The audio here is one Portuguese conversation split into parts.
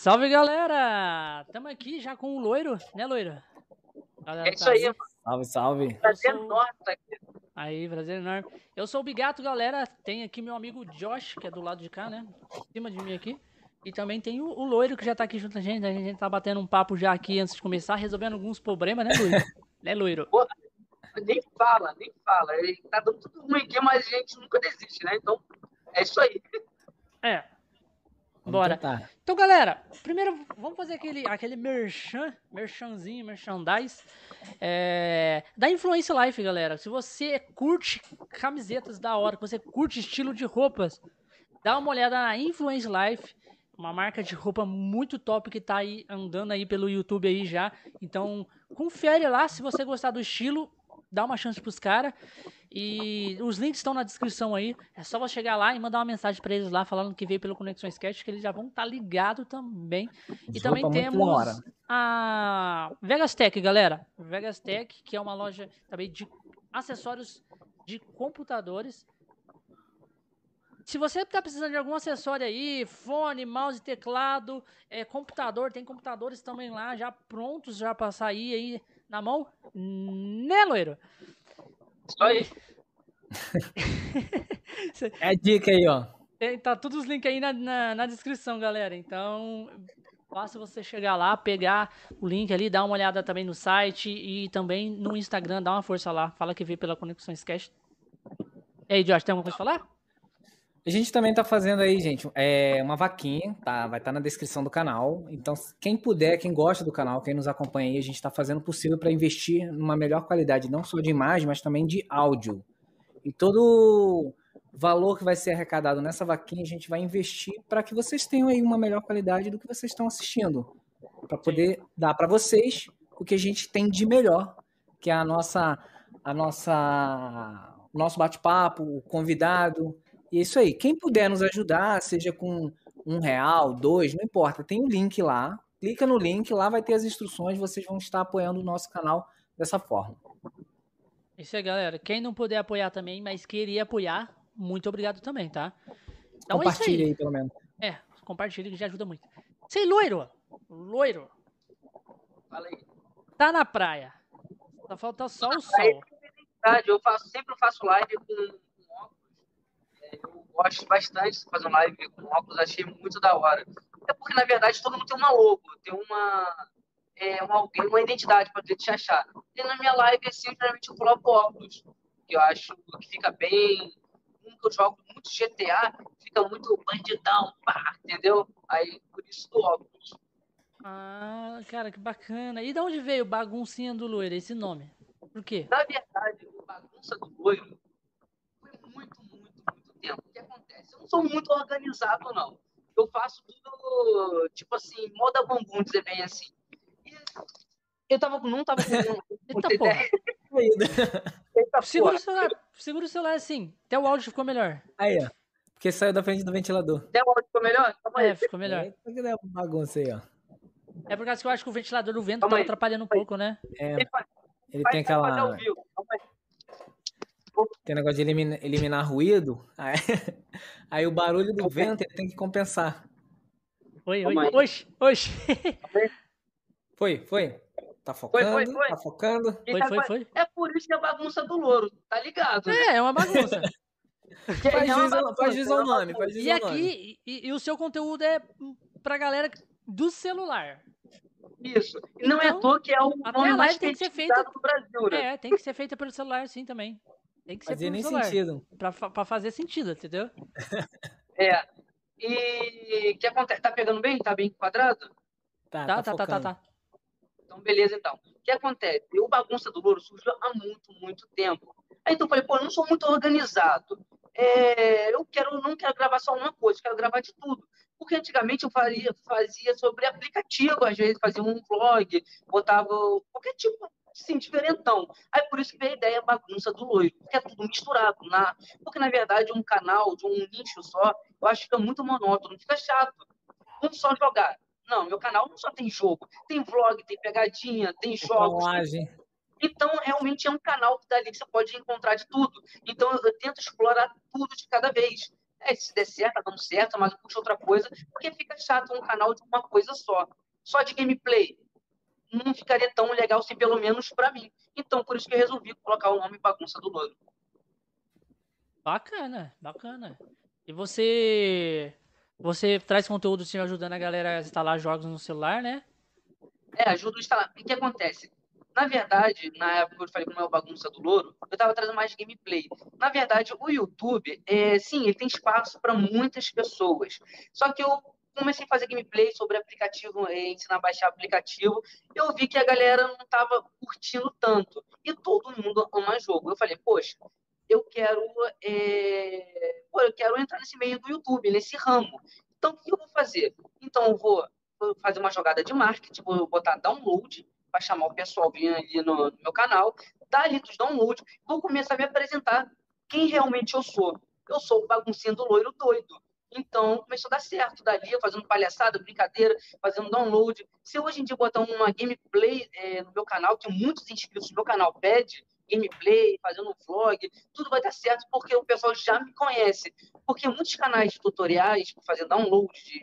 Salve galera! Estamos aqui já com o Loiro, né, Loiro? Galera, é isso tá aí, mano. Salve, salve. Prazer sou... enorme estar aqui. Aí, prazer enorme. Eu sou o Bigato, galera. Tem aqui meu amigo Josh, que é do lado de cá, né? Em cima de mim aqui. E também tem o, o Loiro, que já tá aqui junto com a gente. A gente tá batendo um papo já aqui antes de começar, resolvendo alguns problemas, né, Loiro? né, Loiro? Porra, nem fala, nem fala. Ele tá dando tudo ruim aqui, mas a gente nunca desiste, né? Então, é isso aí. É, Bora. Então, galera, primeiro vamos fazer aquele, aquele merchan, merchanzinho, merchandise é, da Influence Life, galera. Se você curte camisetas da hora, se você curte estilo de roupas, dá uma olhada na Influence Life, uma marca de roupa muito top que tá aí andando aí pelo YouTube aí já. Então, confere lá se você gostar do estilo, dá uma chance pros caras. E os links estão na descrição aí. É só você chegar lá e mandar uma mensagem para eles lá falando que veio pelo Conexões Cast, que eles já vão estar tá ligados também. E também temos a Vegas Tech, galera. Vegas Tech, que é uma loja também de acessórios de computadores. Se você está precisando de algum acessório aí, fone, mouse, teclado, é, computador, tem computadores também lá já prontos já para sair aí na mão, né, loiro? Isso aí. é dica aí, ó. Tá todos os links aí na, na, na, descrição, galera. Então, basta você chegar lá, pegar o link ali, dar uma olhada também no site e também no Instagram, dá uma força lá. Fala que veio pela Conexões Cast. E aí, Josh, tem alguma coisa pra falar? A gente também tá fazendo aí, gente, é uma vaquinha, tá? Vai estar tá na descrição do canal. Então, quem puder, quem gosta do canal, quem nos acompanha aí, a gente está fazendo o possível para investir numa melhor qualidade, não só de imagem, mas também de áudio. E todo valor que vai ser arrecadado nessa vaquinha, a gente vai investir para que vocês tenham aí uma melhor qualidade do que vocês estão assistindo, para poder dar para vocês o que a gente tem de melhor, que é a nossa a nossa o nosso bate-papo, o convidado, e é isso aí. Quem puder nos ajudar, seja com um real, dois, não importa, tem um link lá. Clica no link, lá vai ter as instruções, vocês vão estar apoiando o nosso canal dessa forma. Isso aí, galera. Quem não puder apoiar também, mas queria apoiar, muito obrigado também, tá? Então, compartilha é aí. aí. pelo menos. É, compartilha que já ajuda muito. Sei, loiro! Loiro! Fala aí. Tá na praia. Só falta só o sol. É eu faço, sempre faço live com eu gosto bastante de fazer live com óculos, achei muito da hora. É porque, na verdade, todo mundo tem uma logo, tem uma, é, uma, uma identidade para te achar. E na minha live, assim, geralmente eu coloco óculos, que eu acho que fica bem. Que eu jogo muito GTA, fica muito bandidão, pá, entendeu? Aí, por isso do óculos. Ah, cara, que bacana. E de onde veio Baguncinha do Loiro, esse nome? Por quê? Na verdade, o Bagunça do Loiro foi muito, tempo. O que acontece? Eu não sou muito organizado, não. Eu faço tudo, tipo assim, moda bumbum, dizer bem assim. E eu tava, não tava com. Eita, porra. Eita, segura, o celular, segura o celular assim. Até o áudio ficou melhor. Aí, ó. Porque saiu da frente do ventilador. Até o áudio ficou melhor? Calma é, ficou melhor. É, que deu bagunça aí, ó. É por causa que eu acho que o ventilador do vento Calma tava aí. atrapalhando um pouco, né? É. Ele tem aquela. Tem negócio de eliminar, eliminar ruído. Aí, aí, o barulho do vento ele tem que compensar. Oi, oi, oxe, oxe. Foi, foi. Tá focando, foi, foi, foi. tá focando. Foi, foi, foi. É por isso que é a bagunça do louro, tá ligado? Né? É, é uma bagunça. faz juiz, ao, faz juiz ao nome, faz juiz e aqui, e, e, o seu conteúdo é pra galera do celular. Isso. E não então, é à toa que é o nome mais tem que ser feita do Brasil, né? É, tem que ser feita pelo celular sim também. Tem que ser Fazia nem celular, sentido. Pra, pra fazer sentido, entendeu? É. E o que acontece? Tá pegando bem? Tá bem enquadrado? Tá, tá, tá, tá, tá, tá, Então, beleza, então. O que acontece? O Bagunça do Louro surgiu há muito, muito tempo. Aí então eu falei, pô, eu não sou muito organizado. É, eu quero, não quero gravar só uma coisa, quero gravar de tudo. Porque antigamente eu fazia, fazia sobre aplicativo, às vezes fazia um vlog, botava qualquer tipo sim, diferentão. Aí por isso que veio a ideia bagunça do loiro, que é tudo misturado. Na... Porque, na verdade, um canal de um nicho só, eu acho que fica muito monótono, fica chato. Vamos só jogar. Não, meu canal não só tem jogo, tem vlog, tem pegadinha, tem jogos. Tem... Então, realmente é um canal que dali que você pode encontrar de tudo. Então, eu tento explorar tudo de cada vez. É se der certo, tá dando certo, mas puxa outra coisa, porque fica chato um canal de uma coisa só. Só de gameplay. Não ficaria tão legal se pelo menos para mim. Então, por isso que eu resolvi colocar o nome Bagunça do Louro. Bacana, bacana. E você você traz conteúdo assim, ajudando a galera a instalar jogos no celular, né? É, ajuda a instalar. O que acontece? Na verdade, na época que eu falei como é o bagunça do louro, eu estava trazendo mais gameplay. Na verdade, o YouTube, é, sim, ele tem espaço para muitas pessoas. Só que eu comecei a fazer gameplay sobre aplicativo, é, ensinar a baixar aplicativo, eu vi que a galera não estava curtindo tanto. E todo mundo ama jogo. Eu falei, poxa, eu quero, é, pô, eu quero entrar nesse meio do YouTube, nesse ramo. Então, o que eu vou fazer? Então, eu vou fazer uma jogada de marketing, vou botar download, para chamar o pessoal vir ali no, no meu canal, dar ali dos downloads, vou começar a me apresentar quem realmente eu sou. Eu sou o baguncinho do loiro doido. Então, começou a dar certo dali, fazendo palhaçada, brincadeira, fazendo download. Se hoje em dia botar uma gameplay é, no meu canal, que muitos inscritos no meu canal pede, gameplay, fazendo vlog, tudo vai dar certo porque o pessoal já me conhece. Porque muitos canais de tutoriais, fazer download de,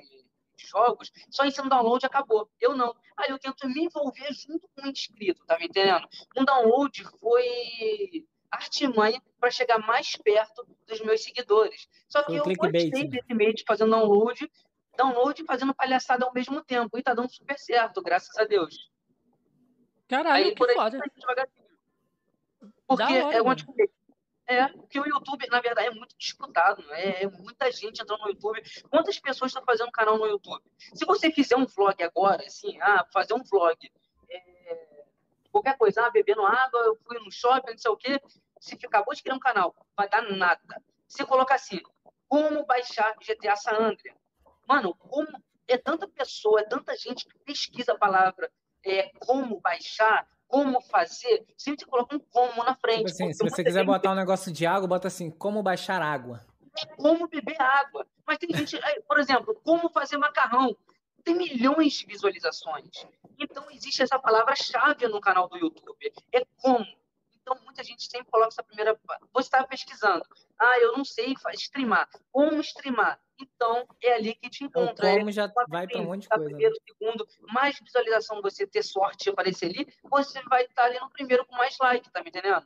de jogos, só ensino download acabou. Eu não. Aí eu tento me envolver junto com o inscrito, tá me entendendo? Um download foi artimanha para chegar mais perto dos meus seguidores. Só que eu gostei né? desse meio de fazer download, download e fazendo palhaçada ao mesmo tempo. E tá dando super certo, graças a Deus. Caralho, aí, que por aí, foda. Porque hora, é, onde, é, porque o YouTube, na verdade, é muito disputado. É, é muita gente entrando no YouTube. Quantas pessoas estão fazendo canal no YouTube? Se você fizer um vlog agora, assim, ah, fazer um vlog, qualquer coisa, ah, bebendo água, eu fui no shopping, não sei o quê. Se acabou de criar um canal, vai dar nada. Se colocar assim, como baixar GTA San Andreas? Mano, como é tanta pessoa, é tanta gente que pesquisa a palavra é, como baixar, como fazer, sempre coloca um como na frente. Tipo assim, se você quiser botar um negócio de água, bota assim, como baixar água. Como beber água. Mas tem gente, por exemplo, como fazer macarrão. Tem milhões de visualizações. Então existe essa palavra-chave no canal do YouTube. É como. Então, muita gente sempre coloca essa primeira. Você estava pesquisando. Ah, eu não sei streamar. Como streamar? Então, é ali que te encontra. como é, já vai para um monte de coisa. Né? Primeiro, segundo, mais visualização você ter sorte de aparecer ali, você vai estar ali no primeiro com mais like, tá me entendendo?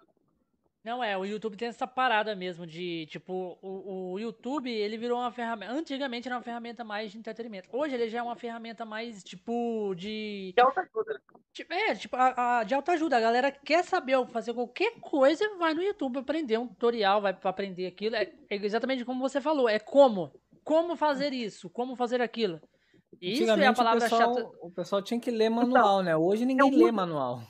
Não, é, o YouTube tem essa parada mesmo de, tipo, o, o YouTube, ele virou uma ferramenta, antigamente era uma ferramenta mais de entretenimento, hoje ele já é uma ferramenta mais, tipo, de... De autoajuda. Tipo, é, tipo, a, a, de autoajuda, a galera quer saber fazer qualquer coisa, vai no YouTube aprender um tutorial, vai aprender aquilo, é, é exatamente como você falou, é como, como fazer isso, como fazer aquilo. Isso é a palavra o pessoal, chata. O pessoal tinha que ler manual, então, né? Hoje ninguém lê manual.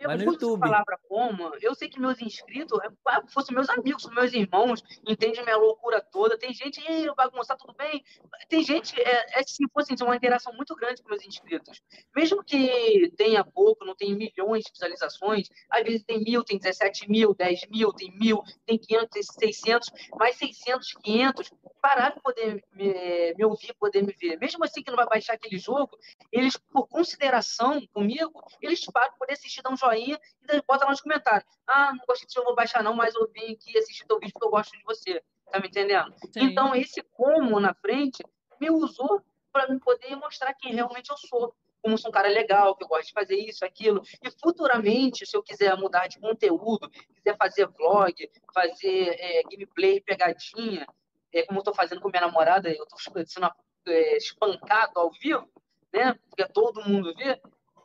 Eu Vai no YouTube. palavra como, eu sei que meus inscritos, é, fossem meus amigos, meus irmãos, entendem minha loucura toda. Tem gente, ei, bagunçar, tudo bem? Tem gente, é, é se fosse assim, uma interação muito grande com meus inscritos. Mesmo que tenha pouco, não tenha milhões de visualizações, às vezes tem mil, tem 17 mil, 10 mil, tem mil, tem 500, tem 600, mais 600, 500, parar de poder me, me ouvir, poder me ver. Mesmo assim que não vai baixar aquele jogo, eles, por consideração comigo, eles param poder assistir, dar um joinha e daí bota lá nos comentários. Ah, não gostei desse jogo, vou baixar não, mas eu vim aqui assistir teu vídeo porque eu gosto de você. Tá me entendendo? Sim. Então, esse como na frente me usou para me poder mostrar quem realmente eu sou como sou um cara legal, que eu gosto de fazer isso, aquilo. E futuramente, se eu quiser mudar de conteúdo, quiser fazer vlog, fazer é, gameplay, pegadinha, é, como eu estou fazendo com minha namorada, eu estou sendo é, espancado ao vivo, né? Porque todo mundo vê.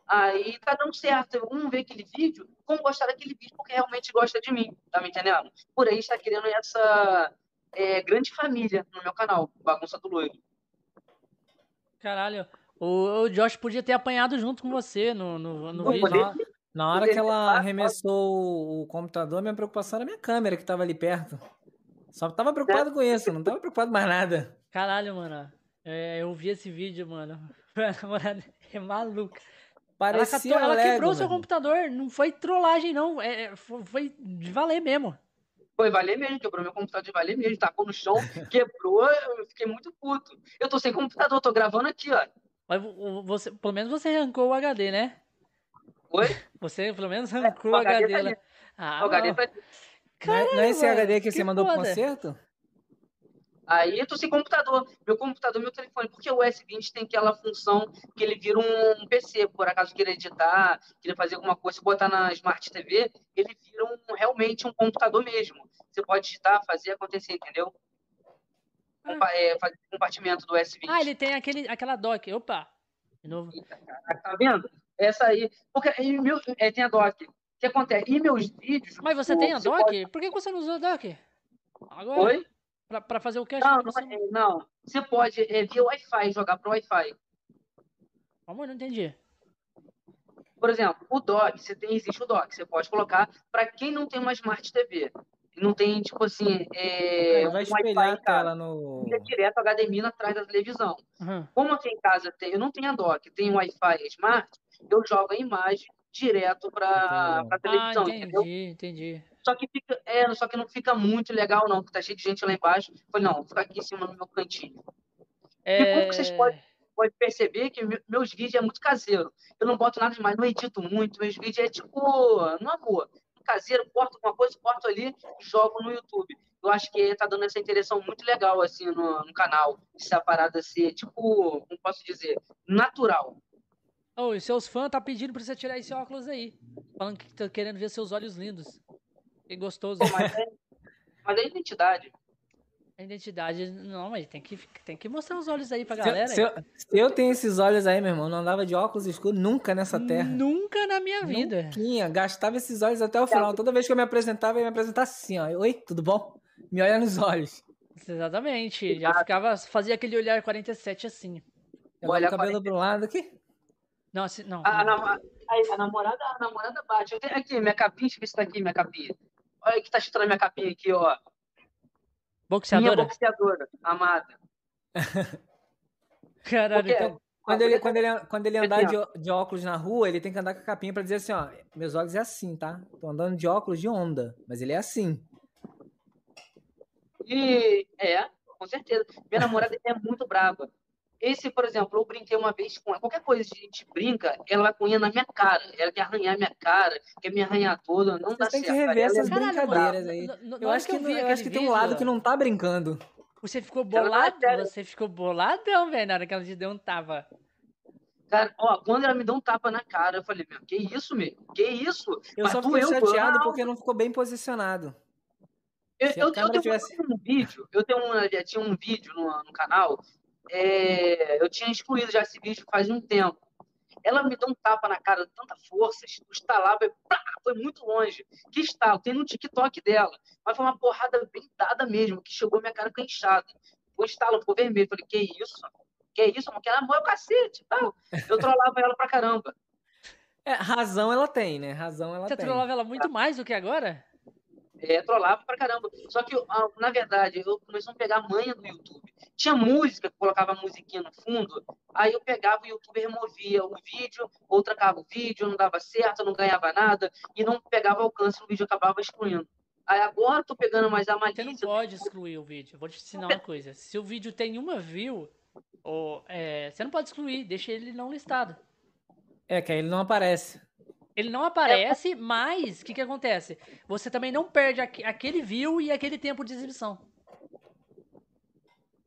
Aí tá dando certo. Um vê aquele vídeo, como gostar daquele vídeo, porque realmente gosta de mim, tá me entendendo? Por aí está querendo essa é, grande família no meu canal, Bagunça do Loiro. Caralho, o, o Josh podia ter apanhado junto com você no, no, no vídeo. Poder, na hora que ela arremessou o computador, minha preocupação era a minha câmera que estava ali perto. Só tava preocupado com isso, não tava preocupado mais nada. Caralho, mano. É, eu vi esse vídeo, mano. Minha namorada é maluca. Parecia ela, ela Lego, quebrou mano. seu computador. Não foi trollagem, não. É, é foi de valer mesmo. Foi valer mesmo, quebrou meu computador de valer mesmo, tacou no chão, quebrou, eu fiquei muito puto. Eu tô sem computador, tô gravando aqui, ó. Mas você, pelo menos você arrancou o HD, né? Oi? Você pelo menos arrancou é, o HD, HD tá Ah, o HD tá não é esse HD que, que você mandou foda. pro concerto? Aí tô sem computador. Meu computador, meu telefone. Porque o S20 tem aquela função que ele vira um PC. Por acaso queira editar, queira fazer alguma coisa, botar na Smart TV, ele vira um, realmente um computador mesmo. Você pode digitar, fazer acontecer, entendeu? Ah. É, fazer compartimento do S20. Ah, ele tem aquele, aquela dock. Opa! De novo. Tá vendo? Essa aí. Porque meu, é, tem a dock. O que acontece? E meus vídeos. Mas você tem a dock? Pode... Por que você não usou a dock? Agora? Oi? Pra, fazer o que? Não, não, você... não. Você pode é, via Wi-Fi, jogar pro Wi-Fi. Como? Não entendi. Por exemplo, o dock, você tem, existe o dock, você pode colocar para quem não tem uma Smart TV. Não tem, tipo assim, é, vai espelhar a tela no... Fica direto HDMI atrás da televisão. Uhum. Como aqui em casa tem, eu não tenho a dock, tem Wi-Fi Smart, eu jogo a imagem direto para a televisão, ah, entendi, entendeu? entendi. Só que, fica, é, só que não fica muito legal, não, porque tá cheio de gente lá embaixo. Eu falei, não, vou ficar aqui em cima no meu cantinho. É... E como que vocês podem, podem perceber que meus vídeos é muito caseiro. Eu não boto nada demais, não edito muito. Meus vídeos é tipo, no amor. Caseiro, corto alguma coisa, corto ali e jogo no YouTube. Eu acho que tá dando essa interação muito legal, assim, no, no canal. Essa parada ser, tipo, como posso dizer, natural. Oh, e seus fãs tá pedindo pra você tirar esse óculos aí. Falando que tá querendo ver seus olhos lindos. E gostoso. Mas é, mas é identidade. A identidade, não, mas tem que, tem que mostrar os olhos aí pra galera. Se, se, eu, se eu, tenho esses olhos aí, meu irmão, não andava de óculos escuros nunca nessa terra. Nunca na minha vida. Nunca, gastava esses olhos até o final. Toda vez que eu me apresentava, eu ia me apresentar assim, ó. Oi, tudo bom? Me olha nos olhos. Exatamente. Já ficava, fazia aquele olhar 47 assim. Olha o cabelo 40... pro lado aqui. Não, assim, não. A, a, a, namorada, a namorada bate. Eu tenho aqui minha capinha, deixa eu ver se tá aqui minha capinha. Olha que tá na minha capinha aqui, ó. Boxeadora? Minha boxeadora, amada. Caralho, então, quando ele, quando ele, quando ele andar de, de, óculos na rua, ele tem que andar com a capinha pra dizer assim, ó, meus olhos é assim, tá? Tô andando de óculos de onda, mas ele é assim. E, é, com certeza. Minha namorada é muito brava. Esse, por exemplo, eu brinquei uma vez com qualquer coisa que a gente brinca, ela vai punha na minha cara. Ela quer arranhar minha cara, quer me arranhar toda, não Você dá tem certo. que rever essas brincadeiras aí. eu acho que, que eu, eu acho que tem um lado que não tá brincando. Você ficou bolado? Você ficou boladão, velho, na hora que ela te deu um tapa. Cara, ó, quando ela me deu um tapa na cara, eu falei, meu, que isso, meu? Que isso? Eu Mas só fiquei chateado porque não ficou bem posicionado. Eu, eu, eu, tenho tivesse... um vídeo, eu tenho um, tinha um vídeo no, no canal é, eu tinha excluído já esse vídeo faz um tempo. Ela me deu um tapa na cara de tanta força, o estalar foi, foi muito longe. Que estalo, tem no TikTok dela. Mas foi uma porrada bem dada mesmo, que chegou minha cara inchada. O estalo ficou vermelho. Falei, que isso? Que isso? Porque ela morreu o cacete. Tal. Eu trollava ela pra caramba. É, razão ela tem, né? Razão ela Você tem. Você trollava ela muito mais do que agora? É, trollava pra caramba. Só que, na verdade, eu comecei a pegar a manha do YouTube. Tinha música, colocava a musiquinha no fundo, aí eu pegava o YouTube removia o vídeo, ou trocava o vídeo, não dava certo, não ganhava nada, e não pegava alcance, o vídeo acabava excluindo. Aí agora eu tô pegando mais a malícia. Você não pode excluir o vídeo. Vou te ensinar uma coisa. Se o vídeo tem uma view, ou, é, você não pode excluir, deixa ele não listado. É, que aí ele não aparece. Ele não aparece, é. mas o que, que acontece? Você também não perde aquele view e aquele tempo de exibição.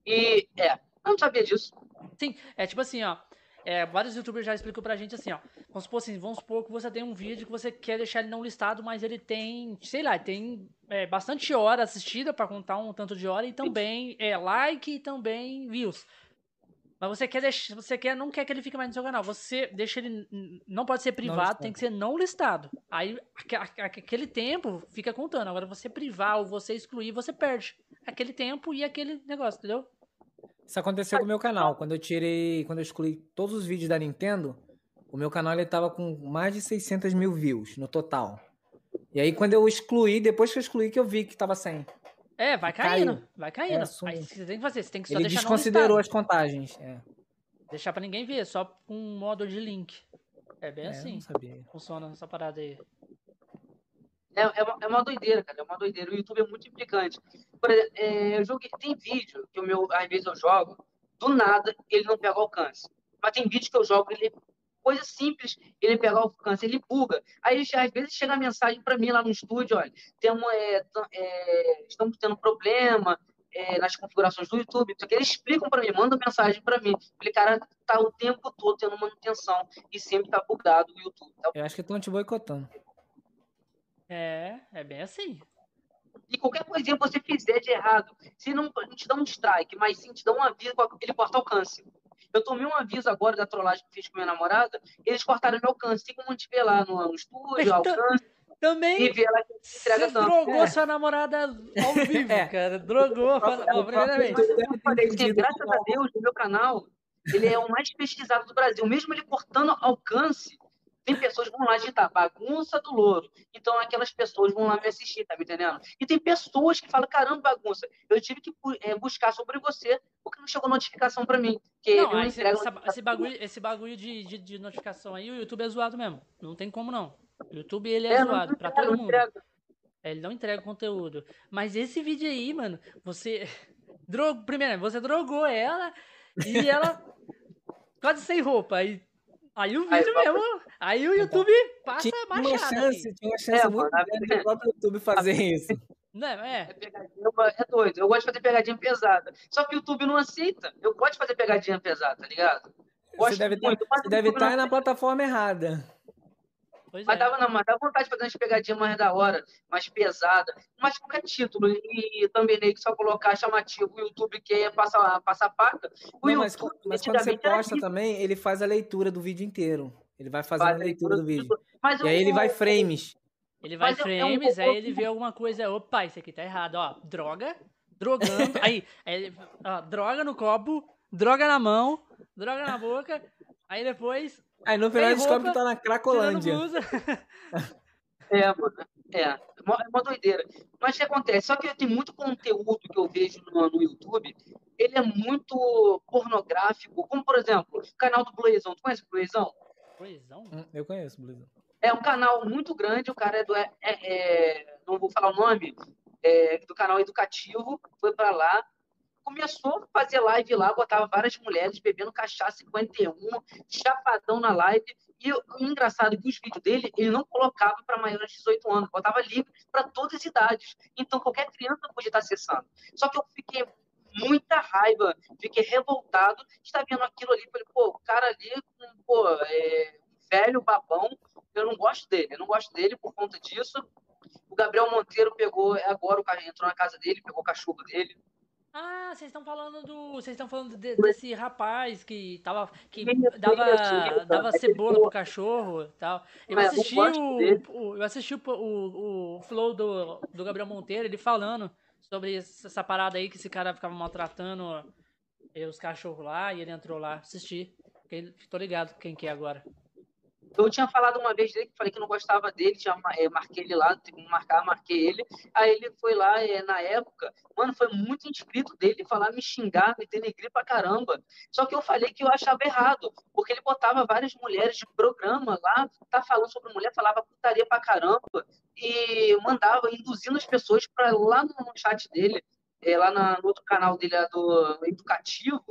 E é, eu não sabia disso. Sim, é tipo assim, ó. É, vários youtubers já explicou pra gente assim, ó. Vamos supor assim, vamos supor que você tem um vídeo que você quer deixar ele não listado, mas ele tem, sei lá, tem é, bastante hora assistida para contar um tanto de hora e também é, like e também views. Mas você quer deixar, você quer, não quer que ele fique mais no seu canal. Você deixa ele. Não pode ser privado, tem que ser não listado. Aí aquele tempo fica contando. Agora você privar ou você excluir, você perde aquele tempo e aquele negócio, entendeu? Isso aconteceu com o meu canal. Quando eu tirei. Quando eu excluí todos os vídeos da Nintendo, o meu canal ele tava com mais de 600 mil views no total. E aí, quando eu excluí, depois que eu excluí, que eu vi que tava sem. É, vai caindo. Caiu. Vai caindo. É, Aí você tem que fazer, você tem que só Ele deixar desconsiderou as contagens. É. Deixar pra ninguém ver, só com um modo de link. É bem é, assim. Funciona essa parada aí. É, é, uma, é uma doideira, cara. É uma doideira. O YouTube é muito implicante. Por exemplo, é, eu joguei, tem vídeo que o meu, às vezes eu jogo, do nada ele não pega alcance. Mas tem vídeo que eu jogo, ele coisa simples, ele pegar o câncer, ele buga. Aí, às vezes, chega a mensagem para mim lá no estúdio, olha, temos, é, é, estamos tendo problema, é, nas configurações do YouTube, só que eles explicam para mim, mandam mensagem para mim. Ele, cara, tá o tempo todo tendo manutenção e sempre tá bugado o YouTube. Tá? Eu acho que estão te boicotando. É, é bem assim. E qualquer coisinha que você fizer de errado, se não, não te dá um strike, mas sim te dá um aviso, ele corta alcance. Eu tomei um aviso agora da trollagem que fiz com minha namorada, eles cortaram meu alcance. Tem como a gente ver lá no, no estúdio, alcance. Também e ver ela que entrega você drogou é. sua namorada ao vivo, é. cara. Drogou. primeiramente. Eu falei que, graças a Deus, o meu canal, ele é o mais pesquisado do Brasil. Mesmo ele cortando alcance, tem pessoas que vão lá digitar bagunça do louro. Então aquelas pessoas vão lá me assistir, tá me entendendo? E tem pessoas que falam, caramba, bagunça. Eu tive que é, buscar sobre você porque não chegou notificação para mim. Que não, não esse, esse bagulho, esse bagulho de, de, de, notificação aí, o YouTube é zoado mesmo. Não tem como não. O YouTube ele é, é zoado para todo mundo. Entrega. Ele não entrega conteúdo. Mas esse vídeo aí, mano, você. Drog... Primeiro, você drogou ela e ela quase sem roupa. Aí Aí o vídeo aí, mesmo. Aí o YouTube passa tinha uma chance, tinha uma chance é, muito grande do próprio YouTube fazer isso. Não, é. É, é doido. Eu gosto de fazer pegadinha pesada. Só que o YouTube não aceita. Eu gosto de fazer pegadinha pesada, tá ligado? Gosto você deve tá- muito, estar, você deve estar tá na plataforma errada. Pois mas, é. dava, não, mas dava vontade de fazer umas pegadinhas mais da hora, mais pesada, mas qualquer título. E também nem que só colocar chamativo o YouTube que é passar, passar paga. O não, YouTube, mas, mas quando você posta também, ele faz a leitura do vídeo inteiro. Ele vai fazer faz a leitura do vídeo. Mas e aí ele vai frames. Ele vai mas frames, é um... aí ele vê alguma coisa. Opa, isso aqui tá errado. Ó, droga, drogando. aí, aí ó, droga no copo, droga na mão, droga na boca. Aí depois Aí no final descobre que tá na Cracolândia. é, mano. É, é uma doideira. Mas o que acontece? Só que tem muito conteúdo que eu vejo no, no YouTube, ele é muito pornográfico. Como, por exemplo, o canal do Blazão. Tu conhece o Blazão? Blazão? Hum, eu conheço o Blazão. É um canal muito grande, o cara é do. É, é, é não vou falar o nome, é, do canal educativo, foi para lá começou a fazer live lá, botava várias mulheres bebendo cachaça 51, chapadão na live. E o engraçado é que os vídeos dele, ele não colocava para maiores de 18 anos, botava livre para todas as idades. Então qualquer criança podia estar acessando. Só que eu fiquei muita raiva, fiquei revoltado, estar vendo aquilo ali, falei, pô, o cara ali, pô, é um velho babão, eu não gosto dele, eu não gosto dele por conta disso. O Gabriel Monteiro pegou, agora entrou na casa dele, pegou o cachorro dele, ah, vocês estão falando do. Vocês estão falando de, desse rapaz que tava. que dava, dava cebola pro cachorro e tal. Eu assisti o. Eu assisti o, o, o flow do, do Gabriel Monteiro, ele falando sobre essa parada aí que esse cara ficava maltratando eh, os cachorros lá e ele entrou lá. Assisti. Tô ligado quem que é agora. Eu tinha falado uma vez dele, falei que não gostava dele, já é, marquei ele lá, tem que marcar, marquei ele. Aí ele foi lá, é, na época, mano, foi muito inscrito dele falar, me xingar, me denegrir pra caramba. Só que eu falei que eu achava errado, porque ele botava várias mulheres de programa lá, tá falando sobre mulher, falava putaria pra caramba, e mandava, induzindo as pessoas para lá no chat dele, é, lá na, no outro canal dele, do educativo.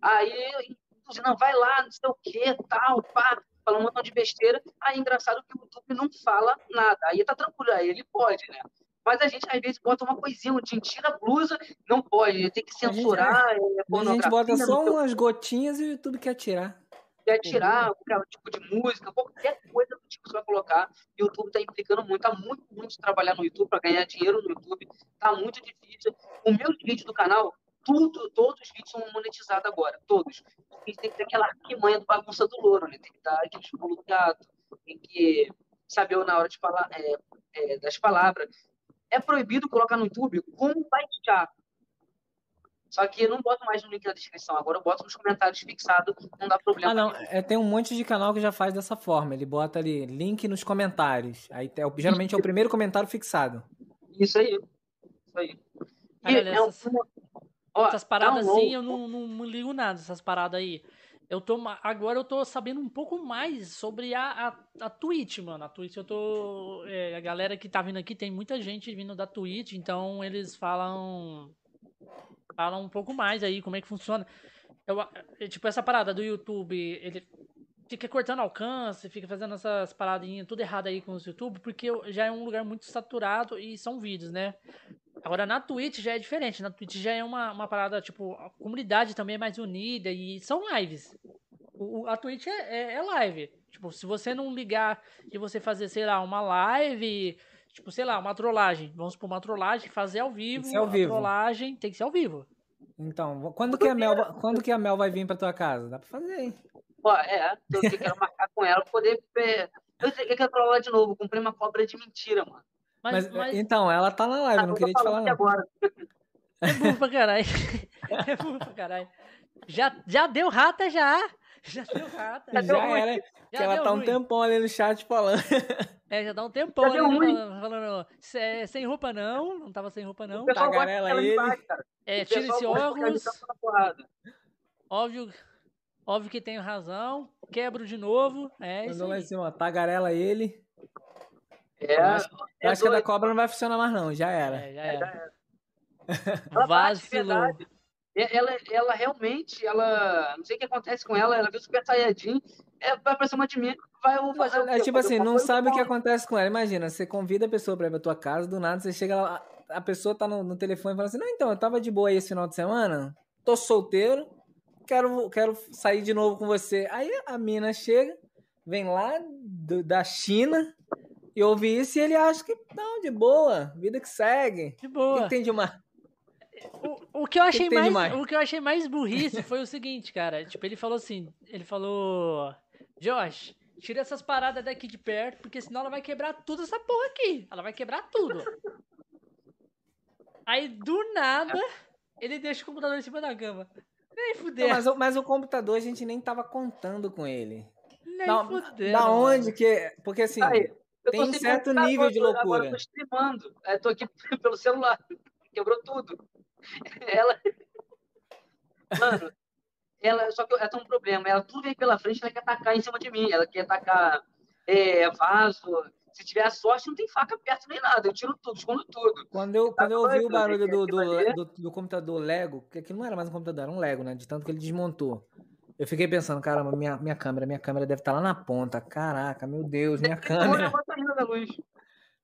Aí, não, vai lá, não sei o que, tal, pá fala um montão de besteira. Aí, engraçado que o YouTube não fala nada. Aí tá tranquilo, aí ele pode, né? Mas a gente, às vezes, bota uma coisinha, um a blusa, não pode, tem que censurar. A gente, é, a gente bota só umas gotinhas e o YouTube quer tirar. Quer tirar qualquer tipo de música, qualquer coisa do tipo que você vai colocar. O YouTube tá implicando muito, tá muito ruim de trabalhar no YouTube, para ganhar dinheiro no YouTube, tá muito difícil. O meu vídeo do canal, tudo, todos os vídeos são monetizados agora, todos. A gente tem que ter aquela arquimanha do bagunça do louro, né? Tem que dar aquele pulo do gato, tem que saber na hora de falar é, é, das palavras. É proibido colocar no YouTube como baixar. Só que eu não boto mais no link na descrição, agora eu boto nos comentários fixado, não dá problema. Ah, não, é, tem um monte de canal que já faz dessa forma, ele bota ali link nos comentários. Aí é, geralmente é o primeiro comentário fixado. Isso aí. Isso aí. E é um, Ó, essas paradas assim, eu não, não, não, ligo nada, essas paradas aí. Eu tô, agora eu tô sabendo um pouco mais sobre a, a, a Twitch, mano. A Twitch eu tô. É, a galera que tá vindo aqui, tem muita gente vindo da Twitch, então eles falam. Falam um pouco mais aí, como é que funciona. Eu, é, tipo, essa parada do YouTube, ele fica cortando alcance, fica fazendo essas paradinhas tudo errado aí com o YouTube, porque já é um lugar muito saturado e são vídeos, né? Agora na Twitch já é diferente. Na Twitch já é uma, uma parada, tipo, a comunidade também é mais unida e são lives. O, a Twitch é, é, é, live. Tipo, se você não ligar e você fazer, sei lá, uma live, tipo, sei lá, uma trollagem. Vamos supor, uma trollagem, fazer ao vivo. Tem que ser ao vivo. trollagem tem que ser ao vivo. Então, quando que, a Mel, quando que a Mel vai vir pra tua casa? Dá pra fazer, hein? Pô, é, eu quero marcar com ela pra poder. Eu quero trollar de novo, comprei uma cobra de mentira, mano. Mas, mas, mas... Então, ela tá na live, ah, não queria te falar. Agora. É burro pra caralho. É burro pra caralho. Já, já deu rata, já. Já deu rata. Já, já era. Já que ela tá ruim. um tempão ali no chat falando. É, já dá um tempão ali falando, falando sem roupa não, não tava sem roupa não. Tagarela ele. é, tira esse óculos. Óbvio, óbvio que tenho razão. Quebro de novo. É Mandou lá em cima, tagarela ele. É, acho, é acho que a da cobra não vai funcionar mais, não. Já era. É, já era. ela Vacilou. Ela, ela realmente, ela. Não sei o que acontece com ela, ela viu o Super Saiyajin, é, vai pra cima de mim, vai fazer o É tipo assim, não sabe o que acontece com ela. Imagina, você convida a pessoa pra ir pra tua casa, do nada você chega lá, a pessoa tá no, no telefone e fala assim: Não, então, eu tava de boa aí esse final de semana, tô solteiro, quero, quero sair de novo com você. Aí a mina chega, vem lá do, da China, e ouvi isso e ele acha que, não, de boa, vida que segue. De boa. O que tem de uma... O, o que eu achei que mais, o que eu achei mais burrice foi o seguinte, cara. Tipo, ele falou assim, ele falou, Josh, tira essas paradas daqui de perto, porque senão ela vai quebrar tudo essa porra aqui. Ela vai quebrar tudo. Aí, do nada, ele deixa o computador em cima da cama. Nem fudeu. Mas, mas, o computador a gente nem tava contando com ele. Nem da, fudeu. Da onde que. Porque assim. Aí, tem um certo nível de loucura. Agora eu tô streamando. É, tô aqui pelo celular. Quebrou tudo. Ela. Mano, ela. Só que ela tem um problema. Ela tudo vem pela frente, ela quer atacar em cima de mim. Ela quer atacar é, vaso. Se tiver sorte, não tem faca perto nem nada. Eu tiro tudo, escondo tudo. Quando eu, quando eu ouvi o barulho do, do, do, do computador Lego, que aquilo não era mais um computador, era um Lego, né? De tanto que ele desmontou. Eu fiquei pensando, caramba, minha, minha câmera, minha câmera deve estar tá lá na ponta. Caraca, meu Deus, minha câmera.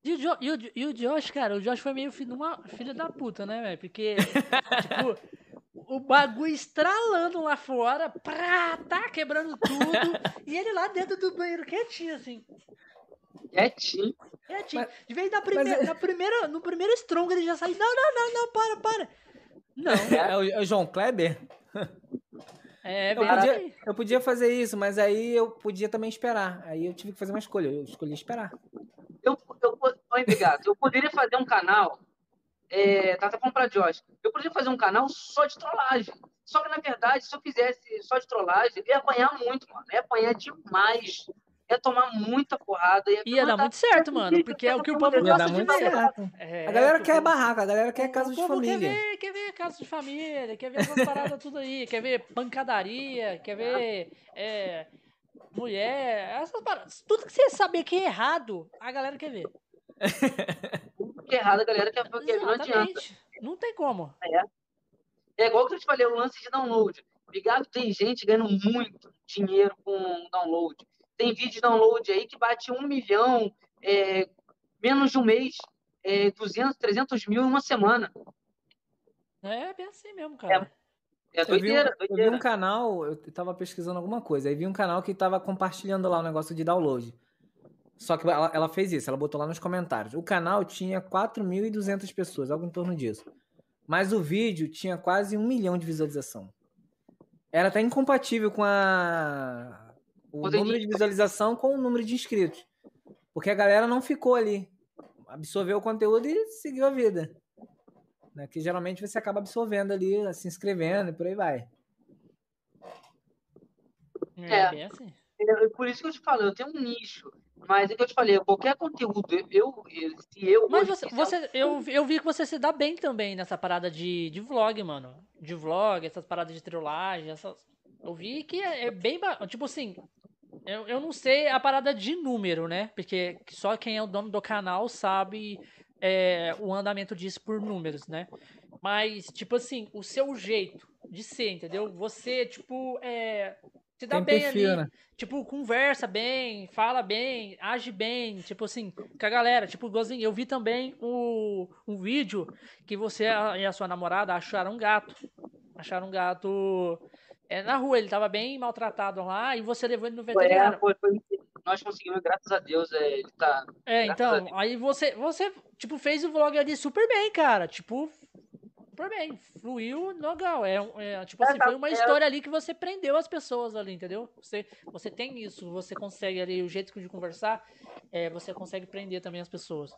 E o, jo, e, o, e o Josh, cara, o Josh foi meio filho, uma filha da puta, né, velho? Porque, tipo, o bagulho estralando lá fora, pra, tá quebrando tudo, e ele lá dentro do banheiro quietinho, assim. Quietinho. Quietinho. Mas, de vez na primeira, mas... na primeira, no primeiro strong ele já sai, não, não, não, não, para, para. Não. É o, é o João Kleber? É, eu podia, eu podia fazer isso, mas aí eu podia também esperar. Aí eu tive que fazer uma escolha. Eu escolhi esperar. Eu, eu, oi, obrigado. Eu poderia fazer um canal. É, tá, tá falando pra Josh. Eu poderia fazer um canal só de trollagem. Só que, na verdade, se eu fizesse só de trollagem, eu ia apanhar muito, mano. Eu ia apanhar demais ia tomar muita porrada. Ia, ia dar muito certo, mano, porque é o que o povo gosta de ver. É, a galera quer barraca, a galera quer casa de família. Quer ver, quer ver casa de família, quer ver essas paradas tudo aí, quer ver pancadaria, quer ver é, mulher, essas paradas. Tudo que você saber que é errado, a galera quer ver. Tudo que é errado, a galera quer ver, não adianta. Não tem como. É. É igual que eu te falei, o lance de download. Obrigado, tem gente ganhando muito dinheiro com download. Tem vídeo de download aí que bate um milhão, é, menos de um mês, é, 200, 300 mil em uma semana. É bem assim mesmo, cara. É, é doideira, eu vi, doideira. Eu vi um canal, eu tava pesquisando alguma coisa, aí vi um canal que tava compartilhando lá o um negócio de download. Só que ela, ela, fez isso, ela botou lá nos comentários. O canal tinha 4.200 pessoas, algo em torno disso. Mas o vídeo tinha quase um milhão de visualização. Era até incompatível com a o número de visualização com o número de inscritos. Porque a galera não ficou ali. Absorveu o conteúdo e seguiu a vida. Né? Que geralmente você acaba absorvendo ali, se inscrevendo e por aí vai. É, é assim. Por isso que eu te falo, eu tenho um nicho. Mas é que eu te falei, qualquer conteúdo, eu, se eu. Mas você, você eu, eu vi que você se dá bem também nessa parada de, de vlog, mano. De vlog, essas paradas de trollagem, essas. Eu vi que é, é bem. Tipo assim, eu, eu não sei a parada de número, né? Porque só quem é o dono do canal sabe é, o andamento disso por números, né? Mas, tipo assim, o seu jeito de ser, entendeu? Você, tipo, é, se dá Tem bem perfil, ali. Né? Tipo, conversa bem, fala bem, age bem, tipo assim, com a galera. Tipo, igualzinho, eu vi também o, um vídeo que você e a sua namorada acharam um gato. Acharam um gato é, na rua, ele tava bem maltratado lá e você levou ele no veterinário. Foi, foi, foi, nós conseguimos, graças a Deus, é, ele tá. É, então, aí você, você, tipo, fez o vlog ali super bem, cara. Tipo, super bem, fluiu legal. É, é tipo assim, foi uma história ali que você prendeu as pessoas ali, entendeu? Você, você tem isso, você consegue ali, o jeito de conversar, é, você consegue prender também as pessoas.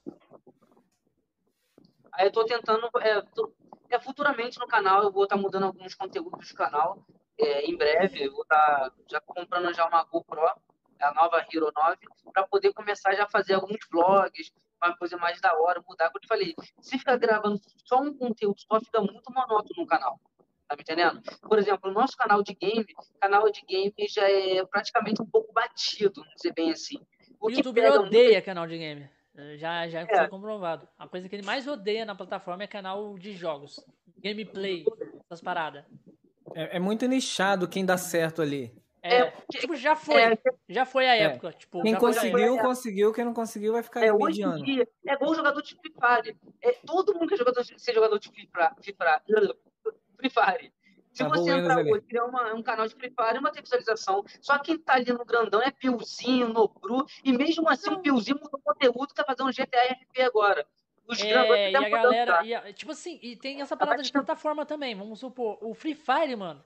Aí eu tô tentando, é, tô, é, futuramente no canal eu vou estar tá mudando alguns conteúdos do canal. É, em breve eu vou estar tá já comprando já uma GoPro, a nova Hero 9, para poder começar já a fazer alguns vlogs, uma coisa mais da hora, mudar. Como eu te falei, se ficar gravando só um conteúdo só, fica muito monótono no canal. Tá me entendendo? Por exemplo, o nosso canal de game, canal de game já é praticamente um pouco batido, vamos dizer bem assim. O, o YouTube odeia muito... canal de game. Já, já é. foi comprovado. A coisa que ele mais odeia na plataforma é canal de jogos. Gameplay, essas paradas. É, é muito nichado quem dá certo ali. É, é, tipo, já foi. É, já foi a é. época. Tipo, quem conseguiu, conseguu. Quem não conseguiu vai ficar é, hoje em dia, é igual jogador de Free Fire. É, todo mundo quer jogador, ser jogador de Free Fire. Free Fire. Se tá você entrar hoje e criar uma, um canal de Free Fire, uma visualização. Só quem tá ali no grandão é Piozinho, Nobru. E mesmo assim, o Piozinho mudou conteúdo tá fazendo GTA RP agora. Os é, e a galera. E a, tipo assim, e tem essa parada de plataforma também. Vamos supor, o Free Fire, mano.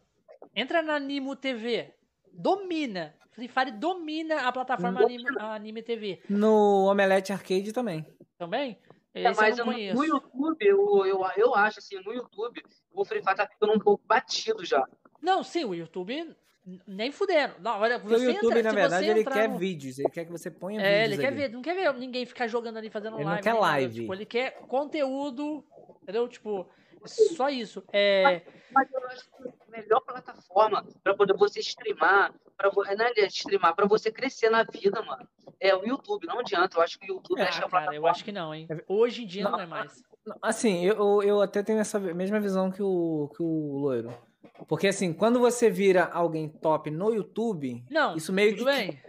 Entra na Nimo TV domina. Free Fire domina a plataforma anime, anime, TV. No Omelete Arcade também. Também? É, mas no YouTube, eu, eu, eu acho assim, no YouTube, o Free Fire tá ficando um pouco batido já. Não, sim, o YouTube nem fudendo. Não, olha, você o YouTube, entra, na verdade, ele quer no... vídeos, ele quer que você ponha é, vídeos. É, ele quer ver, não quer ver ninguém ficar jogando ali, fazendo ele live. Não quer live. Tipo, ele quer conteúdo, entendeu? Tipo, só isso. É... Mas, mas eu acho que a melhor plataforma para poder você streamar, para né, streamar, para você crescer na vida, mano, é o YouTube. Não adianta, eu acho que o YouTube é, é a cara, Eu acho que não, hein? Hoje em dia não, não é mais. Assim, eu, eu até tenho essa mesma visão que o, que o Loiro. Porque assim, quando você vira alguém top no YouTube, não, isso meio tudo que. Bem.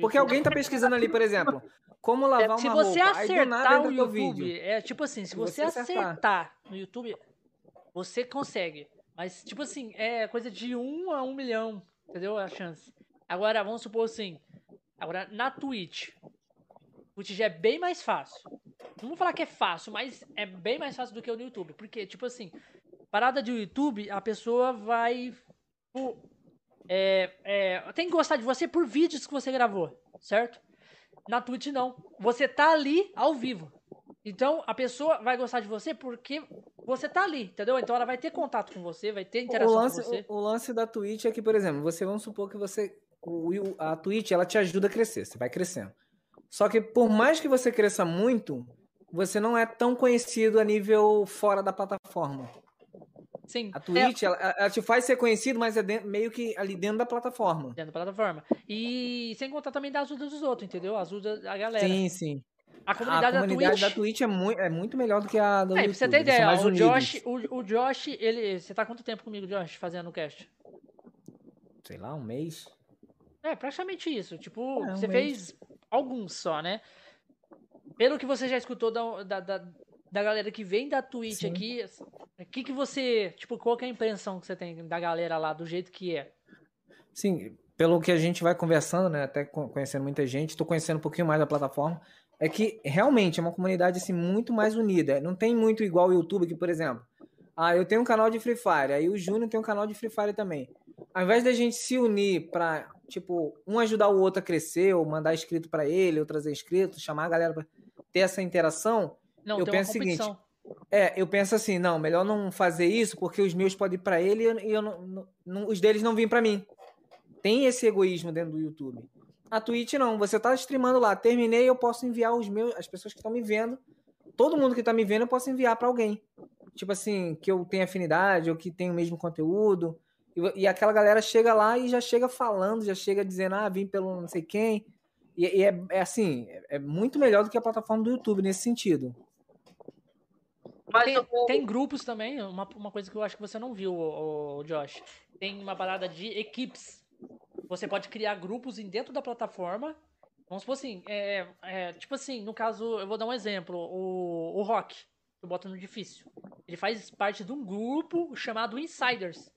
Porque alguém tá pesquisando ali, por exemplo, como lavar é, uma se você roupa. acertar o YouTube, é tipo assim, se você, você acertar. acertar no YouTube, você consegue. Mas, tipo assim, é coisa de 1 a 1 milhão, entendeu? A chance. Agora, vamos supor assim, agora na Twitch, Twitch já é bem mais fácil. Não vou falar que é fácil, mas é bem mais fácil do que o no YouTube. Porque, tipo assim, parada de YouTube, a pessoa vai. É, é, tem que gostar de você por vídeos que você gravou, certo? Na Twitch não. Você tá ali ao vivo. Então a pessoa vai gostar de você porque você tá ali, entendeu? Então ela vai ter contato com você, vai ter interação lance, com você. O, o, lance da Twitch é que, por exemplo, você vamos supor que você o, a Twitch ela te ajuda a crescer, você vai crescendo. Só que por mais que você cresça muito, você não é tão conhecido a nível fora da plataforma. Sim. A Twitch, é... ela, ela, te faz ser conhecido, mas é dentro, meio que ali dentro da plataforma. Dentro da plataforma. E sem contar também da ajuda dos outros, entendeu? Ajuda a galera. Sim, sim. A comunidade, a comunidade da, Twitch... da Twitch é muito, é muito melhor do que a do é, YouTube. Pra você ter ideia, o Josh, o, o, Josh, ele. Você tá quanto tempo comigo, Josh, fazendo o cast? Sei lá, um mês. É, praticamente isso. Tipo, é, um você mês. fez alguns só, né? Pelo que você já escutou da, da, da, da galera que vem da Twitch Sim. aqui, o que, que você. Tipo, qual é a impressão que você tem da galera lá, do jeito que é? Sim, pelo que a gente vai conversando, né? Até conhecendo muita gente, tô conhecendo um pouquinho mais da plataforma. É que realmente é uma comunidade assim, muito mais unida. Não tem muito igual o YouTube, que, por exemplo, ah, eu tenho um canal de Free Fire, aí o Júnior tem um canal de Free Fire também. Ao invés da gente se unir pra, tipo, um ajudar o outro a crescer, ou mandar inscrito para ele, ou trazer inscrito, chamar a galera pra ter essa interação, não, eu penso o seguinte. É, eu penso assim, não, melhor não fazer isso porque os meus podem ir para ele e eu não, não, os deles não vêm para mim. Tem esse egoísmo dentro do YouTube. A Twitch não, você tá streamando lá, terminei, eu posso enviar os meus, as pessoas que estão me vendo, todo mundo que tá me vendo eu posso enviar para alguém. Tipo assim, que eu tenho afinidade ou que tem o mesmo conteúdo. E, e, aquela galera chega lá e já chega falando, já chega dizendo, ah, vim pelo não sei quem. E, e é, é, assim, é muito melhor do que a plataforma do YouTube nesse sentido. Mas tem, eu... tem, grupos também, uma, uma coisa que eu acho que você não viu, o, o, Josh. Tem uma parada de equipes. você pode criar grupos dentro da plataforma. Vamos supor assim, é, é, tipo assim, no caso, eu vou dar um exemplo. O, o Rock, eu boto no difícil. Ele faz parte de um grupo chamado Insiders.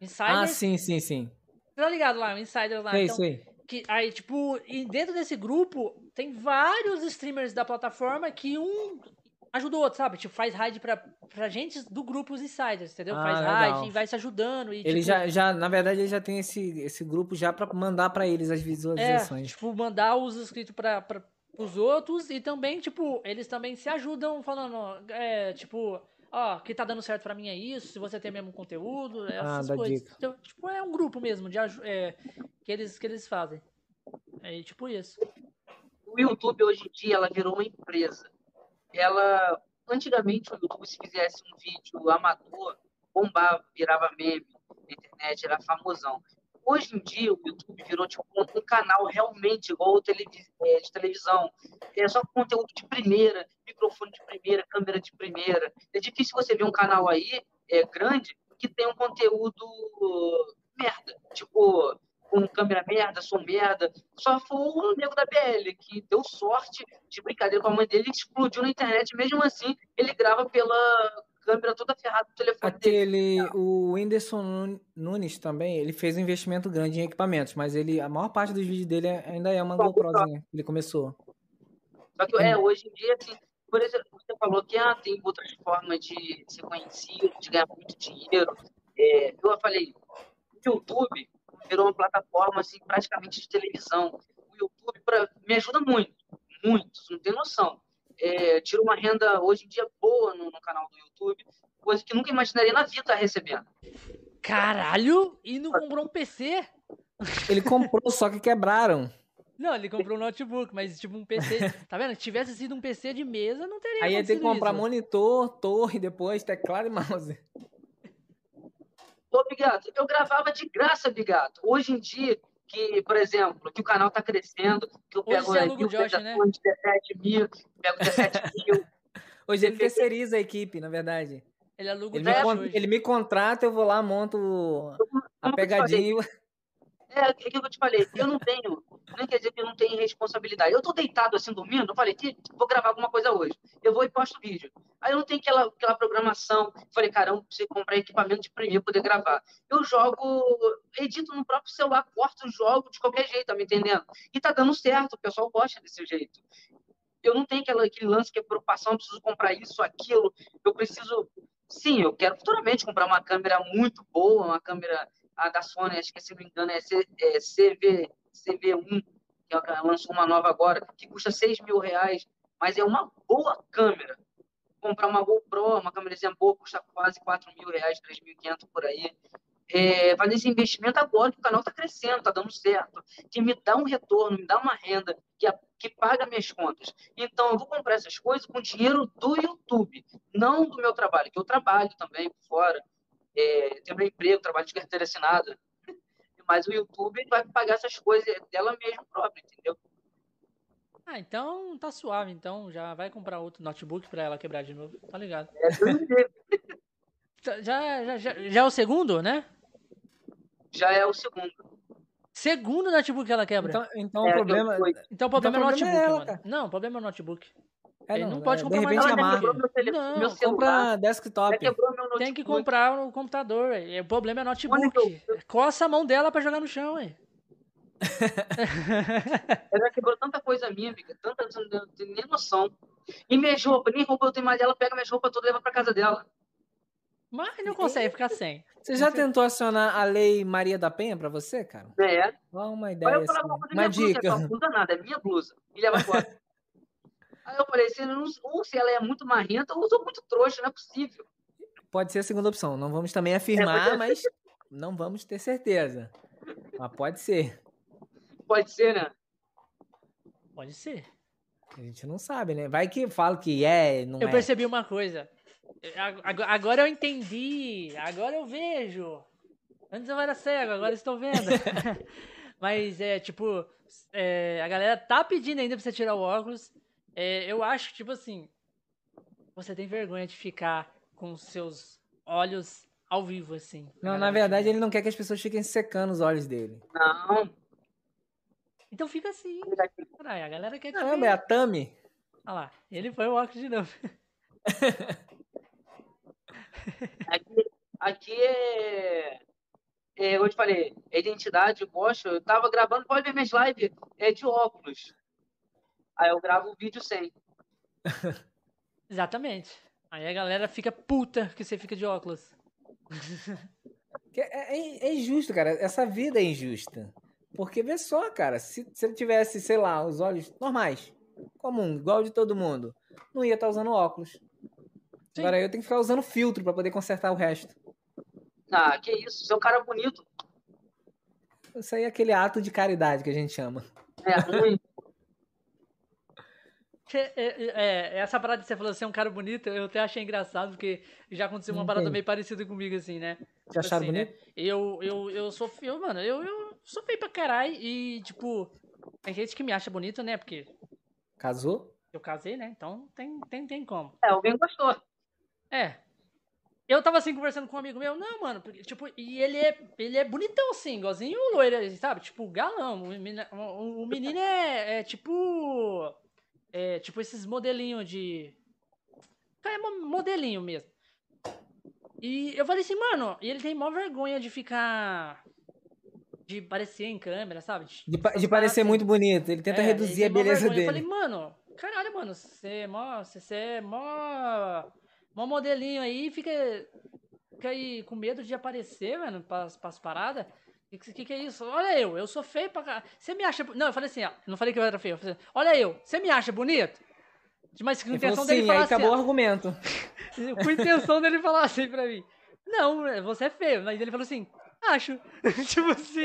Insiders. Ah, sim, sim, sim. Tá ligado lá, o Insiders lá. Sei, então, sei. Que, aí, tipo, e dentro desse grupo tem vários streamers da plataforma que um ajuda o outro, sabe? Tipo, faz raid pra, pra gente do grupo os insiders, entendeu? Ah, faz raid e vai se ajudando. E, ele tipo, já, já, na verdade, ele já tem esse, esse grupo já pra mandar pra eles as visualizações. É, tipo, mandar os inscritos pra, pra, pros outros e também, tipo, eles também se ajudam falando, é, tipo, ó, que tá dando certo pra mim é isso, se você tem mesmo conteúdo, é ah, essas ah, coisas. Então, tipo, é um grupo mesmo de é, que, eles, que eles fazem. É tipo isso. O YouTube hoje em dia ela virou uma empresa. Ela antigamente o YouTube se fizesse um vídeo amador, bombava, virava meme na internet, era famosão. Hoje em dia, o YouTube virou tipo, um, canal realmente igual televis é, de televisão. É só conteúdo de primeira, microfone de primeira, câmera de primeira. É difícil você ver um canal aí é, grande que tem um conteúdo merda. Tipo, com câmera merda, som merda. Só foi o nego da BL, que deu sorte de brincadeira com a mãe dele e explodiu na internet. Mesmo assim, ele grava pela câmera toda ferrada do telefone Aquele, dele. O Whindersson Nunes também, ele fez um investimento grande em equipamentos, mas ele, a maior parte dos vídeos dele ainda é uma GoProzinha. Ele começou. Só que, é, hoje em dia, assim, por exemplo, você falou que ah, tem outras formas de ser conhecido, de ganhar muito dinheiro. É, eu falei, YouTube virou uma plataforma, assim, praticamente de televisão. O YouTube pra, me ajuda muito, muito, você não tem noção é, tira uma renda hoje em dia boa no, no, canal do YouTube, coisa que nunca imaginaria na vida estar recebendo. Caralho! E não comprou um PC? Ele comprou, só que quebraram. Não, ele comprou um notebook, mas tipo um PC. Tá vendo? Se tivesse sido um PC de mesa, não teria Aí ia ter que comprar isso. monitor, torre, depois teclado e mouse. Ô, Bigato, eu gravava de graça, Bigato. Hoje em dia, que, por exemplo, que o canal está crescendo, que eu pego Hoje mil Josh, né? 17 mil, pego 17 mil. Hoje ele terceiriza a equipe, na verdade. Ele aluga ele, me, ele me contrata, eu vou lá, monto a pegadinha. É, é que eu te falei, eu não tenho, nem quer dizer que eu não tenho responsabilidade. Eu tô deitado assim, dormindo, eu falei vou gravar alguma coisa hoje. Eu vou e posto vídeo. Aí eu não tenho aquela, aquela programação. Falei, caramba, preciso comprar equipamento de Premiere para poder gravar. Eu jogo, edito no próprio celular, corto jogo de qualquer jeito, tá me entendendo? E tá dando certo, o pessoal gosta desse jeito. Eu não tenho aquela, aquele lance que é preocupação, preciso comprar isso, aquilo. Eu preciso. Sim, eu quero futuramente comprar uma câmera muito boa, uma câmera a da Sony, acho que se não me engano é, C, é CV, CV1, que lançou uma nova agora, que custa 6 mil reais, mas é uma boa câmera. Comprar uma GoPro, uma câmerazinha boa, custa quase 4 mil reais, 3.500 por aí. É, fazer esse investimento agora que o canal está crescendo, está dando certo, que me dá um retorno, me dá uma renda, que, que paga minhas contas. Então, eu vou comprar essas coisas com dinheiro do YouTube, não do meu trabalho, que eu trabalho também por fora, é, tem meu emprego, trabalho de carteira assinada. Mas o YouTube vai pagar essas coisas dela mesmo própria, entendeu? Ah, então tá suave. Então já vai comprar outro notebook pra ela quebrar de novo. Tá ligado? É, já, já, já, já é o segundo, né? Já é o segundo. Segundo notebook que ela quebra. Então, então é, o problema. Então o problema então, é o notebook, é ela, Não, o problema é o notebook. É, não, não pode é, comprar mais nada. Não, compra desktop. Tem que comprar o computador. Ué. O problema é notebook. Coça a mão dela pra jogar no chão, ué. ela quebrou tanta coisa minha, amiga. Tanta, não tem nem noção. E minha roupa, nem roupa eu tenho mais dela, pega minha roupa toda e leva pra casa dela. Mas não consegue ficar sem. Você já tentou acionar a lei Maria da Penha pra você, cara? É. Olha uma ideia. Assim. Uma dica. Blusa, não usa nada, é minha blusa. E leva embora. Aí eu falei, não, ou se ela é muito marrenta, ou sou muito trouxa, não é possível. Pode ser a segunda opção. Não vamos também afirmar, é, mas não vamos ter certeza. Mas pode ser. Pode ser, né? Pode ser. A gente não sabe, né? Vai que fala que é, não Eu é. percebi uma coisa. Agora eu entendi. Agora eu vejo. Antes eu era cego, agora estou vendo. Mas é tipo, é, a galera tá pedindo ainda pra você tirar o óculos. É, eu acho, tipo assim, você tem vergonha de ficar com seus olhos ao vivo, assim. Não, na verdade ele não quer que as pessoas fiquem secando os olhos dele. Não. Então fica assim. Caralho, a galera quer Caramba, ver. é a Tami. Olha lá, ele foi o óculos de novo. aqui, aqui é, é, eu te falei, é identidade, gosto. Eu tava gravando, pode ver minhas lives, é de óculos. Aí eu gravo o vídeo sem. Exatamente. Aí a galera fica puta que você fica de óculos. É, é, é, injusto, cara. Essa vida é injusta. Porque vê só, cara, se, se ele tivesse, sei lá, os olhos normais, comum, igual de todo mundo, não ia estar tá usando óculos. Sim. Agora eu tenho que ficar usando filtro para poder consertar o resto. Ah, que isso, você é um cara bonito. Isso aí é aquele ato de caridade que a gente chama. É ruim. É, é, é, essa parada que você falou, ser um cara bonito, eu até achei engraçado, porque já aconteceu uma parada meio parecida comigo, assim, né? Você acharam assim, bonito? Né? Eu, eu, eu sou feio, mano, eu, eu sou feio pra caralho e, tipo, tem gente que me acha bonito, né? Porque. Casou? Eu casei, né? Então tem, tem, tem como. É, alguém gostou. É. Eu tava assim conversando com um amigo meu, não, mano, porque, tipo, e ele é, ele é bonitão assim, igualzinho o loiro, sabe? Tipo, galão. O menino, o menino é, é tipo é, tipo esses modelinhos de. É modelinho mesmo. E eu falei assim, mano, e ele tem maior vergonha de ficar. De parecer em câmera, sabe? De, de, de parecer assim. muito bonito. Ele tenta é, reduzir a beleza dele. Eu falei, mano, caralho, mano, você é mó. Você é mó. Mó modelinho aí, fica. Fica aí com medo de aparecer, mano, pras, pras paradas. O que, que, que, é isso? Olha eu, eu sou feio pra caralho. Você me acha. Não, eu falei assim, ó. Não falei que eu era feio. Eu falei, assim, Olha eu, você me acha bonito? Mas com intenção dele falar aí assim. acabou o argumento. com intenção dele falar assim pra mim. Não, você é feio. Mas ele falou assim, acho. tipo assim,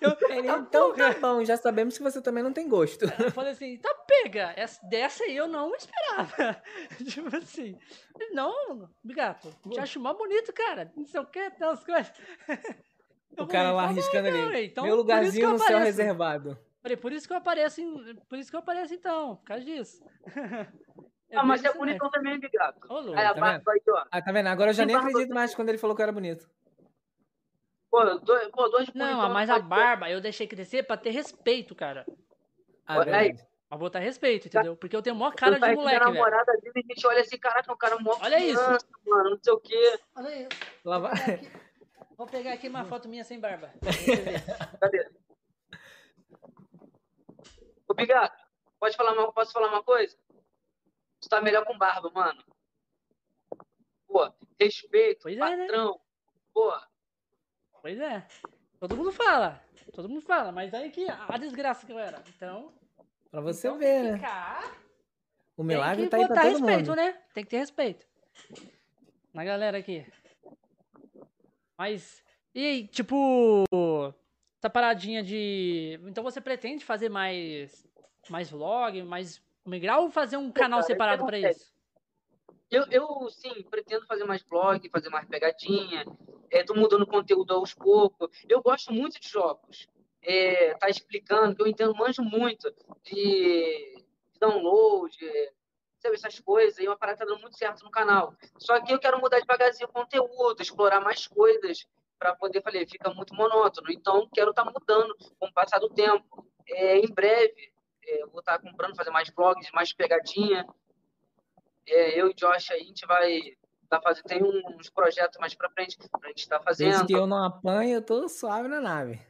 eu, ele, tá então tá bom, já sabemos que você também não tem gosto. Eu falei assim, tá pega. Essa, dessa aí eu não esperava. tipo assim, não, gato, te acho mó bonito, cara. Não sei o que, umas coisas. O cara lá arriscando ali. Então, Meu lugarzinho no céu reservado. Falei, por isso que eu apareço, em, por isso que eu apareço então, por causa disso. É ah, mas é bonitão também, Bigato. Lu, aí, tá, vendo? Aí, ah, tá vendo? Agora eu já nem acredito mais quando ele falou que eu era bonito. Pô, dois, pô, dois Não, mas a barba eu deixei crescer pra ter respeito, cara. Ah, é Pra botar respeito, entendeu? Porque eu tenho maior cara de moleque, velho. namorada dele, a gente olha assim, caraca, o cara é mó Olha criança, isso. mano, não sei o quê. Olha isso. Lá vai. Vou pegar aqui uma foto minha sem barba. Cadê? Ô, Bigato, pode falar uma, posso falar uma coisa? Tu tá melhor com barba, mano. Pô, respeito, pois patrão. É, né? Pô. Pois é. Todo mundo fala. Todo mundo fala, mas aí que a desgraça que eu era. Então. Pra você então, ver, né? O milagre tá aí pra todo respeito, mundo. né? Tem que ter respeito. Na galera aqui. Mas, e tipo, essa paradinha de. Então você pretende fazer mais, mais vlog, mais migrar ou fazer um canal cara, separado para isso? Eu, eu, sim, pretendo fazer mais vlog, fazer mais pegadinha. É, tô mudando conteúdo aos poucos. Eu gosto muito de jogos. É, tá explicando, que eu entendo, manjo muito de, de download, sabe, essas coisas, e uma parada tá dando muito certo no canal. Só que eu quero mudar devagarzinho o conteúdo, explorar mais coisas, para poder, falei, fica muito monótono. Então, quero estar tá mudando com o passar do tempo. É, em breve, é, vou estar tá comprando, fazer mais vlogs, mais pegadinha. É, eu e Josh aí, a gente vai tá fazendo, tem uns projetos mais para frente, a gente estar tá fazendo. Desde que eu não apanho, eu tô suave na nave.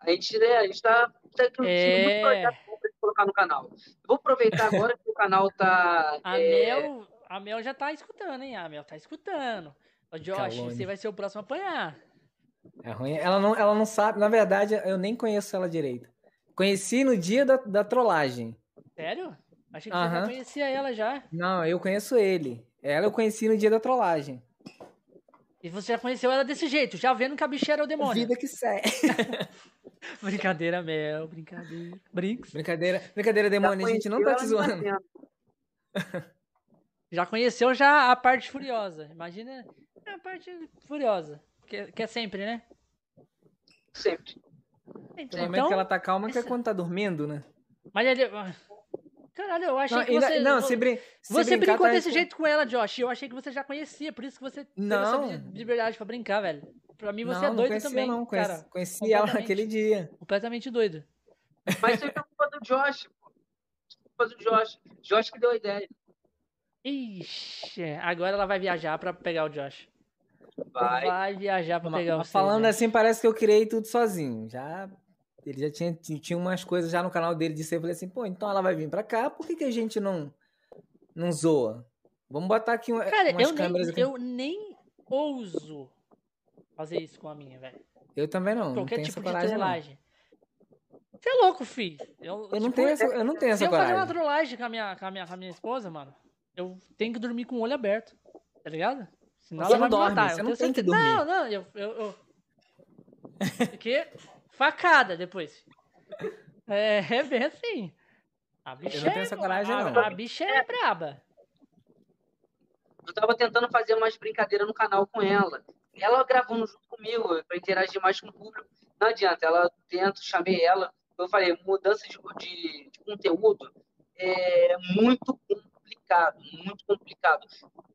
A gente, né, a gente tá, tá é... muito projeto colocar no canal. Vou aproveitar agora que o canal tá. A, é... Mel, a Mel já tá escutando, hein? A Mel tá escutando. Ô, Josh, Calone. você vai ser o próximo a apanhar. É ruim. Ela não, ela não sabe. Na verdade, eu nem conheço ela direito. Conheci no dia da, da trollagem. Sério? Achei que uh -huh. você já conhecia ela já. Não, eu conheço ele. Ela eu conheci no dia da trollagem. E você já conheceu ela desse jeito, já vendo que a bicha era o demônio. Vida que segue. brincadeira, Mel, brincadeira. Brinks. Brincadeira, brincadeira, demônio, a gente não tá te zoando. Já conheceu já a parte furiosa. Imagina a parte furiosa. Que, que é sempre, né? Sempre. Então, no momento que ela tá calma, que é quando tá dormindo, né? Mas ele. Caralho, eu achei não, que você. Não, se, brin se Você brincou tá desse jeito com ela, Josh. Eu achei que você já conhecia, por isso que você não. teve essa liberdade pra brincar, velho. Pra mim você não, é doido não conhecia, também. Não, conheci, cara. Conheci ela naquele dia. Completamente doido. Mas isso é culpa do Josh, pô. Culpa do Josh. Josh que deu a ideia. Ixi, agora ela vai viajar pra pegar o Josh. Vai. Vai viajar pra pegar o Falando assim, parece que eu criei tudo sozinho. Já ele já tinha, tinha umas coisas já no canal dele de ser. Eu falei assim, pô, então ela vai vir pra cá, por que, que a gente não, não zoa? Vamos botar aqui uma, Cara, umas eu câmeras nem, aqui. Eu nem ouso fazer isso com a minha, velho. Eu também não. Qualquer não tipo de trollagem. Você é louco, filho. Eu, eu, não, tipo, tenho essa, eu não tenho essa Se coragem. eu fazer uma trollagem com a, minha, com, a minha, com a minha esposa, mano, eu tenho que dormir com o olho aberto. Tá ligado? Senão você ela não vai dorme, matar. Você não tem que dormir. Não, não, eu... eu, eu... Porque facada depois. É, é bem assim. A bicha eu não tenho é, essa coragem, a, não. A bicha é braba. Eu tava tentando fazer umas brincadeiras no canal com ela. Ela gravando junto comigo, para interagir mais com o público. Não adianta, ela tento, chamei ela. Eu falei, mudança de, de, de conteúdo é muito complicado, muito complicado.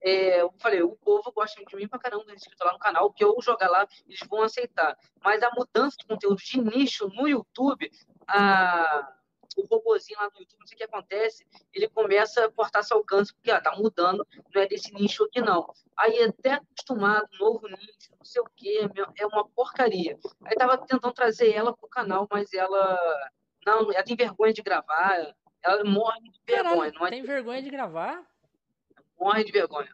É, eu falei, o povo gosta de mim pra caramba, inscrito lá no canal, que eu jogar lá, eles vão aceitar. Mas a mudança de conteúdo de nicho no YouTube, a, o robozinho lá do YouTube, não sei o que acontece, ele começa a cortar seu alcance, porque ah, tá mudando, não é desse nicho aqui não. Aí até acostumado, novo nicho, não sei o que, é uma porcaria. Aí tava tentando trazer ela pro canal, mas ela não, ela tem vergonha de gravar, ela morre de vergonha. Caralho, não é... Tem vergonha de gravar? Morre de vergonha.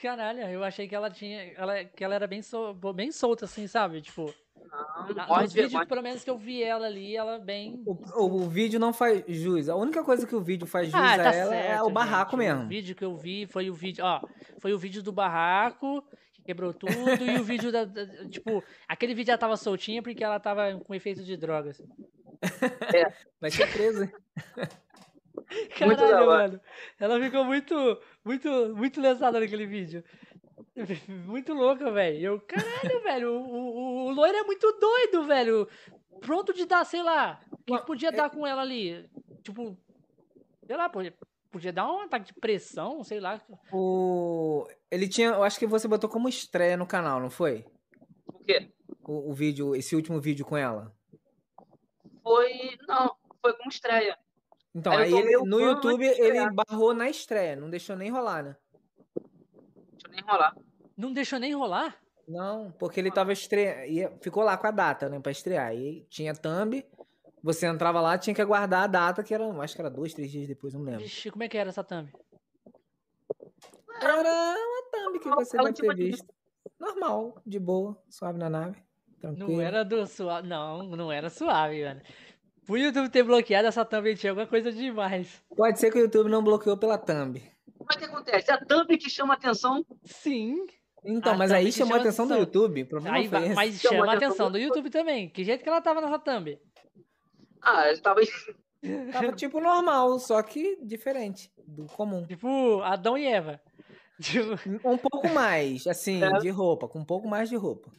Caralho, eu achei que ela tinha. Ela, que ela era bem, sol, bem solta, assim, sabe? Tipo. Não, não morre de vídeos, vergonha. pelo menos que eu vi ela ali, ela bem. O, o, o, vídeo não faz jus. A única coisa que o vídeo faz jus ah, tá a ela é certo, é o barraco gente. mesmo. O vídeo que eu vi foi o vídeo. Ó, foi o vídeo do barraco, quebrou tudo, e o vídeo da, da, Tipo, aquele vídeo ela tava soltinha porque ela tava com efeito de drogas. É. Vai ser presa. Caralho, mano. Ela ficou muito, muito, muito lesada naquele vídeo. Muito louca, velho. Eu, caralho, velho. O, o, o loiro é muito doido, velho. Pronto de dar, sei lá. O que podia é dar com ela ali? Tipo, sei lá, podia, podia dar um ataque de pressão, sei lá. O... Ele tinha. Eu acho que você botou como estreia no canal, não foi? O quê? O, o vídeo, esse último vídeo com ela. Foi. Não, foi como estreia. Então, aí, aí ele, no YouTube ele barrou na estreia, não deixou nem rolar, né? Deixou nem rolar. Não deixou nem rolar? Não, porque ele tava estreando. Ficou lá com a data, né? Pra estrear. E tinha thumb. Você entrava lá, tinha que aguardar a data, que era, acho que era dois, três dias depois, não lembro. Vixe, como é que era essa thumb? Era uma thumb que você deve ter visto. Normal, de boa, suave na nave. Tranquilo. Não era do suave. Não, não era suave, mano. Por YouTube ter bloqueado essa thumb tinha alguma coisa demais. Pode ser que o YouTube não bloqueou pela thumb. Como é que acontece? A thumb que chama atenção? Sim. Então, a mas aí chamou a atenção do YouTube. aí, mas chama a atenção do YouTube também. Que jeito que ela tava nessa thumb? Ah, tava. tava tipo normal, só que diferente do comum. Tipo Adão e Eva. Tipo... Um pouco mais, assim, é. de roupa, com um pouco mais de roupa.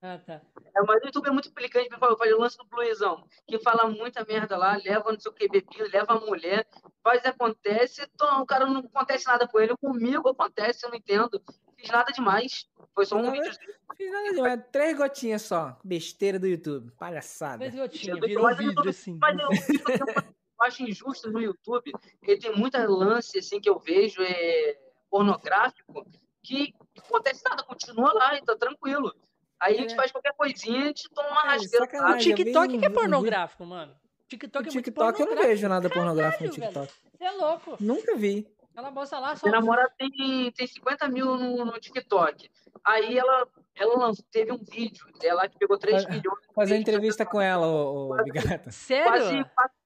Ah, tá. É, mas o YouTube é muito implicante pra fazer o lance do Bluizão, que fala muita merda lá, leva não sei o que, bebida, leva a mulher, faz acontece, então, o cara não acontece nada com ele. Comigo acontece, eu não entendo. Fiz nada demais. Foi só um vídeo. Fiz nada demais. Três gotinhas só. Besteira do YouTube. Palhaçada. Três gotinhas, virou um vídeo assim. Mas eu, eu acho injusto no YouTube. Ele tem muita lance assim que eu vejo é, pornográfico que não acontece nada, continua lá e tá tranquilo. Aí a gente é. faz qualquer coisinha, a gente toma uma é, rasteira. O TikTok que é pornográfico, mano. TikTok, é TikTok eu não vejo nada pornográfico no TikTok. Você é louco. Nunca vi. Ela mostra lá só. Minha namorada tem, tem 50 mil no, no TikTok. Aí ela, ela lançou, teve um vídeo dela que pegou 3 Faz, milhões. Fazer entrevista com ela, ô, ô Bigata. Sério? Quase 4,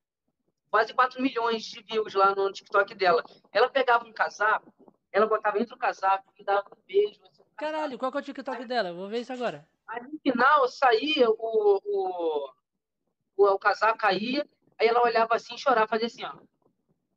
quase 4 milhões de views lá no TikTok dela. Ela pegava um casaco, ela botava entre o casaco e dava um beijo. Assim, Caralho, qual que é o TikTok dela? Vou ver isso agora. Aí no final saía o, o, o, o casaco caía, aí ela olhava assim e chorava, fazia assim, ó.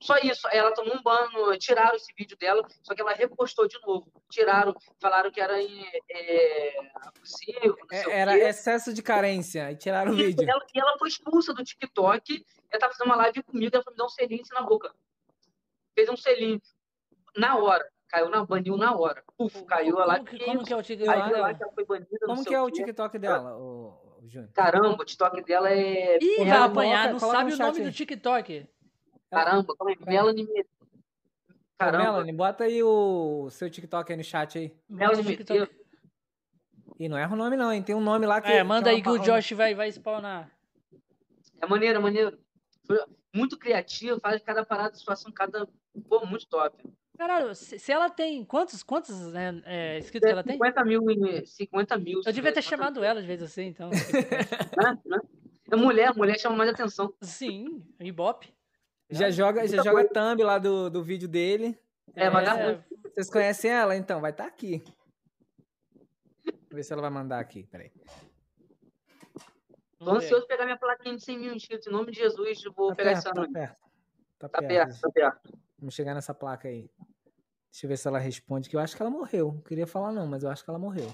Só isso. Aí ela tomou um banho, tiraram esse vídeo dela, só que ela repostou de novo. Tiraram, falaram que era é, possível. É, era excesso de carência, e tiraram o vídeo. Ela, e ela foi expulsa do TikTok Ela tava fazendo uma live comigo, ela foi me dar um selinho assim na boca. Fez um selinho. Na hora. Caiu na baniu na hora. Puf, caiu a live. Como, como que é o TikTok dela? Como que é o TikTok dela, o, Júnior? Caramba, o TikTok dela é. Ih, vai apanhar, não sabe o nome do TikTok. Caramba, como é? Melanie Caramba. Melanie, bota aí o seu TikTok aí no chat aí. Melanie TikTok. E não erra o nome não, hein? Tem um nome lá que... É, manda aí que o Josh vai, vai spawnar. É maneiro, é maneiro. Muito criativo, faz cada parada, situação, cada... Pô, muito top. Caralho, se, ela tem... Quantos, quantos né, é, inscritos é, ela tem? 50 mil, 50 mil. Eu devia ter chamado ela às vezes assim, então. é, né? é mulher, mulher chama mais atenção. Sim, Ibope. Já joga, já joga thumb lá do, do vídeo dele. É, vagabundo. É, vocês conhecem ela, então? Vai estar tá aqui. Vou ver se ela vai mandar aqui, peraí. Tô ansioso pegar minha plaquinha de 100 mil inscritos. Em nome de Jesus, eu vou tá pegar essa tá perto, tá, tá perto. perto, tá perto. Vamos chegar nessa placa aí. Deixa eu ver se ela responde, que eu acho que ela morreu. Não queria falar não, mas eu acho que ela morreu.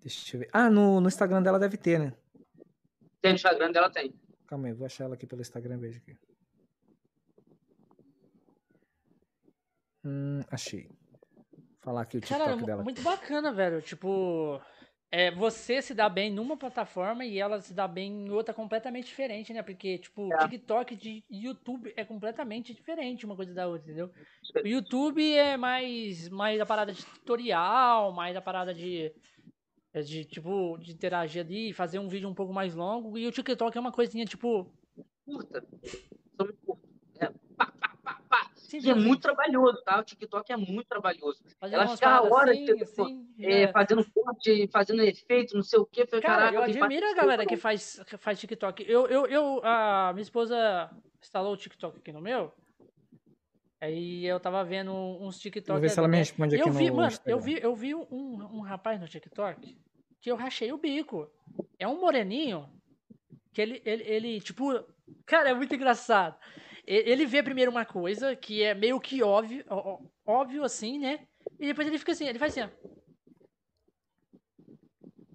Deixa eu ver. Ah, no, no Instagram dela deve ter, né? Tem no Instagram dela, tem. Calma aí, vou achar ela aqui pelo Instagram, veja aqui. Hum, achei. Falar aqui o TikTok Cara, dela. Muito bacana, velho. Tipo, é, você se dá bem numa plataforma e ela se dá bem em outra completamente diferente, né? Porque, tipo, é. TikTok de YouTube é completamente diferente uma coisa da outra, entendeu? O YouTube é mais, mais a parada de tutorial, mais a parada de, é de, tipo, de interagir ali, fazer um vídeo um pouco mais longo. E o TikTok é uma coisinha, tipo... Curta. Muito curta. É, pá, pá, pá, pá. Sim, e é muito trabalhoso, tá? O TikTok é muito trabalhoso. Ela fica horas assim, assim, é, é. fazendo corte, fazendo efeito, não sei o quê. Cara, caraca, eu admiro a galera que faz, que faz TikTok. Eu, eu, eu, a minha esposa instalou o TikTok aqui no meu. Aí eu tava vendo uns TikTok. Vou ver se ela me responde aqui eu vi, no mano, eu vi, eu vi um, um rapaz no TikTok que eu rachei o bico. É um moreninho que ele, ele, ele tipo, cara, é muito engraçado. Ele vê primeiro uma coisa que é meio que óbvio, óbvio assim, né? E depois ele fica assim, ele faz assim, ó.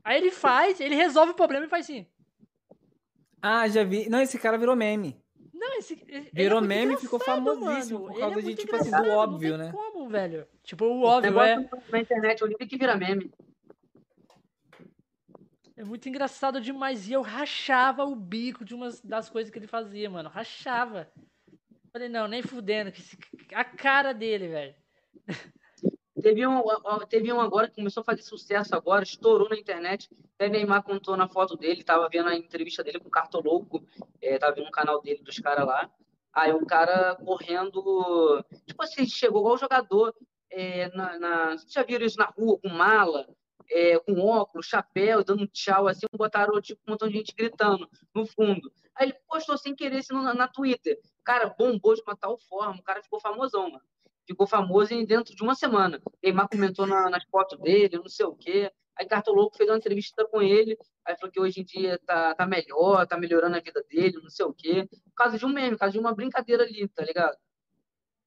Aí ele faz, ele resolve o problema e faz assim. Ah, já vi. Não, esse cara virou meme. Não, esse. Virou é meme e ficou famosíssimo mano. por causa é de, tipo assim, do óbvio, né? Como, velho? Tipo, o óbvio é. Na internet, o livro que vira meme. É muito engraçado demais. E eu rachava o bico de umas das coisas que ele fazia, mano. Rachava. Falei, não, nem fudendo. A cara dele, velho. Teve um, teve um agora que começou a fazer sucesso agora, estourou na internet. Até Neymar contou na foto dele, tava vendo a entrevista dele com o Cartoloco, é, tava vendo um canal dele dos caras lá. Aí um cara correndo, tipo assim, chegou igual jogador, é, na, na, vocês já viram isso na rua, com mala, é, com óculos, chapéu, dando tchau, assim, botaram tipo, um montão de gente gritando no fundo. Aí ele postou sem querer assim, na, na Twitter. Cara, bombou de uma tal forma, o cara ficou famosão, mano. Ficou famoso em dentro de uma semana. Neymar comentou na, nas fotos dele, não sei o quê. Aí Cartoloco fez uma entrevista com ele, aí falou que hoje em dia tá, tá melhor, tá melhorando a vida dele, não sei o quê. Por causa de um meme, por causa de uma brincadeira ali, tá ligado?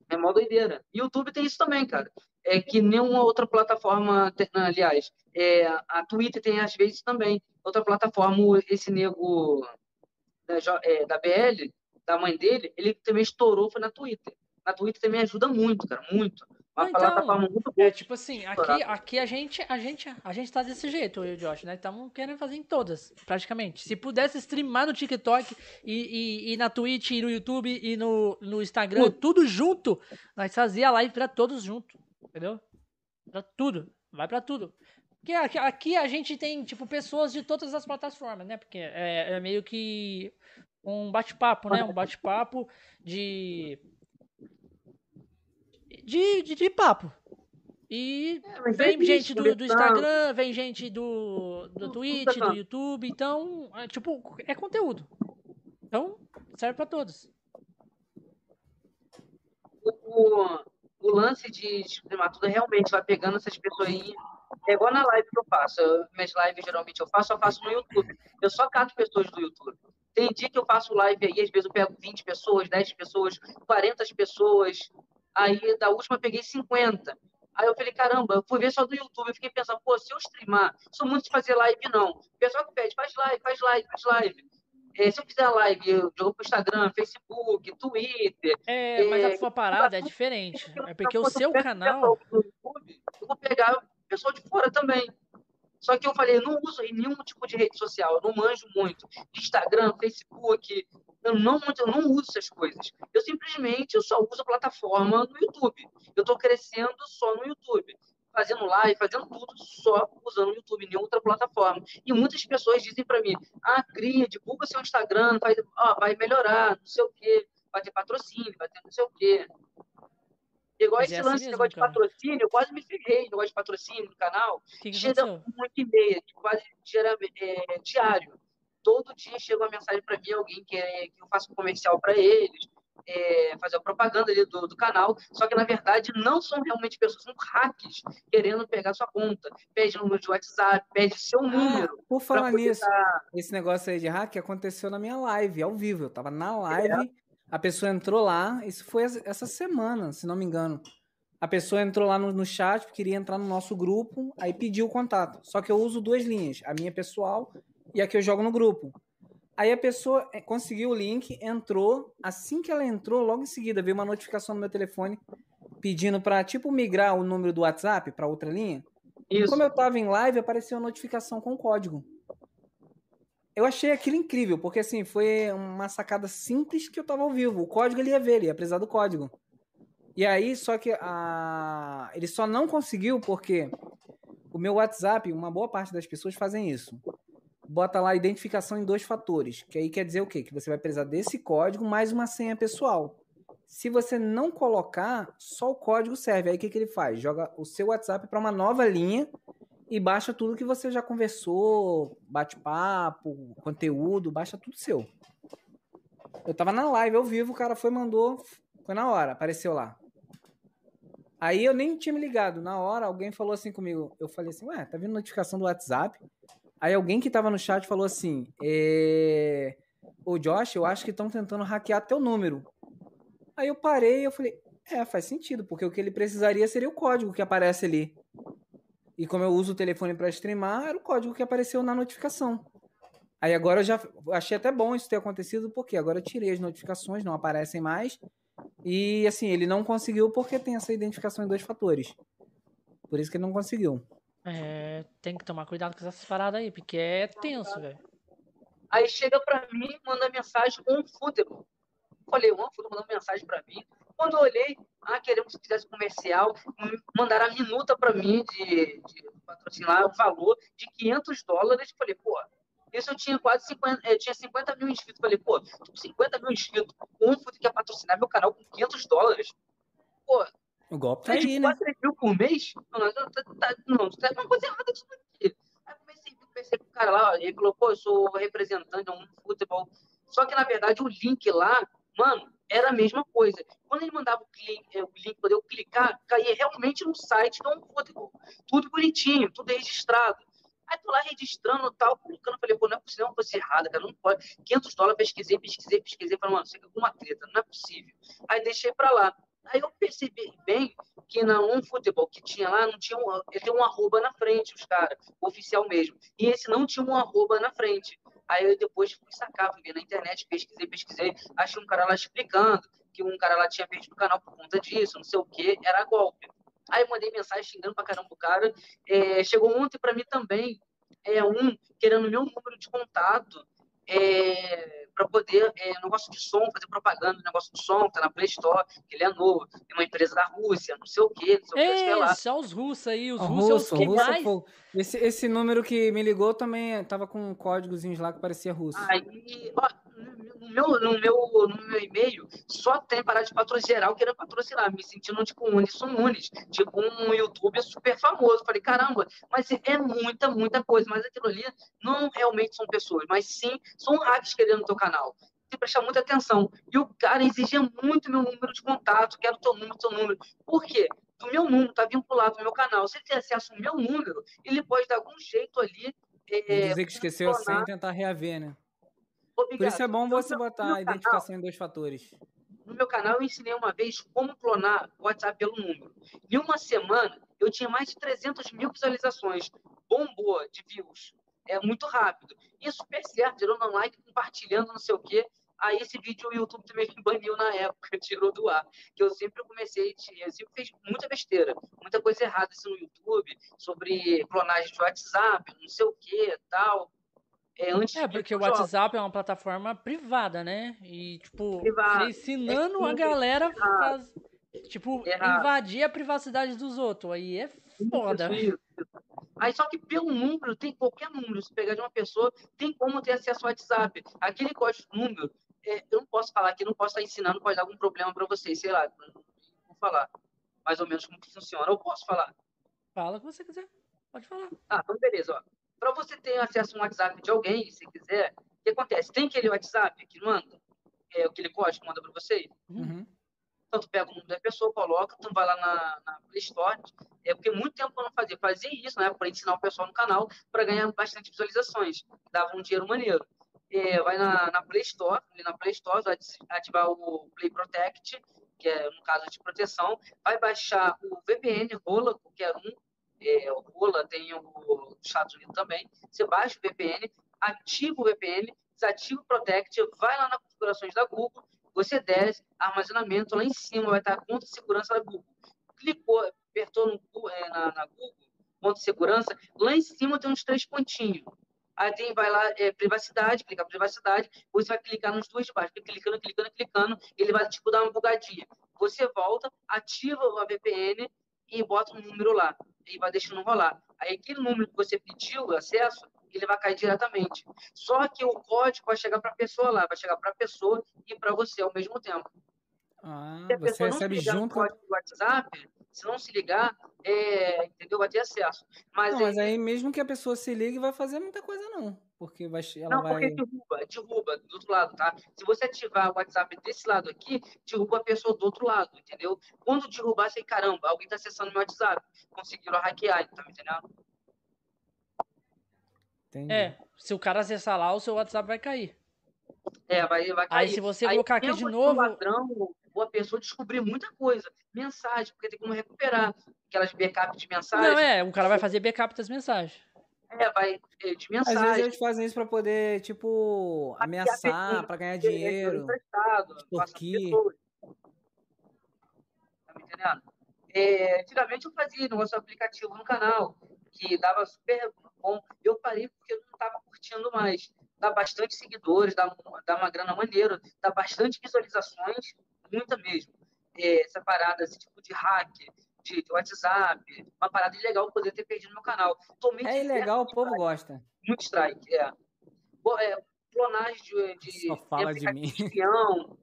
É mó doideira. YouTube tem isso também, cara. É que nenhuma outra plataforma, aliás, é, a Twitter tem às vezes também. Outra plataforma, esse nego da, é, da BL, da mãe dele, ele também estourou, foi na Twitter. Na Twitter também ajuda muito, cara, muito. Uma então, plataforma muito boa. É tipo assim, aqui, aqui a gente, a gente, a gente tá desse jeito, eu e o Josh, né? Estamos querendo fazer em todas, praticamente. Se pudesse streamar no TikTok e, e, e na Twitch, e no YouTube e no, no Instagram, tudo junto, nós fazia a live pra todos junto, entendeu? Pra tudo, vai pra tudo. Porque aqui, aqui a gente tem, tipo, pessoas de todas as plataformas, né? Porque é, é meio que um bate-papo, né? Um bate-papo de, de, de, de papo. E é, vem é gente do, do, Instagram, vem gente do, do Twitch, do YouTube, então, é, tipo, é conteúdo. Então, serve para todos. O, o lance de, de tudo realmente vai pegando essas pessoas aí é igual na live que eu faço. Eu, minhas lives geralmente eu faço, eu faço no YouTube. Eu só cato pessoas do YouTube. Tem dia que eu faço live aí, às vezes eu pego 20 pessoas, 10 pessoas, 40 pessoas. Aí da última eu peguei 50. Aí eu falei, caramba, eu fui ver só do YouTube, eu fiquei pensando, pô, se eu streamar, sou muito de fazer live, não. O pessoal que pede, faz live, faz live, faz live. É, se eu fizer live, eu jogo pro Instagram, Facebook, Twitter. É, mas a sua parada é diferente. É porque o seu canal. Eu vou pegar o pessoal de fora também. Só que eu falei, eu não uso nenhum tipo de rede social, eu não manjo muito. Instagram, Facebook, eu não, eu não uso essas coisas. Eu simplesmente eu só uso a plataforma no YouTube. Eu estou crescendo só no YouTube. Fazendo live, fazendo tudo só usando o YouTube, nenhuma outra plataforma. E muitas pessoas dizem para mim: ah, cria, divulga seu Instagram, vai, ó, vai melhorar, não sei o quê, vai ter patrocínio, vai ter não sei o quê. Igual Mas esse é assim lance, mesmo, negócio cara. de patrocínio, eu quase me ferrei, negócio de patrocínio no canal. Que que chega muito e-mail, quase é, diário. Todo dia chega uma mensagem para mim, alguém que, é, que eu faço um comercial para eles, é, fazer a propaganda ali do, do, canal, só que na verdade não são realmente pessoas, são hacks querendo pegar sua conta, pede número de WhatsApp, pede seu ah, número. Por falar nisso, dar... esse negócio aí de hack aconteceu na minha live, ao vivo. Eu tava na live, é. A pessoa entrou lá, isso foi essa semana, se não me engano. A pessoa entrou lá no, no chat, queria entrar no nosso grupo, aí pediu o contato. Só que eu uso duas linhas, a minha pessoal e a que eu jogo no grupo. Aí a pessoa eh, conseguiu o link, entrou. Assim que ela entrou, logo em seguida veio uma notificação no meu telefone pedindo para tipo migrar o número do WhatsApp para outra linha. Isso. Como eu estava em live, apareceu uma notificação com código eu achei aquilo incrível, porque assim, foi uma sacada simples que eu tava ao vivo. O código ele ia ver, ele ia precisar do código. E aí, só que a... ele só não conseguiu porque o meu WhatsApp, uma boa parte das pessoas fazem isso. Bota lá identificação em dois fatores, que aí quer dizer o quê? Que você vai precisar desse código mais uma senha pessoal. Se você não colocar, só o código serve. Aí o que, que ele faz? Joga o seu WhatsApp para uma nova linha e baixa tudo que você já conversou, bate-papo, conteúdo, baixa tudo seu. Eu tava na live ao vivo, o cara foi, mandou, foi na hora, apareceu lá. Aí eu nem tinha me ligado. Na hora, alguém falou assim comigo. Eu falei assim, ué, tá vindo notificação do WhatsApp? Aí alguém que tava no chat falou assim, é... Ô Josh, eu acho que estão tentando hackear teu número. Aí eu parei e eu falei, é, faz sentido, porque o que ele precisaria seria o código que aparece ali. E como eu uso o telefone para streamar, era o código que apareceu na notificação. Aí agora eu já achei até bom isso ter acontecido, porque agora eu tirei as notificações, não aparecem mais. E assim, ele não conseguiu porque tem essa identificação em dois fatores. Por isso que ele não conseguiu. É, tem que tomar cuidado com essas paradas aí, porque é tenso, velho. Aí chega pra mim, manda mensagem, um futebol. Falei, um futebol mandou mensagem pra mim. Quando eu olhei, ah, queremos que fizesse comercial, mandaram a minuta para mim de, de patrocinar o valor de 500 dólares. Falei, pô, isso eu tinha quase 50, eu tinha 50 mil inscritos. Falei, pô, 50 mil inscritos, um que quer patrocinar meu canal com 500 dólares. Pô, o golpe tá aí, né? 4 mil por mês? Não, tá, tá, não, tá uma coisa errada disso aqui. Aí comecei, comecei com o cara lá, ele falou, pô, eu sou representante de um futebol. Só que, na verdade, o link lá, mano, era a mesma coisa. Quando ele mandava o, clique, é, o link para eu clicar, caía realmente no site do OneFootball. Tudo bonitinho, tudo registrado. Aí tô lá registrando tal, colocando, falei, pô, não é possível, é uma coisa errada, cara, não pode. 500 dólares, pesquisei, pesquisei, pesquisei, falei, mano, chega alguma treta, não é possível. Aí deixei para lá. Aí eu percebi bem que na OneFootball que tinha lá, não tinha um, ele tem um arroba na frente, os caras, oficial mesmo. E esse não tinha um arroba na frente. Aí eu depois fui sacar, fui ver na internet, pesquisei, pesquisei, achei um cara lá explicando que um cara lá tinha perdido o canal por conta disso, não sei o que, era golpe. Aí eu mandei mensagem xingando pra caramba o cara. É, chegou ontem para mim também, é, um querendo meu número de contato. É, para poder, é, negócio de som, fazer propaganda do negócio de som, que tá na Play Store, que ele é novo, tem uma empresa da Rússia, não sei o quê, não sei o que, sei lá. Só os russos aí, os russos russo, que mais... Esse, esse número que me ligou também tava com códigozinhos lá que parecia russo. Aí, ó, no meu, no meu, no meu e-mail, só tem parar de patrocinar geral querendo patrocinar, me sentindo tipo um Unisson Nunes, tipo um youtuber super famoso. Falei, caramba, mas é muita, muita coisa. Mas aquilo ali não realmente são pessoas, mas sim são hacks querendo o teu canal. Tem que prestar muita atenção. E o cara exigia muito meu número de contato, quero teu número, teu número. Por quê? O meu número está vinculado ao meu canal. Se ele tem acesso ao meu número, ele pode dar algum jeito ali. É, dizer que esqueceu sem e tentar reaver, né? Obrigado. Por isso é bom você botar a identificação canal, em dois fatores. No meu canal eu ensinei uma vez como clonar o WhatsApp pelo número. Em uma semana eu tinha mais de 300 mil visualizações. Bombou de views. É muito rápido. E super certo, gerando um like, compartilhando, não sei o quê. Aí esse vídeo o YouTube também me baniu na época, tirou do ar. Que eu sempre comecei, eu sempre fiz muita besteira, muita coisa errada assim, no YouTube, sobre clonagem de WhatsApp, não sei o que tal. É, antes é porque o WhatsApp é uma plataforma privada, né? E, tipo, Privado. ensinando é a galera a faz, tipo, errado. invadir a privacidade dos outros. Aí é foda. Isso, isso. Aí só que pelo número, tem qualquer número, se pegar de uma pessoa, tem como ter acesso ao WhatsApp. Aquele código número é, eu não posso falar aqui, não posso estar ensinando, pode dar algum problema para vocês, sei lá, vou falar mais ou menos como que funciona. Eu posso falar? Fala o que você quiser, pode falar. Ah, então beleza, ó. Para você ter acesso a um WhatsApp de alguém, se quiser, o que acontece? Tem aquele WhatsApp que manda, é, aquele código que manda para você? Uhum. Então, tu pega o nome da pessoa, coloca, tu vai lá na, na Play Store, é porque muito tempo eu não fazia. Fazia isso, né, para ensinar o pessoal no canal, para ganhar bastante visualizações. Dava um dinheiro maneiro. É, vai na, na, Play Store, na Play Store, vai ativar o Play Protect, que é, no caso, de proteção, vai baixar o VPN, Rola, qualquer um, é, o Rola tem o dos Estados Unidos também, você baixa o VPN, ativa o VPN, desativa o Protect, vai lá nas configurações da Google, você desce, armazenamento, lá em cima vai estar conta de segurança da Google. Clicou, apertou no, é, na, na Google, conta de segurança, lá em cima tem uns três pontinhos Aí tem, vai lá, é, privacidade, clica privacidade, você vai clicar nos dois de baixo, clicando, clicando, clicando, ele vai tipo dar uma bugadinha. Você volta, ativa a VPN e bota um número lá, e vai deixando rolar. Aí aquele número que você pediu acesso, ele vai cair diretamente. Só que o código vai chegar para a pessoa lá, vai chegar para a pessoa e para você ao mesmo tempo. Ah, você recebe junto. O código do WhatsApp, se não se ligar, é, entendeu? Vai ter acesso. Mas, não, mas aí mesmo que a pessoa se ligue, vai fazer muita coisa não. Porque vai, ela não, vai... porque derruba, derruba do outro lado, tá? Se você ativar o WhatsApp desse lado aqui, derruba a pessoa do outro lado, entendeu? Quando derrubar, você, caramba, alguém tá acessando meu WhatsApp. Conseguiram hackear, tá me entendendo? Entendi. É, se o cara acessar lá, o seu WhatsApp vai cair. É, vai, vai cair. Aí se você Aí, colocar aqui de novo. Ladrão, ou a pessoa descobrir muita coisa. Mensagem, porque tem como recuperar aquelas backup de mensagem. Não, é, o cara vai fazer backup das mensagens. É, vai é, de mensagem. Às vezes eles fazem isso para poder, tipo, ameaçar, para ganhar dinheiro. Extorquir. Tá me entendendo? É, antigamente eu fazia negócio aplicativo no canal, que dava super bom. Eu parei porque eu não estava curtindo mais. Dá bastante seguidores, dá, dá uma grana maneira, dá bastante visualizações, muita mesmo. É, essa parada, esse tipo de hack, de, de, WhatsApp, uma parada ilegal poder ter perdido no meu canal. Tomei é ilegal, o povo strike. gosta. Muito strike, é. é clonagem de, de, Só fala de, de mim. espião,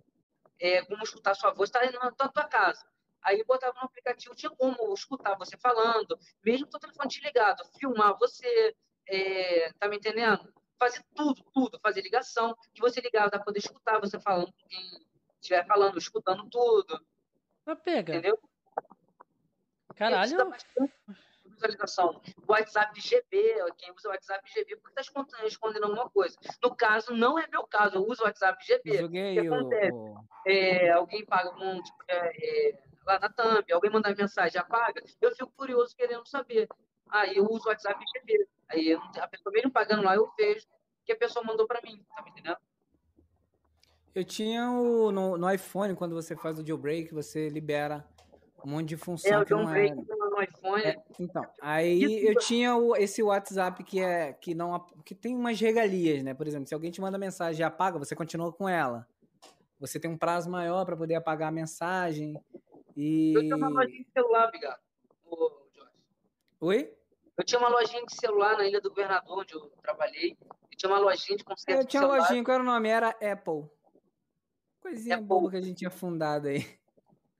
é, como escutar sua voz, está na tua casa. Aí botava no aplicativo, tinha como escutar você falando, mesmo com o telefone desligado, filmar você, é, tá me entendendo? Fazer tudo, tudo, fazer ligação, que você ligava para poder escutar você falando com quem estiver falando, escutando tudo. Mas pega. Entendeu? Caralho. Visualização. WhatsApp GB, quem usa o WhatsApp GB porque está escondendo alguma coisa. No caso, não é meu caso, eu uso o WhatsApp GB. Joguei o que O... É, alguém paga um, tipo, é, é, lá na thumb, alguém manda mensagem, apaga, eu fico curioso querendo saber. Aí eu uso o WhatsApp GB. Aí a pessoa mesmo pagando lá, eu vejo que a pessoa mandou para mim, tá me entendendo? Eu tinha o, no, no, iPhone, quando você faz o jailbreak, você libera um monte de função. É, o jailbreak é... no iPhone. É, então, aí eu tinha o, esse WhatsApp que é que não que tem umas regalias, né? Por exemplo, se alguém te manda mensagem e apaga, você continua com ela. Você tem um prazo maior para poder apagar a mensagem. E... Eu tinha uma lojinha de celular, Bigado. Oi? Eu tinha uma lojinha de celular na Ilha do Governador, onde eu trabalhei. Eu tinha uma lojinha de conserto Eu tinha uma lojinha, qual era o nome? Era Apple. Coisinha é boba que a gente tinha fundado aí.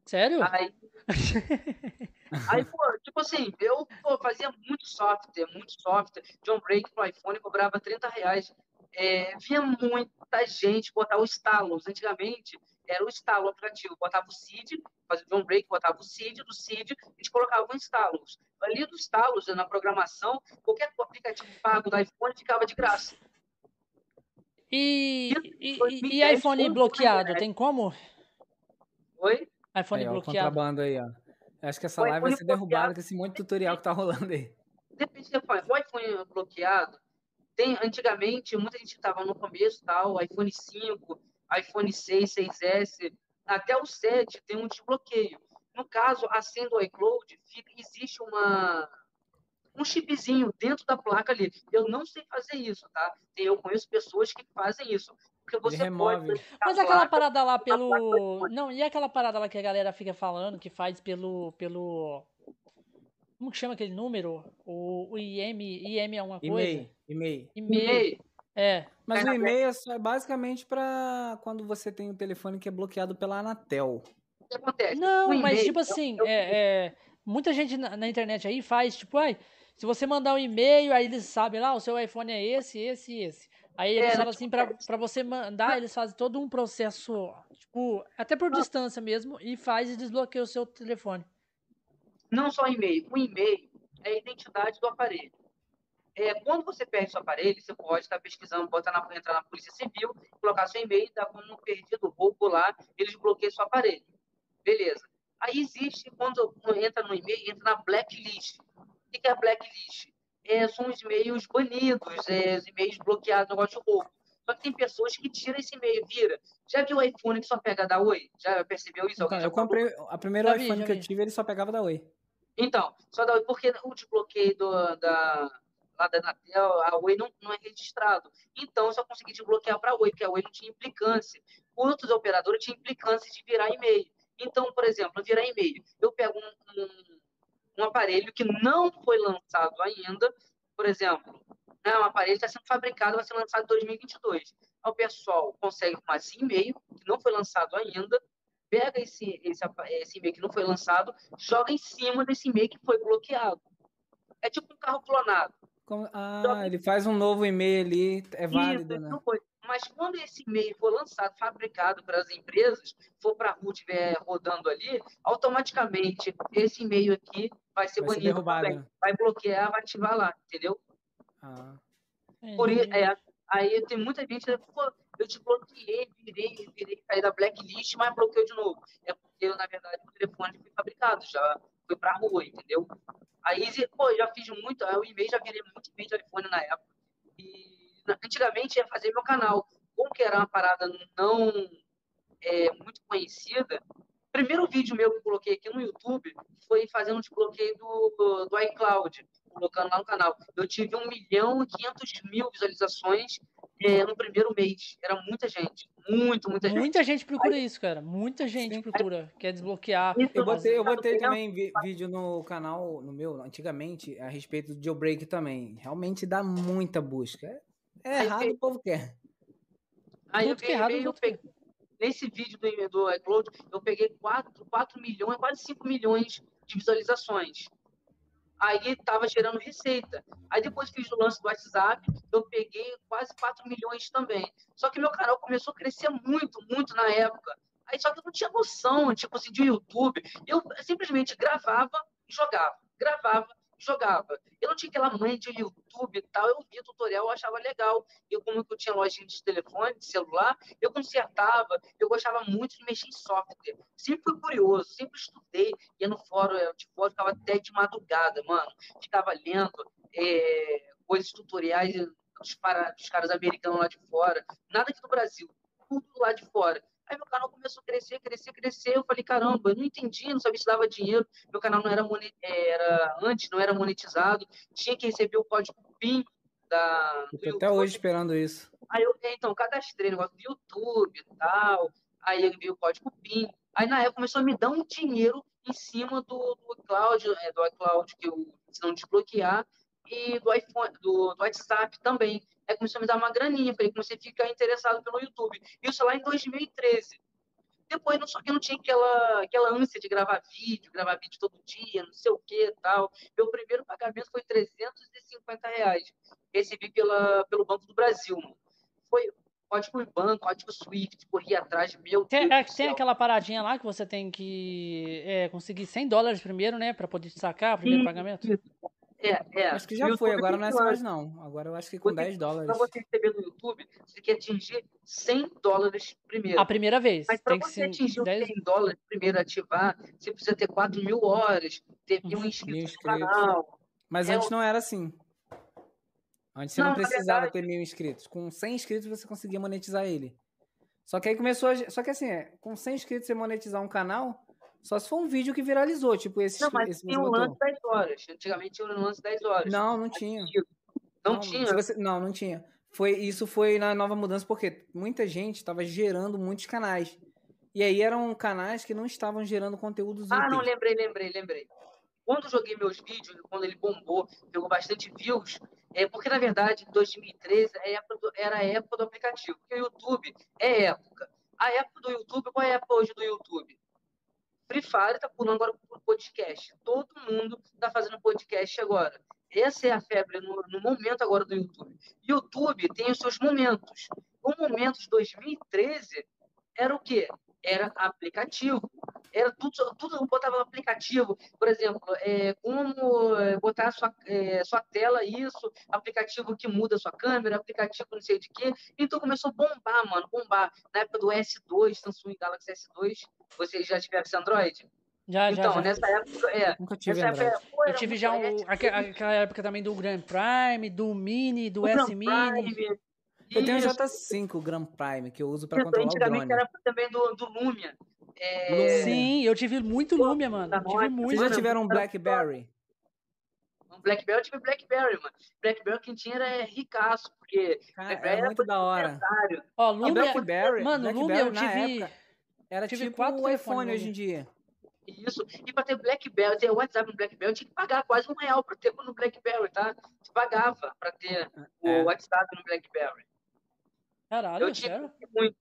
Sério? Aí, aí pô, tipo assim, eu pô, fazia muito software, muito software. John Break pro iPhone cobrava 30 reais. É, via muita gente botar o Stalos. Antigamente era o Stalo o aplicativo. Botava o seed, fazia o John Break, botava o seed, do seed, a gente colocava o Stalos. Ali do Stalos, na programação, qualquer aplicativo pago do iPhone ficava de graça. E, e, e, iPhone bloqueado, tem como? Oi? iPhone aí, bloqueado. Ó, contrabando aí, ó. Acho que essa live vai ser derrubada com esse monte de tutorial que tá rolando aí. Depende do iPhone. O iPhone bloqueado, tem, antigamente, muita gente estava no começo, tal, iPhone 5, iPhone 6, 6S, até o 7 tem um desbloqueio. No caso, a senha do iCloud, fica, existe uma, um chipzinho dentro da placa ali. Eu não sei fazer isso, tá? Eu conheço pessoas que fazem isso. Porque você remove. pode. Mas aquela parada lá pelo. Não, e aquela parada lá que a galera fica falando, que faz pelo. pelo. Como que chama aquele número? O, o IM, IM é uma coisa? E-mail. E-mail. É. Mas o e-mail é basicamente para quando você tem um telefone que é bloqueado pela Anatel. O que acontece? Não, mas tipo assim, é, é, muita gente na, na, internet aí faz, tipo, ai, se você mandar um e-mail, aí eles sabem lá, o seu iPhone é esse, esse e esse. Aí eles é, falam assim, pra, pra você mandar, eles fazem todo um processo, tipo, até por distância mesmo, e faz e desbloqueia o seu telefone. Não só e-mail. O e-mail é a identidade do aparelho. É, quando você perde seu aparelho, você pode estar pesquisando, botar na, entrar na Polícia Civil, colocar seu e-mail, dar como perdido, roubo lá, eles bloqueiam seu aparelho. Beleza. Aí existe, quando entra no e-mail, entra na blacklist. O que é a blacklist? É, são os e-mails banidos, é, os e-mails bloqueados, negócio de roubo. Só que tem pessoas que tiram esse e-mail, vira. Já viu o iPhone que só pega da Oi? Já percebeu isso? Então, eu comprei, a primeira já iPhone vi, que vi. eu tive, ele só pegava da Oi. Então, só da Oi, porque o desbloqueio do, da, lá da Anatel, a Oi não, não é registrado. Então, eu só consegui desbloquear para a Oi, porque a Oi não tinha implicância. Outros operadores tinham implicância de virar e-mail. Então, por exemplo, virar e-mail. Eu pego um, um, um aparelho que não foi lançado ainda, por exemplo, né, um aparelho está sendo fabricado, vai ser lançado em 2022. Aí o pessoal consegue arrumar esse e-mail, que não foi lançado ainda, pega esse, esse, esse e-mail que não foi lançado, joga em cima desse e-mail que foi bloqueado. É tipo um carro clonado. Como, ah, ele faz um novo e-mail ali, é válido, Isso, né? Foi. Mas quando esse e-mail for lançado, fabricado para as empresas, for para a RU estiver rodando ali, automaticamente esse e-mail aqui vai ser vai banido. Ser vai bloquear, vai ativar lá, entendeu? Ah. Por isso, é, aí tem muita gente que eu te bloqueei, virei, virei, saí da blacklist, mas bloqueei de novo. É porque, na verdade, o telefone foi fabricado, já foi para a rua, entendeu? Aí, pô, eu já fiz muito, o e-mail, já virei muito e-mail de iPhone na época. E antigamente ia fazer meu canal. Como que era uma parada não é, muito conhecida, o primeiro vídeo meu que eu coloquei aqui no YouTube foi fazendo um desbloqueio do, do iCloud, colocando lá no canal. Eu tive 1 milhão e 500 mil visualizações é, no primeiro mês. Era muita gente. Muito, muita gente. Muita gente procura Aí, isso, cara. Muita gente sim, procura. Quer desbloquear. Eu botei, eu botei também vídeo no canal, no meu, antigamente, a respeito do jailbreak também. Realmente dá muita busca. É, é errado, o povo quer. Aí eu, peguei, errado, eu peguei, nesse vídeo do, do iCloud, eu peguei 4, 4 milhões, quase 5 milhões de visualizações aí estava gerando receita. Aí depois fiz o lance do WhatsApp, eu peguei quase 4 milhões também. Só que meu canal começou a crescer muito, muito na época. Aí só que eu não tinha noção, tipo assim, de YouTube. Eu simplesmente gravava e jogava. Gravava jogava. Eu não tinha aquela mãe de YouTube e tal, eu via tutorial, eu achava legal. Eu, como eu tinha lojinha de telefone, de celular, eu consertava, eu gostava muito de mexer em software. Sempre fui curioso, sempre estudei, ia no fórum, de fórum, ficava até de madrugada, mano. Ficava lendo é, coisas tutoriais dos, para, dos caras americanos lá de fora. Nada aqui do Brasil, tudo lá de fora. Aí meu canal começou a crescer, crescer, crescer. Eu falei, caramba, eu não entendi, não sabia se dava dinheiro. Meu canal não era, monet... era antes, não era monetizado. Tinha que receber o código PIN da. Tô até hoje esperando isso. Aí eu, então, cadastrei negócio do YouTube e tal. Aí eu vi o código PIN. Aí na época começou a me dar um dinheiro em cima do, do iCloud, é, do iCloud que eu se não desbloquear e do iPhone, do, do WhatsApp também. Aí começou a me dar uma graninha, falei, comecei a ficar interessado pelo YouTube. Isso lá em 2013. Depois, não, só que não tinha aquela, aquela ânsia de gravar vídeo, gravar vídeo todo dia, não sei o que tal. Meu primeiro pagamento foi 350 reais. Recebi pela, pelo Banco do Brasil, mano. Foi código banco, código Swift, corri atrás, meu tem, Deus é, Tem aquela paradinha lá que você tem que é, conseguir 100 dólares primeiro, né, para poder sacar o primeiro isso, pagamento? Isso. É, é. Acho que já foi, agora não é assim mais não. Agora eu acho que com você, 10 dólares. Pra você receber no YouTube, você tem que atingir 100 dólares primeiro. A primeira vez. Mas para você atingir 10... 100 dólares primeiro ativar, você precisa ter 4 mil horas, ter mil inscritos no canal. Mas é antes não era assim. Antes você não, não precisava verdade... ter mil inscritos. Com 100 inscritos você conseguia monetizar ele. Só que aí começou a... Só que assim, é, com 100 inscritos você monetizar um canal, só se for um vídeo que viralizou, tipo esse. Não, mas esse tinha um lance 10 horas. Antigamente tinha um lance 10 horas. Não, não tinha. Não, não tinha? Você... Não, não tinha. Foi, isso foi na nova mudança, porque muita gente estava gerando muitos canais. E aí eram canais que não estavam gerando conteúdos Ah, não, lembrei, lembrei, lembrei. Quando eu joguei meus vídeos, quando ele bombou, pegou bastante views, é porque, na verdade, em 2013 é era a época do aplicativo. Porque o YouTube é época. A época do YouTube, qual é a época hoje do YouTube? Free Fire está pulando agora por podcast. Todo mundo está fazendo podcast agora. Essa é a febre no, no, momento agora do YouTube. YouTube tem os seus momentos. O momento de 2013 era o quê? Era aplicativo. Era tudo, tudo eu botava no aplicativo. Por exemplo, é, como é, botar sua, é, sua tela, isso, aplicativo que muda sua câmera, aplicativo não sei de quê. Então começou a bombar, mano, bombar. Na época do S2, Samsung Galaxy S2, vocês já tiveram esse Android? Já, então, já, nessa época, é. Nunca tive época, pô, Eu tive já um, aquela época também do Grand Prime, do Mini, do S Mini. Prime. Eu tenho o J5 Grand Prime, que eu uso para controlar o drone. era também do, do Lumia. É... Sim, eu tive muito Lumia, mano. Tá tive muito. Vocês já tiveram um BlackBerry? Um BlackBerry, eu tive BlackBerry, mano. BlackBerry quem tinha era ricaço, porque Cara, é muito da hora. Ó, Lumia, BlackBerry, mano, BlackBerry, Lumia eu tive... Época, era tive tipo quatro iPhone hoje em dia. Isso. E para ter BlackBerry, ter WhatsApp no BlackBerry, eu tinha que pagar quase um real para ter no BlackBerry, tá? Você pagava para ter é. o WhatsApp no BlackBerry. Caralho, eu tive muito.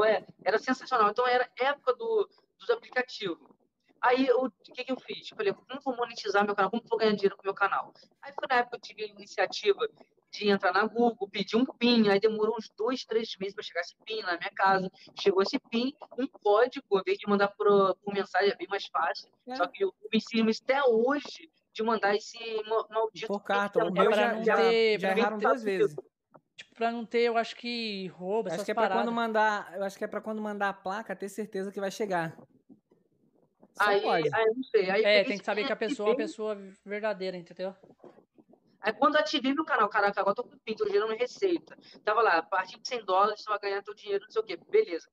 Ué, era sensacional. Então era época do, dos aplicativos. Aí o que, que eu fiz? Falei, como vou monetizar meu canal? Como vou ganhar dinheiro com meu canal? Aí foi na época que eu tive a iniciativa de entrar na Google, pedir um PIN, aí demorou uns dois, três meses para chegar esse PIN na minha casa. Chegou esse PIN, um código, ao invés de mandar por, por mensagem, é bem mais fácil. É. Só que eu me ensino até hoje de mandar esse maldito. Por carta, o meu já, já, ter, já erraram duas vezes. Pra não ter, eu acho que roubo, essas acho que é paradas. Pra quando mandar, eu acho que é pra quando mandar a placa, ter certeza que vai chegar. Só aí, pode. aí, não sei. Aí é, tem que saber que a pessoa é uma pessoa verdadeira, entendeu? Aí quando ativei meu canal, caraca, agora tô com pinto, tô gerando receita. Tava lá, a partir de 100 dólares você vai ganhar teu dinheiro, não sei o quê. Beleza.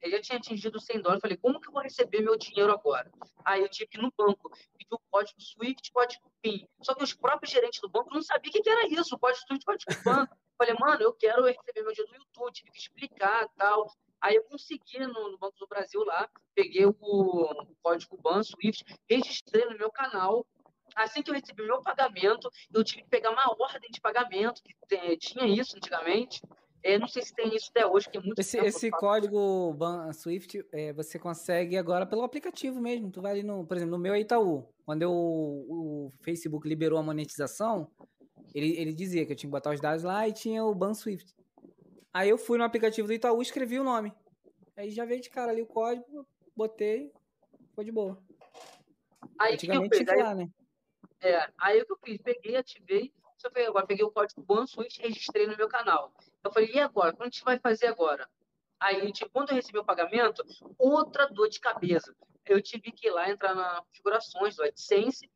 Eu já tinha atingido 100 dólares, falei, como que eu vou receber meu dinheiro agora? Aí eu tive que ir no banco, pedir o código SWIFT, código PIN. Só que os próprios gerentes do banco não sabiam o que, era isso, o código SWIFT, código PIN. Falei, mano, eu quero receber meu dinheiro no YouTube, tive que explicar tal. Aí eu consegui no, no, Banco do Brasil lá, peguei o, o código BAN, SWIFT, registrei no meu canal, assim que eu recebi meu pagamento, eu tive que pegar uma ordem de pagamento, que tinha isso antigamente. É, não sei se tem isso até hoje, que é muito Esse, esse código Ban Swift é, você consegue agora pelo aplicativo mesmo. Tu vai ali no, por exemplo, no meu é Itaú. Quando eu, o Facebook liberou a monetização, ele, ele dizia que eu tinha que botar os dados lá e tinha o Ban Swift. Aí eu fui no aplicativo do Itaú e escrevi o nome. Aí já veio de cara ali o código, botei, foi de boa. Aí Antigamente que eu fiz? Lá, né? É, aí o que eu fiz? Peguei, ativei, só falei, agora peguei o código OneSwitch e registrei no meu canal. Eu falei, e agora? O que a gente vai fazer agora? Aí, tipo, quando eu recebi o pagamento, outra dor de cabeça. Eu tive que ir lá, entrar na configurações do AdSense,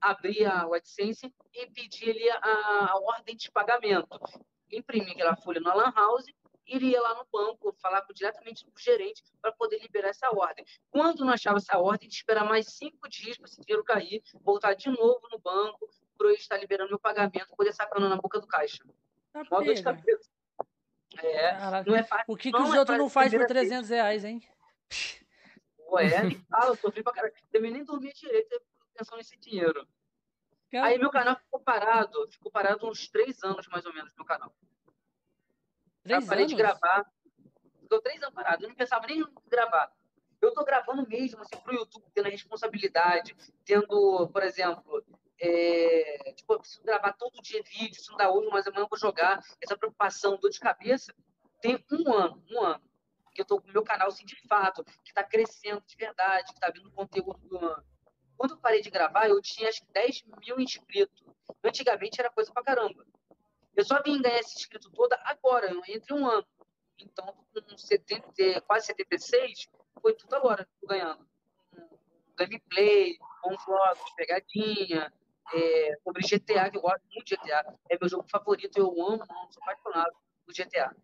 abrir a AdSense e pedir ali a, a ordem de pagamento. Imprimir aquela folha na Lan House iria lá no banco, falar diretamente com o gerente para poder liberar essa ordem. Quando não achava essa ordem, de esperar mais cinco dias para esse dinheiro cair, voltar de novo no banco, para eu estar liberando meu pagamento, poder sacando na boca do caixa. Tá de cabeça. É, não é fácil. O que, que os é outros não fazem por 300 reais, hein? Ué, fala, eu sofri pra caralho. Também nem dormia direito pensando nesse dinheiro. Caramba. Aí meu canal ficou parado, ficou parado uns três anos mais ou menos, meu canal. Três eu parei anos? de gravar. Ficou três anos parado. Eu não pensava nem em gravar. Eu tô gravando mesmo, assim, pro YouTube, tendo a responsabilidade, tendo, por exemplo, é, tipo, eu preciso gravar todo dia vídeo, se não dá hoje, mas amanhã eu vou jogar. Essa preocupação, dor de cabeça, tem um ano, um ano. Que eu tô com o meu canal, assim, de fato, que tá crescendo de verdade, que tá vindo conteúdo Quando eu parei de gravar, eu tinha acho que 10 mil inscritos. Antigamente era coisa pra caramba. Eu só vim ganhar esse inscrito toda agora, entre um ano. Então, com 70, quase 76, foi tudo agora, tô ganhando. gameplay, bons vlogs, pegadinha, é, sobre GTA, que eu gosto muito de GTA. É meu jogo favorito, eu amo, sou apaixonado por GTA.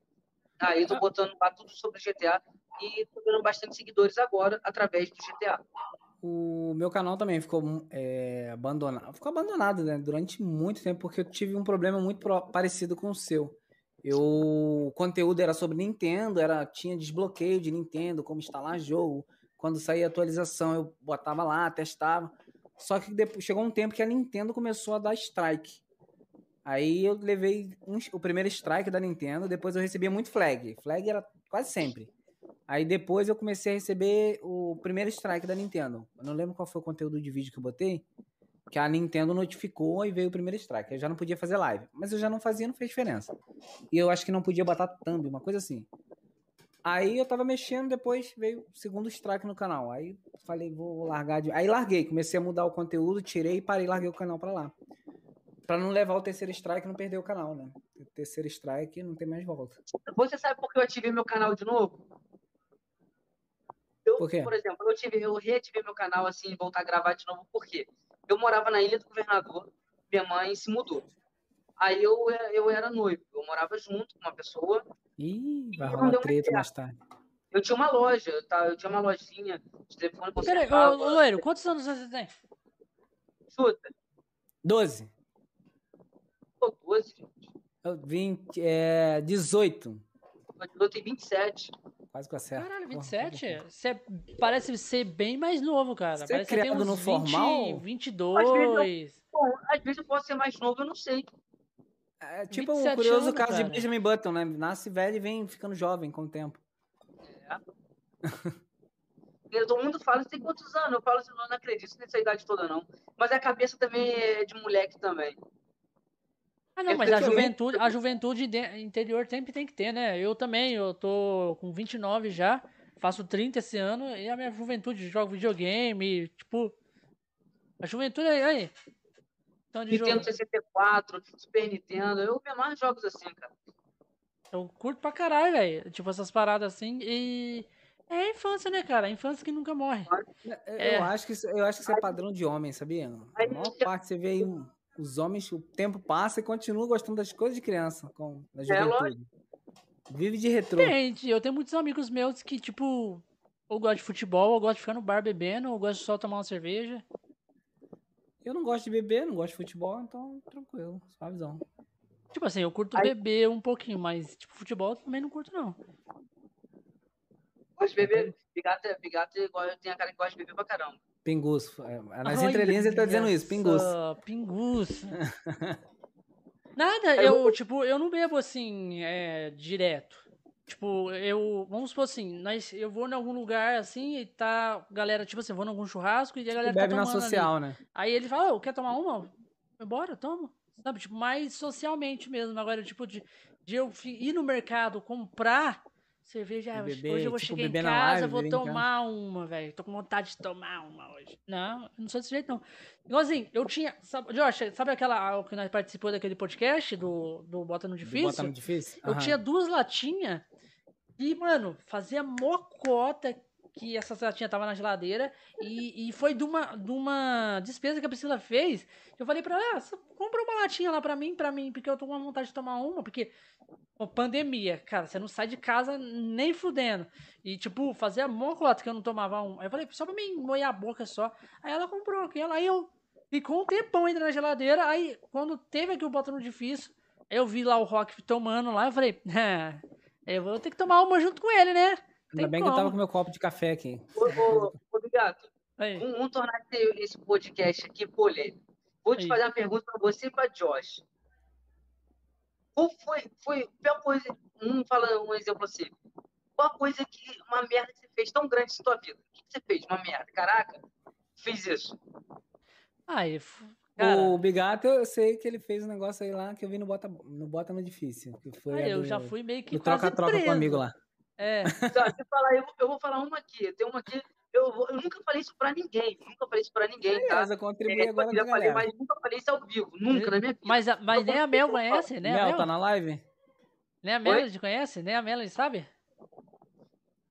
Aí tô botando lá tudo sobre GTA e tô ganhando bastante seguidores agora através do GTA. O meu canal também ficou é, abandonado. Ficou abandonado, né? Durante muito tempo, porque eu tive um problema muito parecido com o seu. Eu, o conteúdo era sobre Nintendo, era tinha desbloqueio de Nintendo, como instalar jogo. Quando saía atualização, eu botava lá, testava. Só que depois, chegou um tempo que a Nintendo começou a dar strike. Aí eu levei um, o primeiro strike da Nintendo, depois eu recebia muito flag. Flag era quase sempre. Aí depois eu comecei a receber o primeiro strike da Nintendo. Eu não lembro qual foi o conteúdo de vídeo que eu botei. Que a Nintendo notificou e veio o primeiro strike. Eu já não podia fazer live. Mas eu já não fazia, não fez diferença. E eu acho que não podia botar thumb, uma coisa assim. Aí eu tava mexendo, depois veio o segundo strike no canal. Aí falei, vou largar de. Aí larguei, comecei a mudar o conteúdo, tirei e parei, larguei o canal pra lá. Pra não levar o terceiro strike e não perder o canal, né? O terceiro strike não tem mais volta. Você sabe por que eu ativei meu canal de novo? Eu, por, por exemplo, eu, tive, eu reativei meu canal assim, voltar a gravar de novo, por quê? Eu morava na Ilha do Governador, minha mãe se mudou. Aí eu, eu era noivo, eu morava junto com uma pessoa. Ih, vai rolar treta mais tarde. Eu tinha uma loja, tá? eu tinha uma lojinha de telefone. Peraí, ô, Loiro, quantos anos você tem? Chuta. Doze. Pô, doze, gente. Eu vim, é, 18. Eu tenho 27. Quase com a certa. Caralho, 27? Você parece ser bem mais novo, cara. Você é criado no 20, formal? 22. Às vezes, eu, bom, às vezes eu posso ser mais novo, eu não sei. É tipo o curioso anos, caso cara. de Benjamin Button, né? Nasce velho e vem ficando jovem com o tempo. É. Todo mundo fala, tem quantos anos? Eu falo assim, não, não acredito nessa idade toda, não. Mas a cabeça também é de moleque também. Ah, não, mas a juventude, a juventude interior sempre tem que ter, né? Eu também, eu tô com 29 já, faço 30 esse ano, e a minha juventude joga videogame, tipo. A juventude aí. Então, Nintendo jogo. 64, Super Nintendo, eu me amarro jogos assim, cara. Eu curto pra caralho, velho. Tipo, essas paradas assim. E. É a infância, né, cara? A infância que nunca morre. Eu, é. acho, que isso, eu acho que isso é padrão de homem, sabia? A maior parte você vê aí os homens, o tempo passa e continuam gostando das coisas de criança, com, da é juventude. É, Vive de retrô. Gente, eu tenho muitos amigos meus que, tipo, ou gostam de futebol, ou gostam de ficar no bar bebendo, ou gostam de só tomar uma cerveja. Eu não gosto de beber, não gosto de futebol, então tranquilo, suavizão. Tipo assim, eu curto Aí... beber um pouquinho, mas tipo, futebol eu também não curto, não. Gosto de beber, Bigato, Bigato tem a cara que gosta de beber pra caramba. Pingus. É, nas Ai, entrelinhas ele tá dizendo isso, pingus. Pingus. Nada, eu, tipo, eu não bebo assim, é, direto. Tipo, eu. Vamos supor assim, nós, eu vou em algum lugar assim e tá. Galera, tipo assim, vou em algum churrasco e a galera bebe tá na social, ali. né? Aí ele fala, oh, quer tomar uma? Bora, toma. Sabe, tipo, mais socialmente mesmo. Agora, tipo, de, de eu ir no mercado comprar cerveja. Beber, hoje eu vou tipo, chegar em casa, live, vou tomar uma, velho. Tô com vontade de tomar uma hoje. Não, não sou desse jeito, não. Igual assim, eu tinha. Sabe, Josh, sabe aquela que nós participou daquele podcast do, do Bota no Difícil? Bota no Difícil? Eu tinha duas latinhas e, mano, fazia mocota que essa latinha tava na geladeira e, e foi de uma, de uma despesa que a Priscila fez. Eu falei pra ela, ah, compra uma latinha lá pra mim, pra mim, porque eu tô com vontade de tomar uma, porque ó, pandemia, cara, você não sai de casa nem fudendo. E, tipo, fazia mocota que eu não tomava um. Aí eu falei, só pra mim moer a boca só. Aí ela comprou aquela, aí eu ficou um tempão ainda na geladeira, aí quando teve aqui o bota no difícil, eu vi lá o Rock tomando lá, eu falei, é, eu vou ter que tomar uma junto com ele, né? Ainda bem como. que eu tava com meu copo de café aqui. Obrigado. Vamos tornar esse podcast aqui polêmico. Vou te Aí. fazer uma pergunta para você e para Josh. Qual foi, foi a pior coisa? Um, fala um exemplo assim. Qual a coisa que, uma merda que você fez tão grande na sua vida? O que você fez? Uma merda. Caraca, fiz isso. Ai, Cara, o Bigato, eu sei que ele fez um negócio aí lá que eu vi no Bota no, Bota no Difícil. Que foi ah, eu do, já fui meio que troca-troca com o amigo lá. É. Tá, falar, eu, eu, vou falar uma aqui. Tem uma aqui eu, eu nunca falei isso pra ninguém. Nunca falei isso pra ninguém, tá? Beleza, contribui é, agora eu já falei, mas nunca falei isso ao vivo. Nunca na minha vida. Mas, mas nem a Mel conhece, né? Mel, tá na live? Nem a Melody conhece? Nem a Melody sabe?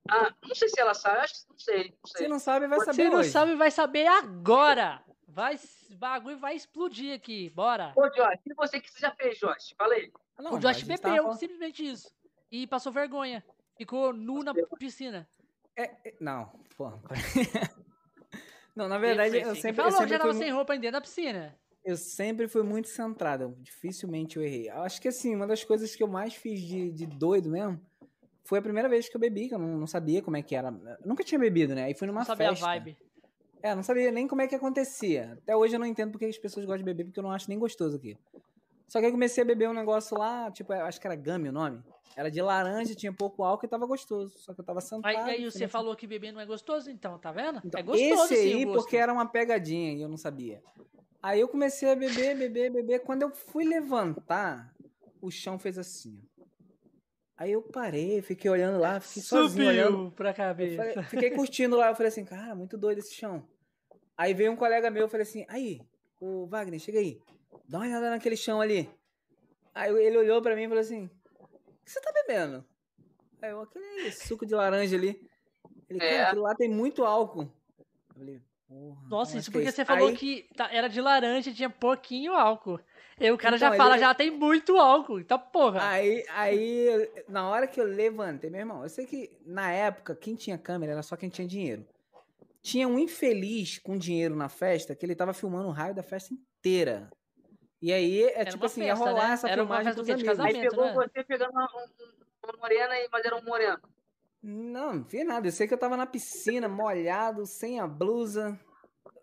Ah, não sei se ela sabe, acho que não sei. Não sei. Se não sabe, vai saber. Se não sabe, vai saber agora. Vai, bagulho vai explodir aqui. Bora. Ô, Josh, e você que você já fez, Josh? Fala aí. Não, o Josh bebeu, tava... simplesmente isso. E passou vergonha. Ficou nu na piscina. É, é, não, pô. não, na verdade, eu sempre. Falou eu sempre que já tava sem roupa dentro da piscina. Eu sempre fui muito centrado. Dificilmente eu errei. Acho que assim, uma das coisas que eu mais fiz de, de doido mesmo foi a primeira vez que eu bebi, que eu não, não sabia como é que era. Eu nunca tinha bebido, né? Aí fui numa não sabia festa. a vibe. É, não sabia nem como é que acontecia. Até hoje eu não entendo porque as pessoas gostam de beber, porque eu não acho nem gostoso aqui. Só que eu comecei a beber um negócio lá, tipo, acho que era Gummy o nome. Era de laranja, tinha pouco álcool e tava gostoso. Só que eu tava sentado. Aí, aí você falou que beber não é gostoso, então, tá vendo? Então, é gostoso Esse aí, porque era uma pegadinha e eu não sabia. Aí eu comecei a beber, beber, beber. Quando eu fui levantar, o chão fez assim, Aí eu parei, fiquei olhando lá, fiquei Subiu sozinho olhando. pra cabeça. Falei, fiquei curtindo lá, eu falei assim, cara, muito doido esse chão. Aí veio um colega meu, eu falei assim, aí, o Wagner, chega aí, dá uma olhada naquele chão ali. Aí ele olhou pra mim e falou assim, que você tá bebendo? Aí eu, aquele suco de laranja ali. Ele, cara, é. aquilo lá tem muito álcool. Eu falei, porra. Nossa, isso porque é você falou aí... que tá, era de laranja e tinha pouquinho álcool. E o cara então, já fala, ele... já tem muito álcool. Então, porra. Aí, aí, na hora que eu levantei, meu irmão, eu sei que na época, quem tinha câmera era só quem tinha dinheiro. Tinha um infeliz com dinheiro na festa que ele tava filmando o raio da festa inteira. E aí, é era tipo assim, festa, ia rolar né? essa era filmagem dos amigos. Aí pegou né? você pegando uma, uma morena, e, mas era um moreno. Não, não vi nada. Eu sei que eu tava na piscina, molhado, sem a blusa.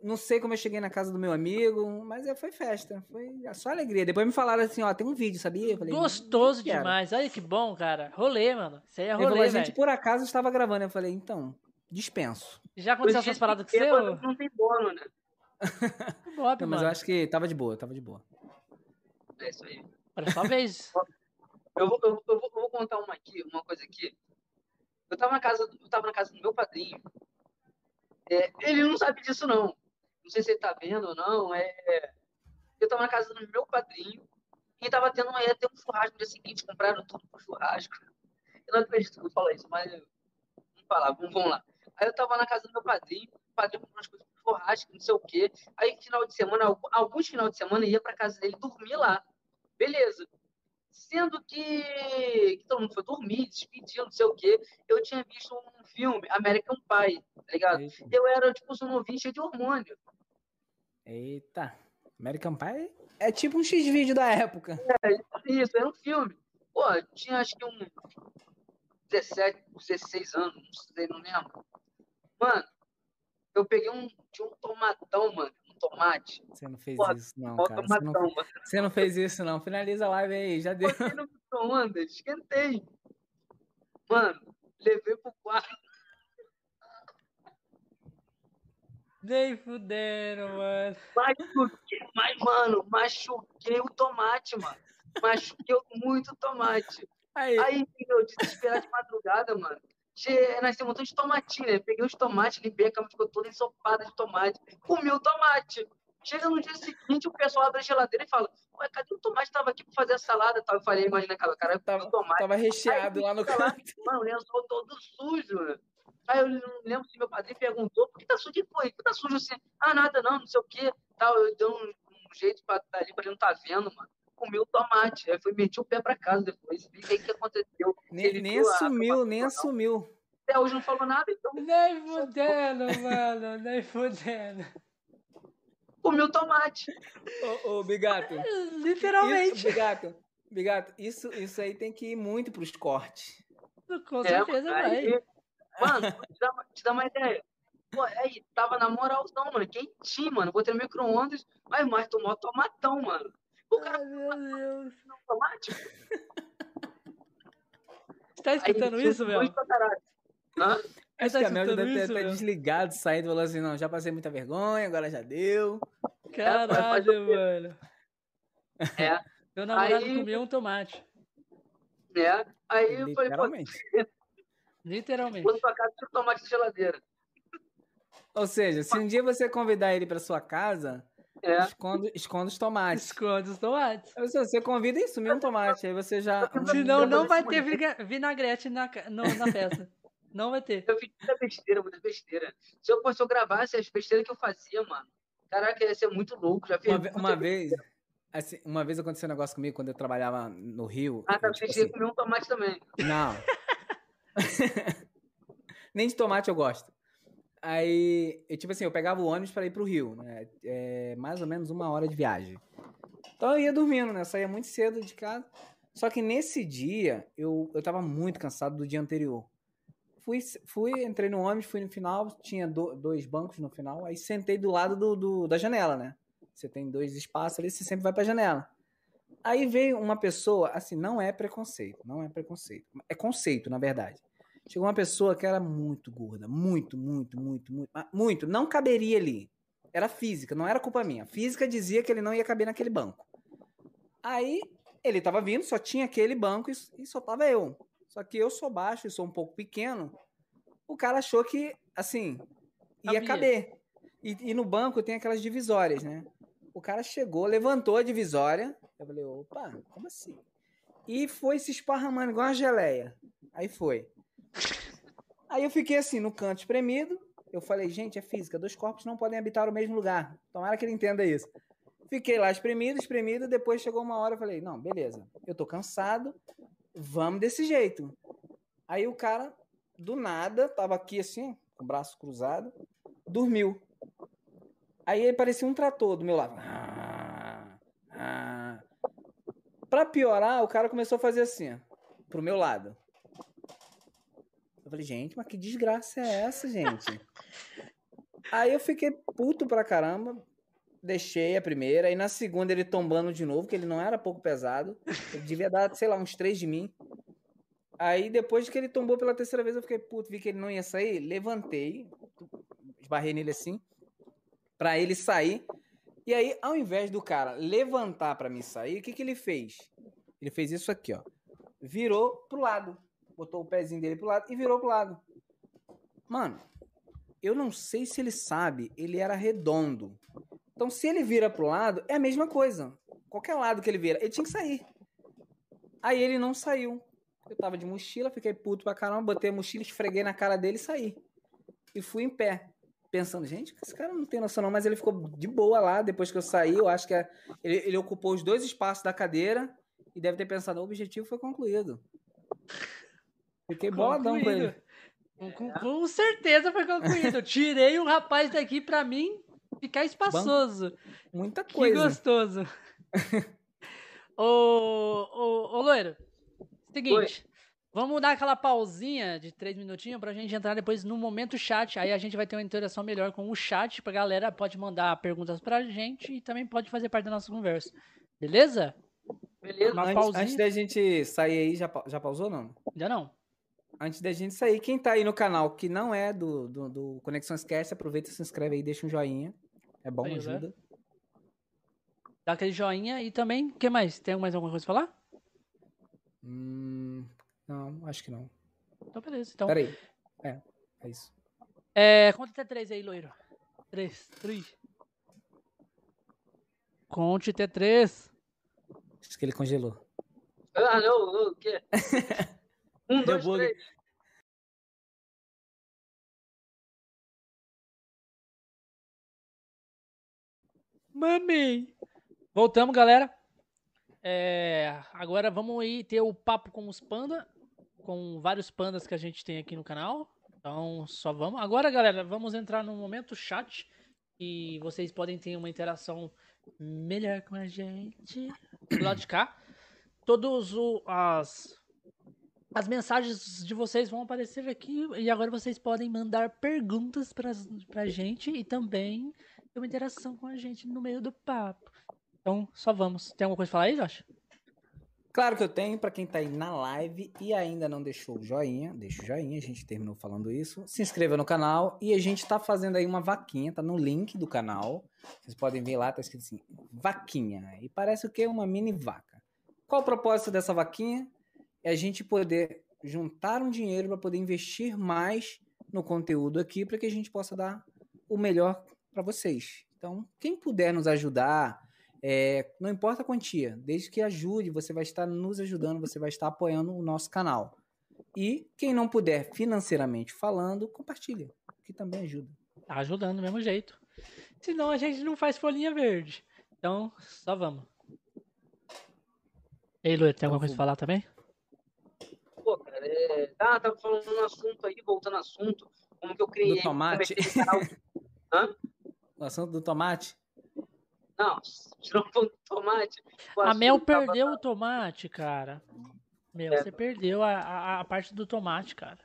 Não sei como eu cheguei na casa do meu amigo, mas é, foi festa. Foi só alegria. Depois me falaram assim, ó, tem um vídeo, sabia? Falei, Gostoso demais. Olha que bom, cara. Rolê, mano. Isso aí é rolê, A gente, por acaso, estava gravando. Eu falei, então, dispenso. Já aconteceu essas paradas com você? Ou... Não tem bônus, né? Bob, não, mas eu acho que tava de boa, tava de boa. É isso aí. Vez. eu, vou, eu, vou, eu vou contar uma aqui, uma coisa aqui. Eu tava na casa, eu tava na casa do meu padrinho. É, ele não sabe disso, não. Não sei se ele tá vendo ou não. É, eu tava na casa do meu padrinho e tava tendo, ia ter um churrasco no dia seguinte, compraram tudo pro churrasco. Eu não acredito que eu falo isso, mas vamos falar, vamos, vamos lá. Aí eu tava na casa do meu padrinho, o padrinho comprou umas coisas pro churrasco, não sei o quê. Aí, final de semana, alguns final de semana, ia pra casa dele dormir lá. Beleza. Sendo que, que todo mundo foi dormir, despedindo, não sei o quê. Eu tinha visto um filme, American Pie, tá ligado? Eita. Eu era, tipo, um novinho cheio de hormônio. Eita. American Pie é tipo um X-vídeo da época. É, isso, era um filme. Pô, tinha acho que um 17, 16 anos, não sei, não lembro. Mano, eu peguei um, tinha um tomatão, mano, tomate. Você não fez isso não, cara. Você, não, você não fez isso não. Finaliza a live aí, já deu. Eu no micro-ondas, esquentei. Mano, levei pro quarto. Nem fudendo, mano. Machuquei, mas, mano, machuquei o tomate, mano. Machuquei muito tomate. Aí, aí eu desesperado de madrugada, mano. Nasceu um montão de tomatinho, né? Peguei os tomates, limpei a cama, ficou toda ensopada de tomate. Comi o tomate. Chega no dia seguinte, o pessoal abre a geladeira e fala: Ué, cadê o tomate? Tava aqui pra fazer a salada. Eu falei, imagina aquela cara, tava, tomate. Tava recheado aí, lá no canto. Mano, o lençol todo sujo, né? Aí eu não lembro se meu padrinho perguntou: por que tá sujo? Que foi? Por que tá sujo assim? Ah, nada não, não sei o quê. Tal, eu dei um, um jeito pra, ali pra ele não tá vendo, mano comeu tomate. Aí foi meter o pé para casa depois. Vi o que, aconteceu. Nem, nem assumiu, nem assumiu. Até hoje não falou nada, então. Nem fudendo, mano, nem fudendo. Comeu tomate. Ô, ô Bigato. Literalmente. Isso, Bigato, Bigato, isso, isso aí tem que ir muito pros cortes. Com é, certeza aí, vai. Mano, te dá, te dá uma ideia. Pô, aí, tava na moralzão, mano. Quentinho, mano. Botei no micro-ondas. Mas, mas tomou tomatão, mano. O cara. Ai, meu Deus. Automático. Você tá escutando Aí, isso, meu? Hã? Acho tá que a Mel deve ter até desligado, saído e falou assim: não, já passei muita vergonha, agora já deu. Caralho, é, mano. É. Meu namorado aí... comeu um tomate. É. Aí eu falei, Literalmente. Literalmente. Quando pra casa tinha tomate de geladeira. Ou seja, se um dia você convidar ele para sua casa, é. esconde, esconde os tomates. Esconde os tomates. Aí você convida e sumiu um tomate, aí você já... Senão não vai ter vinagrete na, no, na festa. Não vai ter. Eu fiz muita besteira, muita besteira. Se eu, se eu gravasse as besteiras que eu fazia, mano, caraca, ia ser muito louco. Já fiz uma, uma vez, assim, uma vez aconteceu um negócio comigo quando eu trabalhava no Rio. Ah, tá, tipo assim, comer um tomate também. Não. Nem de tomate eu gosto. Aí, eu, tipo assim, eu pegava o ônibus para ir pro Rio, né? É mais ou menos uma hora de viagem. Então eu ia dormindo, né? Eu saía muito cedo de casa. Só que nesse dia, eu, eu tava muito cansado do dia anterior. Fui, fui entrei no ônibus, fui no final, tinha do, dois bancos no final, aí sentei do lado do, do, da janela, né? Você tem dois espaços ali, você sempre vai pra janela. Aí veio uma pessoa, assim, não é preconceito, não é preconceito. É conceito, na verdade. Chegou uma pessoa que era muito gorda, muito, muito, muito, muito, muito, não caberia ali. Era física, não era culpa minha. física dizia que ele não ia caber naquele banco. Aí ele tava vindo, só tinha aquele banco e só tava eu. Só que eu sou baixo e sou um pouco pequeno. O cara achou que, assim, ia caber. E, e no banco tem aquelas divisórias, né? O cara chegou, levantou a divisória. Eu falei, opa, como assim? E foi se esparramando igual uma geleia. Aí foi. Aí eu fiquei assim, no canto espremido. Eu falei, gente, é física, dois corpos não podem habitar o mesmo lugar. Tomara que ele entenda isso. Fiquei lá espremido, espremido. Depois chegou uma hora, eu falei, não, beleza, eu tô cansado, vamos desse jeito. Aí o cara, do nada, tava aqui assim, com o braço cruzado, dormiu. Aí ele parecia um trator do meu lado. Ah, ah. Pra piorar, o cara começou a fazer assim, pro meu lado. Eu falei, gente, mas que desgraça é essa, gente? aí eu fiquei puto pra caramba, deixei a primeira, e na segunda ele tombando de novo, que ele não era pouco pesado. Ele devia dar, sei lá, uns três de mim. Aí depois que ele tombou pela terceira vez, eu fiquei puto, vi que ele não ia sair, levantei, esbarrei nele assim, pra ele sair. E aí, ao invés do cara levantar para mim sair, o que, que ele fez? Ele fez isso aqui, ó. Virou pro lado botou o pezinho dele pro lado e virou pro lado. Mano, eu não sei se ele sabe, ele era redondo. Então, se ele vira pro lado, é a mesma coisa. Qualquer lado que ele vira, ele tinha que sair. Aí ele não saiu. Eu tava de mochila, fiquei puto pra caramba, botei a mochila, esfreguei na cara dele e saí. E fui em pé. Pensando, gente, esse cara não tem noção não, mas ele ficou de boa lá depois que eu saí. Eu acho que é, ele, ele ocupou os dois espaços da cadeira e deve ter pensado, o objetivo foi concluído. Fiquei boladão com ele. Com, com, certeza foi concluído. tirei o rapaz daqui pra mim ficar espaçoso. Muita coisa. Que gostoso. ô, ô, ô, Loiro, seguinte. Oi. Vamos dar aquela pausinha de três minutinhos pra gente entrar depois no momento chat. Aí a gente vai ter uma interação melhor com o chat. Pra galera pode mandar perguntas pra gente e também pode fazer parte da nossa conversa. Beleza? Beleza. Antes, antes da gente sair aí, já, já pausou não? Já não antes da gente sair, quem tá aí no canal que não é do, do, do Conexões Cast, aproveita se inscreve aí, deixa um joinha. É bom, aí, ajuda. Né? Dá aquele joinha e também, o que mais? Tem mais alguma coisa pra falar? Hum, não, acho que não. Então, beleza. Então... Peraí. É, é isso. É, conta até três aí, loiro. Três, três. Conte até três. Acho que ele congelou. Ah, não, o quê? Um, dois, três. Mami! Voltamos, galera. É, agora vamos aí ter o papo com os panda, com vários pandas que a gente tem aqui no canal. Então, só vamos. Agora, galera, vamos entrar no momento chat e vocês podem ter uma interação melhor com a gente do lado de cá. Todos os, as as mensagens de vocês vão aparecer aqui e agora vocês podem mandar perguntas pra, pra gente e também ter uma interação com a gente no meio do papo. Então, só vamos. Tem alguma coisa pra falar aí, Josh? Claro que eu tenho, para quem tá aí na live e ainda não deixou o joinha, deixa o joinha, a gente terminou falando isso. Se inscreva no canal e a gente tá fazendo aí uma vaquinha, tá no link do canal. Vocês podem ver lá, tá escrito assim, vaquinha. E parece o que? Uma mini vaca. Qual o propósito dessa vaquinha? É a gente poder juntar um dinheiro para poder investir mais no conteúdo aqui, para que a gente possa dar o melhor para vocês. Então, quem puder nos ajudar, é, não importa a quantia, desde que ajude, você vai estar nos ajudando, você vai estar apoiando o nosso canal. E quem não puder financeiramente falando, compartilha, que também ajuda. Tá ajudando do mesmo jeito. Senão a gente não faz folhinha verde. Então, só vamos. Ei, Luiz, tem alguma coisa pra falar também? É... ah, tava falando um assunto aí, voltando ao assunto, como que eu criei... Do tomate? Hã? O assunto do tomate? Não, tirou um tomate. A Mel perdeu tava... o tomate, cara. Meu, é. você perdeu a, a, a, parte do tomate, cara.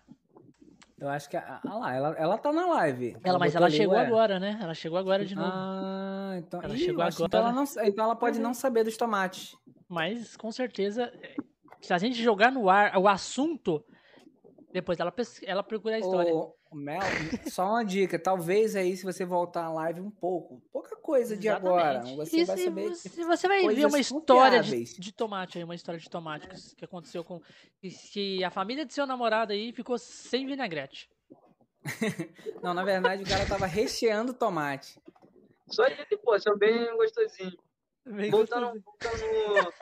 Eu acho que. Ah lá, ela, ela tá na live. Ela, mas ela chegou ué. agora, né? Ela chegou agora de novo. Ah, então. Ela Ih, chegou agora. Então ela, não, então ela pode não saber dos tomates. Mas com certeza, se a gente jogar no ar o assunto, depois ela, ela procura a história. Ô, Mel, só uma dica. Talvez aí, se você voltar à live um pouco, pouca coisa de Exatamente. agora. Você e vai se, saber. Se você vai ver uma história de, de, tomate aí, uma história de tomate que, que aconteceu com. Que a família de seu namorado aí ficou sem vinagrete. Não, na verdade o cara tava recheando tomate. Só ele, pô, são bem gostosinho. Bem voltando, gostosinho. voltando...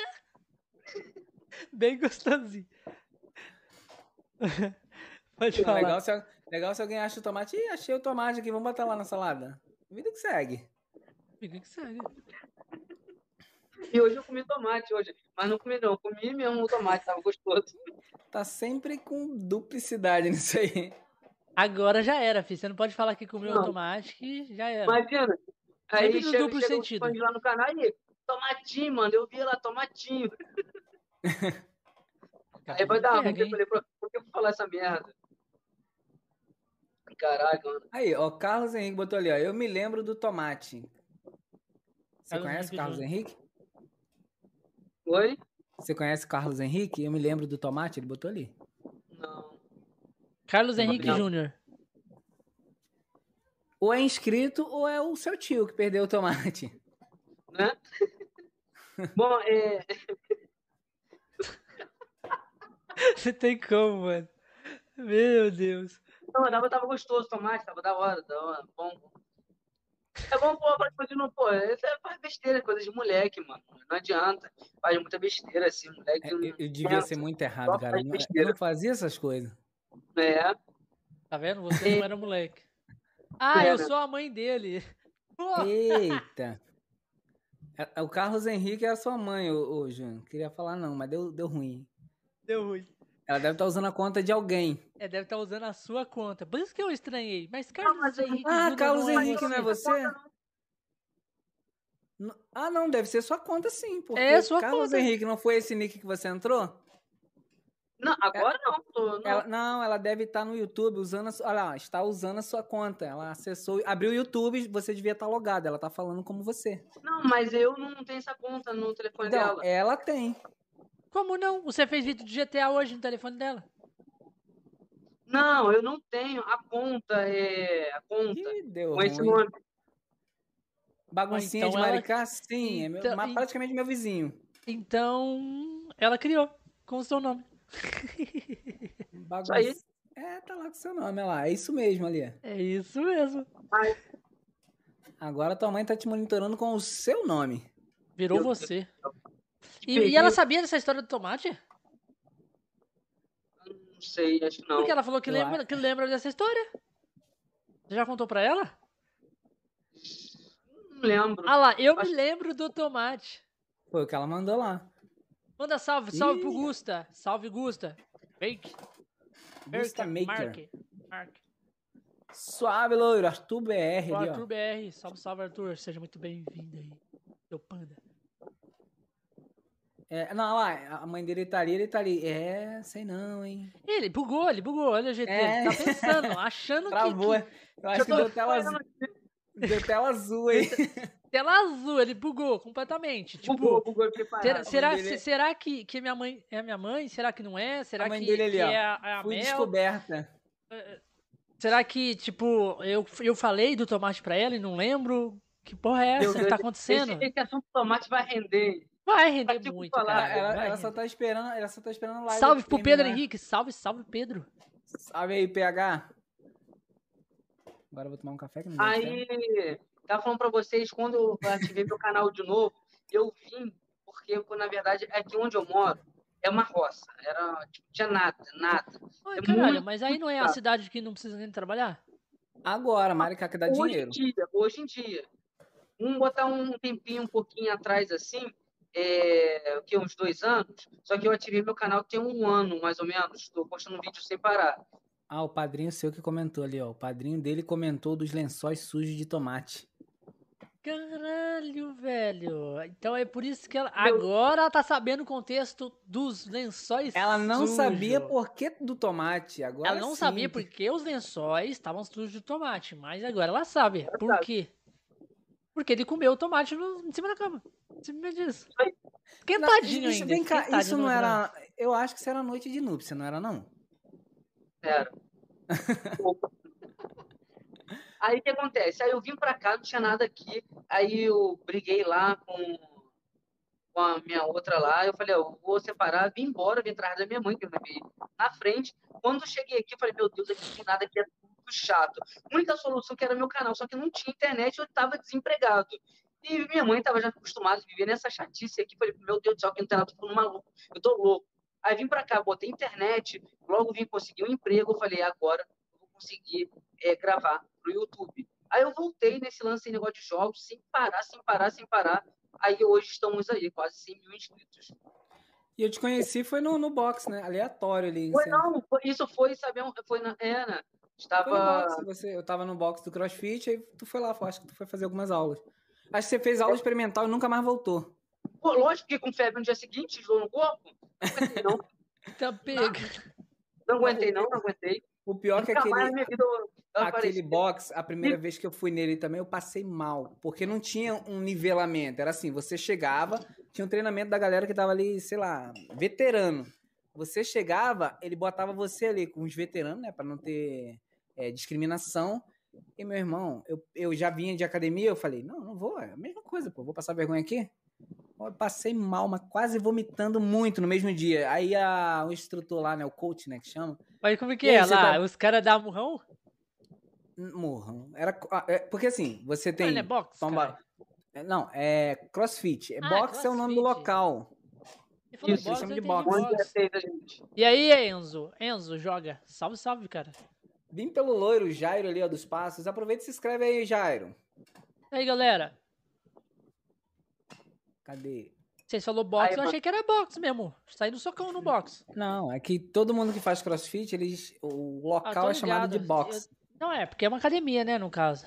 bem gostosinho. Pode falar. Legal se, legal se alguém acha o tomate. Ih, achei o tomate aqui, vamos botar lá na salada. Vida que segue. Vida que segue. E hoje eu comi tomate hoje. Mas não comi não, comi mesmo o tomate, tava gostoso. Tá sempre com duplicidade nisso aí. Agora já era, filho. Você não pode falar que comeu não. tomate que já era. Imagina. Aí sempre chega, duplo chega sentido. lá no canal e tomatinho, mano. Eu vi lá, tomatinho. aí vai dar ruim. Eu falei, por que eu vou falar essa merda? Caraca, mano. Aí, ó, Carlos Henrique botou ali, ó. Eu me lembro do tomate. Você Carlos conhece Henrique Carlos Henrique? Oi? Você conhece Carlos Henrique? Eu me lembro do tomate, ele botou ali. Não. Carlos Henrique Júnior. Ou é inscrito ou é o seu tio que perdeu o tomate. Né? Bom, é. Você tem como, mano? Meu Deus. Não, tava, tava gostoso tomate, tava da hora, da hora, bom. É bom, pô, pra continuar, pô, isso é faz besteira, coisa de moleque, mano. Não adianta. Faz muita besteira assim, moleque. É, eu, eu devia ser muito errado, cara. Eu não, eu não fazia essas coisas. É. Tá vendo? Você não era moleque. Ah, é, eu sou a mãe dele. Eita. É, é, o Carlos Henrique é a sua mãe, ô, ô Júnior. Queria falar não, mas deu, deu ruim. Deu ruim. Ela deve estar tá usando a conta de alguém. É, deve estar tá usando a sua conta. Por isso que eu estranhei. Mas Carlos Henrique. Ah, Carlos não Henrique não é você? Ah, não, deve ser sua conta sim. Porque é sua Carlos conta. Henrique não foi esse nick que você entrou? Não, agora ela, não, tô, não. Ela, não, ela deve estar no YouTube usando a, olha lá, está usando a sua conta. Ela acessou, abriu o YouTube, você devia estar logado. Ela está falando como você. Não, mas eu não tenho essa conta no telefone então, dela. Ela tem. Como não? Você fez vídeo de GTA hoje no telefone dela? Não, eu não tenho. A conta é. A conta. Ih, deu com esse nome. Baguncinha então de Maricá, ela... sim. Então, é meu, praticamente meu vizinho. Então, ela criou com o seu nome. Bagunça. Aí. É, tá lá com seu nome, olha lá. É isso mesmo ali. É isso mesmo. Agora tua mãe tá te monitorando com o seu nome. Virou Meu você. E, e, ela sabia dessa história do tomate? Não sei, acho que não. Porque ela falou que lembra, que lembra dessa história. Você já contou pra ela? Não lembro. Ah lá, eu acho... me lembro do tomate. Foi o que ela mandou lá. Manda salve, salve Ih. pro Gusta. Salve, Gusta. Fake. Gusta Maker. Mark. Suave, loiro. Arthur BR. Arthur BR. Salve, salve, Arthur. Seja muito bem-vindo aí. Meu panda. É, não, lá, a mãe dele tá ali, ele tá ali. É, sei não, hein. Ele bugou, ele bugou. Olha o jeito é. dele. Tá pensando, achando Travou. que... Eu acho que deu tela azul. Deu tela azul aí. Tela azul, ele bugou completamente. Tipo, bugou, bugou será, será, dele... será que, que minha mãe é minha mãe? Será que não é? Será a mãe que, dele ali, que ó. é a, é a Fui Mel? descoberta. É, é, será que, tipo, eu, eu falei do tomate pra ela e não lembro? Que porra é essa que tá acontecendo? Esse, esse assunto do tomate vai render. Vai render tipo muito, falar, cara. Ela, ela só tá esperando, ela só tá esperando live. Salve pro Pedro Henrique, salve, salve Pedro. Salve aí, PH. Agora eu vou tomar um café que não Aí, tava falando pra vocês, quando eu ativei meu canal de novo, eu vim, porque, na verdade, aqui onde eu moro, é uma roça. Era, tipo, tinha nada, nada. Ai, é caralho, muito... mas aí não é a cidade que não precisa nem trabalhar? Agora, Maricá, que dá hoje dinheiro. Em dia, hoje em dia. Um botar um tempinho um pouquinho atrás assim, é, o que, uns dois anos, só que eu ativei meu canal tem um ano, mais ou menos. Estou postando vídeo sem parar. Ah, o padrinho seu que comentou ali, ó. O padrinho dele comentou dos lençóis sujos de tomate. Caralho, velho. Então é por isso que ela. Agora ela tá sabendo o contexto dos lençóis Ela não sujos. sabia por que do tomate. Agora Ela não sim. sabia porque os lençóis estavam sujos de tomate. Mas agora ela sabe. Por quê? Porque ele comeu o tomate no, em cima da cama. Simplesmente disso. Quentadinho isso, ainda. Vem cá, isso não era. Eu acho que isso era noite de núpcia, não era, não? Era. Aí o que acontece? Aí eu vim para cá, não tinha nada aqui. Aí eu briguei lá com, com a minha outra lá. Eu falei, eu vou separar, vim embora, vim atrás da minha mãe, que eu vi na frente. Quando eu cheguei aqui, eu falei, meu Deus, aqui não tem nada, aqui é tudo chato. A única solução que era meu canal, só que não tinha internet, eu estava desempregado. E minha mãe estava já acostumada a viver nessa chatice aqui. Falei, meu Deus do céu, que não tô maluco, eu tô louco. Aí vim para cá, botei internet, logo vim conseguir um emprego. Eu falei, agora eu vou conseguir é, gravar pro YouTube. Aí eu voltei nesse lance de negócio de jogos, sem parar, sem parar, sem parar. Aí hoje estamos aí, quase 100 mil inscritos. E eu te conheci foi no, no box, né? Aleatório ali. Foi, não, isso foi, sabe, foi na. É, né? Estava. Você, eu tava no box do CrossFit, aí tu foi lá, acho que tu foi fazer algumas aulas. Acho que você fez aula experimental e nunca mais voltou. Pô, lógico que com febre no dia seguinte, enjoou no corpo. Não. tá pega. Não, não aguentei, não, não aguentei. O pior é que aquele, vida, aquele box, a primeira vez que eu fui nele também, eu passei mal, porque não tinha um nivelamento. Era assim, você chegava, tinha um treinamento da galera que tava ali, sei lá, veterano. Você chegava, ele botava você ali com os veteranos, né, para não ter é, discriminação. E meu irmão, eu, eu já vinha de academia, eu falei, não, não vou, é a mesma coisa, pô, vou passar vergonha aqui. Eu passei mal, mas quase vomitando muito no mesmo dia. Aí a, o instrutor lá, né, o coach, né, que chama. Mas como que é lá? Tá... Os caras dão murrão? Murrão. Era, é, porque assim, você tem... Não, é box, toma, é, Não, é crossfit. É ah, box crossfit. é o nome do local. Isso, box, chama de box. box. E aí, Enzo? Enzo, joga. Salve, salve, cara. Vim pelo loiro, Jairo ali, ó, dos passos. Aproveita e se inscreve aí, Jairo. E aí, galera. Cadê? Vocês falou box, eu achei que era box mesmo. Sair do socão no box. Não, é que todo mundo que faz crossfit, eles, o local ah, é chamado de box. Eu, não é, porque é uma academia, né, no caso.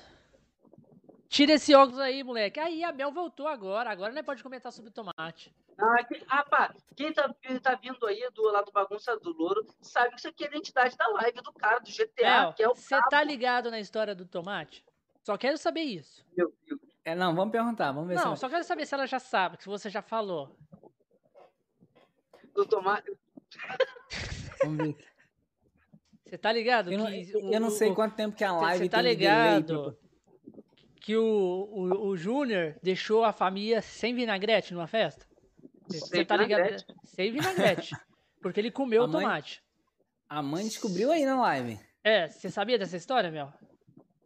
Tira esse óculos aí, moleque. Aí, a Mel voltou agora. Agora não pode comentar sobre tomate. Ah, que, rapaz, quem tá, tá vindo aí do lado do Bagunça do Louro sabe que isso aqui é a identidade da live do cara, do GTA, Mel, que é o Você tá ligado na história do tomate? Só quero saber isso. Meu Deus. É, não, vamos perguntar, vamos ver não, se Não, só quero saber se ela já sabe, se você já falou. Do tomate. vamos ver. Você tá ligado? Eu não, que eu, não sei quanto tempo que a live Você tá ligado que o, o, o Júnior deixou a família sem vinagrete numa festa? Você tá ligado? Sem vinagrete. Porque ele comeu a o tomate. Mãe, a mãe descobriu aí na live. É, você sabia dessa história, Mel?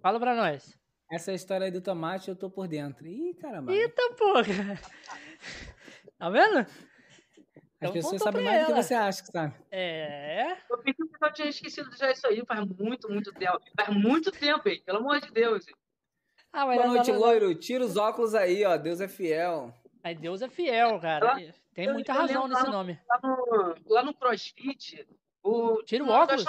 Fala pra nós. Essa história aí do tomate eu tô por dentro. Ih, caramba. Eita porra! Tá vendo? As então, pessoas sabem mais do que você acha que sabe. É. Eu pensei que eu tinha esquecido já isso aí faz muito, muito tempo. Faz muito tempo, hein? Pelo amor de Deus. Ah, Boa noite, loiro. Tira os óculos aí, ó. Deus é fiel. Aí Deus é fiel, cara. Tem muita razão nesse lá nome. Lá no, lá no CrossFit, o, Tira o óculos.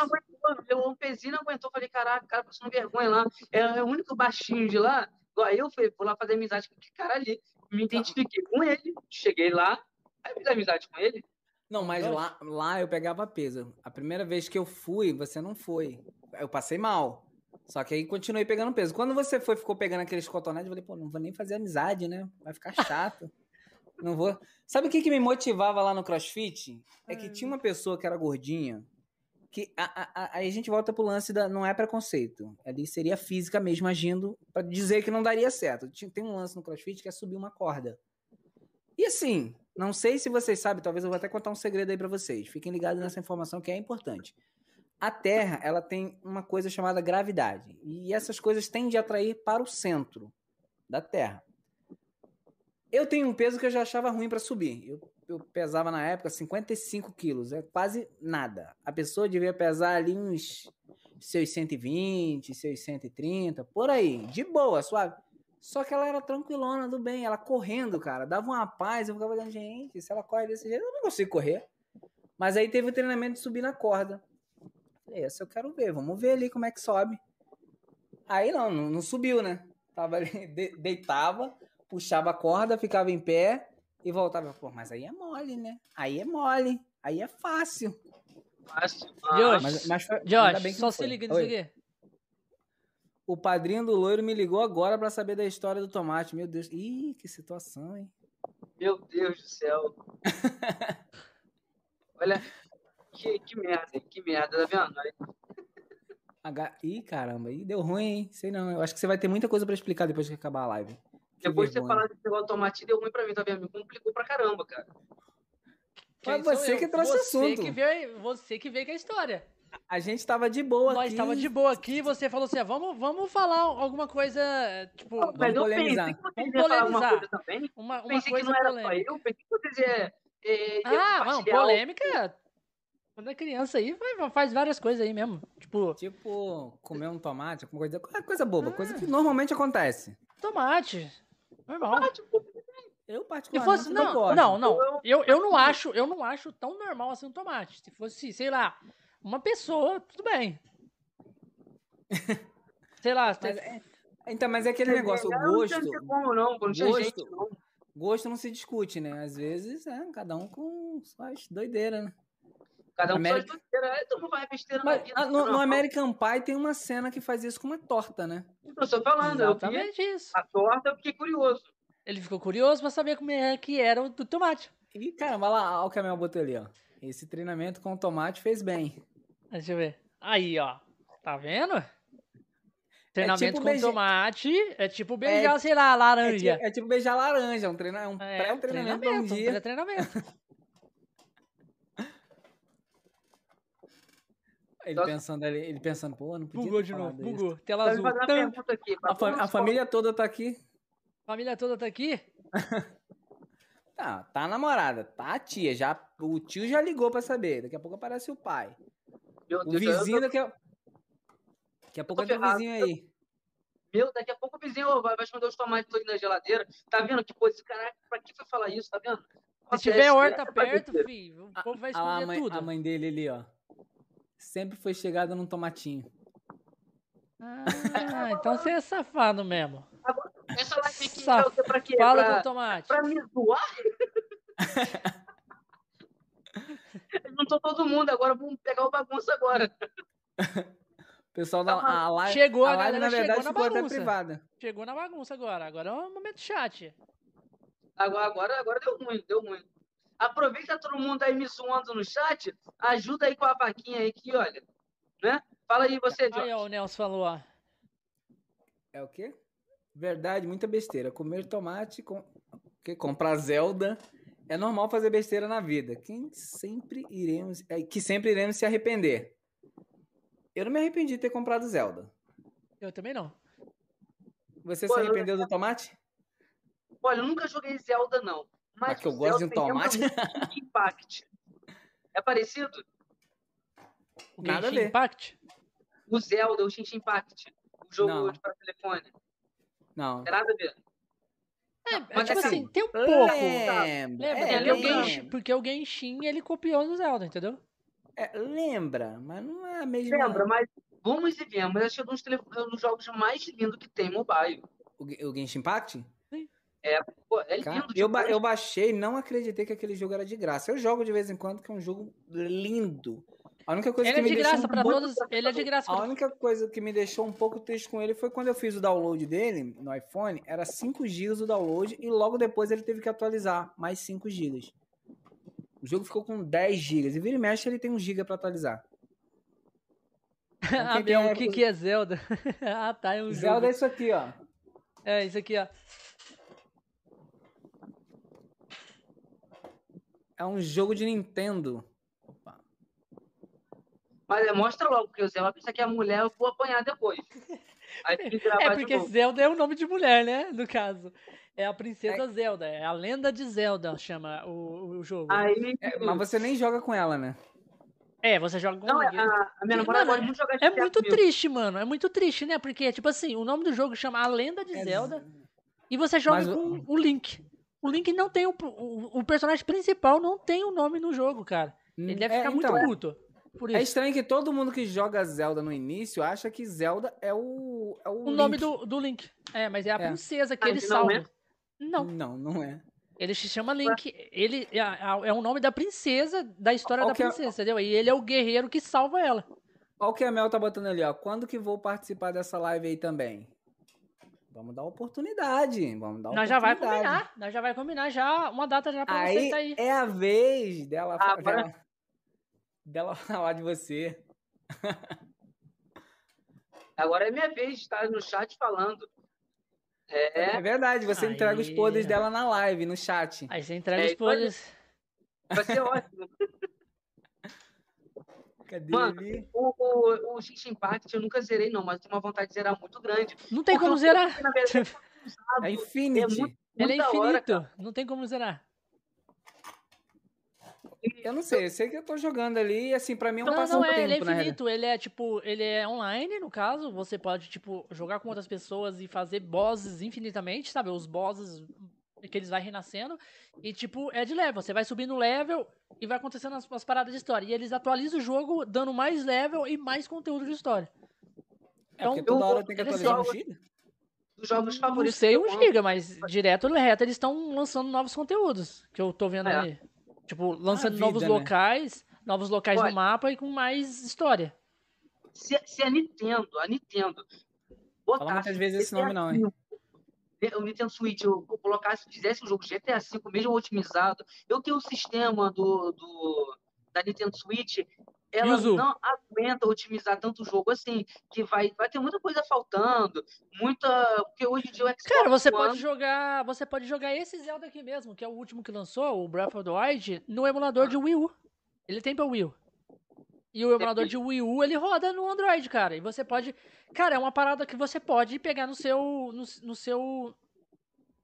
O Pezinho não aguentou. Falei, caraca, cara, passando vergonha lá. É, é, o único baixinho de lá. Aí eu fui, fui lá fazer amizade com aquele cara ali. Me identifiquei com ele. Cheguei lá. Aí fiz amizade com ele. Não, mas lá, lá eu pegava peso. A primeira vez que eu fui, você não foi. Eu passei mal. Só que aí continuei pegando peso. Quando você foi, ficou pegando aqueles cotonetes, eu falei, pô, não vou nem fazer amizade, né? Vai ficar chato. não vou. Sabe o que, que me motivava lá no CrossFit? É que tinha uma pessoa que era gordinha, que aí a, gente volta pro lance da não é preconceito. Ali seria física mesmo agindo para dizer que não daria certo. Tem um lance no CrossFit que é subir uma corda. E assim, não sei se vocês sabem, talvez eu vou até contar um segredo aí para vocês. Fiquem ligados nessa informação que é importante. A Terra, ela tem uma coisa chamada gravidade. E essas coisas tendem a atrair para o centro da Terra. Eu tenho um peso que eu já achava ruim para subir. Eu, eu, pesava na época 55 quilos. É quase nada. A pessoa devia pesar ali uns seus 120, seus 130, por aí. De boa, suave. Só que ela era tranquilona, do bem. Ela correndo, cara. Dava uma paz. Eu ficava olhando, gente, se ela corre desse jeito, eu não consigo correr. Mas aí teve o treinamento de subir na corda. Essa eu quero ver, vamos ver ali como é que sobe. Aí não, não, não subiu, né? Tava ali, de, deitava, puxava a corda, ficava em pé e voltava. Pô, mas aí é mole, né? Aí é mole, aí é fácil. Fácil. Josh, mas, mas foi, Josh só se liga nisso aqui. O padrinho do loiro me ligou agora para saber da história do tomate. Meu Deus. Ih, que situação, hein? Meu Deus do céu. Olha, que, que merda, que merda, tá vendo? H... Ih, caramba, ih, deu ruim, hein? Sei não. Eu acho que você vai ter muita coisa pra explicar depois que acabar a live. Que depois de você falar desse negócio tomate, deu ruim pra mim, tá vendo? Me complicou pra caramba, cara. Mas você que trouxe você assunto. Que veio, você que veio com a história. A gente tava de boa Nós aqui. Nós tava de boa aqui e você falou assim, ah, vamos, vamos falar alguma coisa, tipo... Não, vamos polemizar. Vamos polemizar. Uma, uma pensei coisa que não era polêmica. só eu, pensei que vocês iam... É, ah, não, polêmica quando é criança aí, faz várias coisas aí mesmo. Tipo. Tipo, comer um tomate, coisa, coisa boba, ah. coisa que normalmente acontece. Tomate. Normal. Tomate, eu particularmente fosse, não, gosto. não, não. Eu, eu não acho, eu não acho tão normal assim um tomate. Se fosse, sei lá, uma pessoa, tudo bem. sei lá. Mas é, então, mas é aquele negócio, o gosto. Não como, não, não gosto, gente, não. gosto não se discute, né? Às vezes, é, cada um com suas doideiras, né? Cada um América... besteira, é, todo mundo vai besteira Mas, vida, no, no, American Pie tem uma cena que faz isso com uma torta, né? Eu tô falando, Exatamente eu isso. A torta eu fiquei curioso. Ele ficou curioso pra saber como é que era o do tomate. E caramba, lá, olha o Camel botou ali, ó. Esse treinamento com tomate fez bem. Deixa eu ver. Aí, ó. Tá vendo? Treinamento é tipo com beija... tomate é tipo beijar, é, sei lá, laranja. É tipo, é tipo beijar laranja, um, treina... um é, pré-treinamento um, um dia. Um pré-treinamento. Ele pensando ali, ele pensando, pô, não podia Bugou de novo, bugou. Tela azul. Aqui, a, fa a família toda tá aqui. Família toda tá aqui? tá, tá a namorada, tá a tia, já, o tio já ligou pra saber, daqui a pouco aparece o pai. Meu o Deus, vizinho tô... daqui a... Daqui a pouco tem um vizinho aí. Meu, daqui a pouco o vizinho vai, vai esconder os tomates todos na geladeira. Tá vendo que coisa? Caraca, pra que foi falar isso? Tá vendo? Se tiver horta é perto, filho, o povo vai esconder a, a mãe, tudo. A mãe dele ali, ó sempre foi chegada num tomatinho. Ah, então você é safado mesmo. Essa live aqui Saf... é pra quê? Fala pra, do tomate. Pra me zoar? Juntou todo mundo, agora vamos pegar o bagunça agora. Pessoal da a live, chegou, a, a live, na verdade, ficou até privada. Chegou na bagunça agora. Agora é um momento chat. Agora, agora, agora deu ruim, deu ruim. Aproveita todo mundo aí me zoando no chat. Ajuda aí com a vaquinha aí que, olha. Né? Fala aí você, Jorge. Aí, ó, o Nelson falou, ó. É o quê? Verdade, muita besteira. Comer tomate, com... que comprar Zelda. É normal fazer besteira na vida. Quem sempre iremos, é, que sempre iremos se arrepender. Eu não me arrependi de ter comprado Zelda. Eu também não. Você Pô, se arrependeu eu... do tomate? Olha, eu nunca joguei Zelda, não. Mas, que eu gosto de um tomate. Impact. É parecido? O Nada a ver. Impact? O Zelda, o Genshin Impact. O jogo não. de para telefone. Não. Tem nada a ver. É, é Mas, tipo assim, assim, tem um pouco. Lembra? É, porque, o Genshin, porque o Genshin, ele copiou do Zelda, entendeu? É, lembra, mas não é a mesma... Lembra, mas vamos e vemos. Acho que é um dos, um dos jogos mais lindos que tem mobile. O, o Genshin Impact? É, pô, é lindo. Cara, eu, ba eu baixei não acreditei que aquele jogo era de graça. Eu jogo de vez em quando, que é um jogo lindo. A única coisa ele que é me de deixou graça para todos. Ele é de graça. A única coisa que me deixou um pouco triste com ele foi quando eu fiz o download dele no iPhone, era 5 GB o download e logo depois ele teve que atualizar mais 5 GB. O jogo ficou com 10 GB e vira e mexe ele tem 1 GB para atualizar. Então, ah, o que, que é Zelda? ah, tá, é um Zelda jogo. é isso aqui, ó. É, isso aqui, ó. É um jogo de Nintendo. Opa. Mas é, mostra logo, porque o Zelda pensa que a mulher eu vou apanhar depois. é porque Zelda é o nome de mulher, né? No caso. É a Princesa é. Zelda, é a lenda de Zelda, chama o, o jogo. Aí, é, mas você nem joga com ela, né? É, você joga com Não, a, a minha namorada pode muito jogar É muito triste, mano. É muito triste, né? Porque, tipo assim, o nome do jogo chama A Lenda de é Zelda. E você joga mas, com o Link. O Link não tem o, o, o, personagem principal não tem o nome no jogo, cara. Ele deve é, ficar muito então, puto. É estranho que todo mundo que joga Zelda no início acha que Zelda é o. É o, o nome do, do Link. É, mas é a é. princesa que ah, ele salva. É? Não. Não, não é. Ele se chama Link. Ele é, é o nome da princesa, da história da princesa, é... entendeu? E ele é o guerreiro que salva ela. Olha o que a Mel tá botando ali, ó. Quando que vou participar dessa live aí também? Vamos dar oportunidade. Vamos dar Nós já vai combinar. Nós já vai combinar já uma data já pra aí você aí. É a vez dela, ah, dela, dela falar de você. Agora é minha vez de estar no chat falando. É, é verdade, você aí, entrega os podres dela na live, no chat. Aí você entrega é, os podres. Vai ser ótimo. Cadê Mano, ele? O, o, o X Impact eu nunca zerei, não, mas tenho uma vontade de zerar muito grande. Não tem como zerar. é Infinity. É muito, ele é infinito. Hora, não tem como zerar. Eu não sei, eu sei que eu tô jogando ali e assim, pra mim é um não, não é, ele é infinito, ele é tipo, ele é online, no caso, você pode, tipo, jogar com outras pessoas e fazer bosses infinitamente, sabe? Os bosses que eles vai renascendo e, tipo, é de level, você vai subindo level e vai acontecendo as, as paradas de história. E eles atualizam o jogo dando mais level e mais conteúdo de história. É então, porque toda hora tem que atualizar um giga? Dos jogos favoritos. Não sei um giga, mas direto ou reto eles estão lançando novos conteúdos, que eu tô vendo é. aí. Tipo, lançando vida, novos né? locais, novos locais Olha, no mapa e com mais história. Se, se a Nintendo, a Nintendo botasse... Fala muitas vezes esse nome não, hein? O Nintendo Switch, eu colocasse, fizesse o jogo GTA V mesmo otimizado, eu tenho o sistema do, do da Nintendo Switch, ela não aguenta otimizar tanto jogo assim, que vai, vai ter muita coisa faltando, muita. Porque hoje em dia o Xbox Cara, você One... pode jogar. Você pode jogar esse Zelda aqui mesmo, que é o último que lançou, o Breath of the Wild, no emulador de Wii U. Ele tem pra Wii U. E o emulador de Wii U, ele roda no Android, cara. E você pode. Cara, é uma parada que você pode pegar no seu. No, no seu.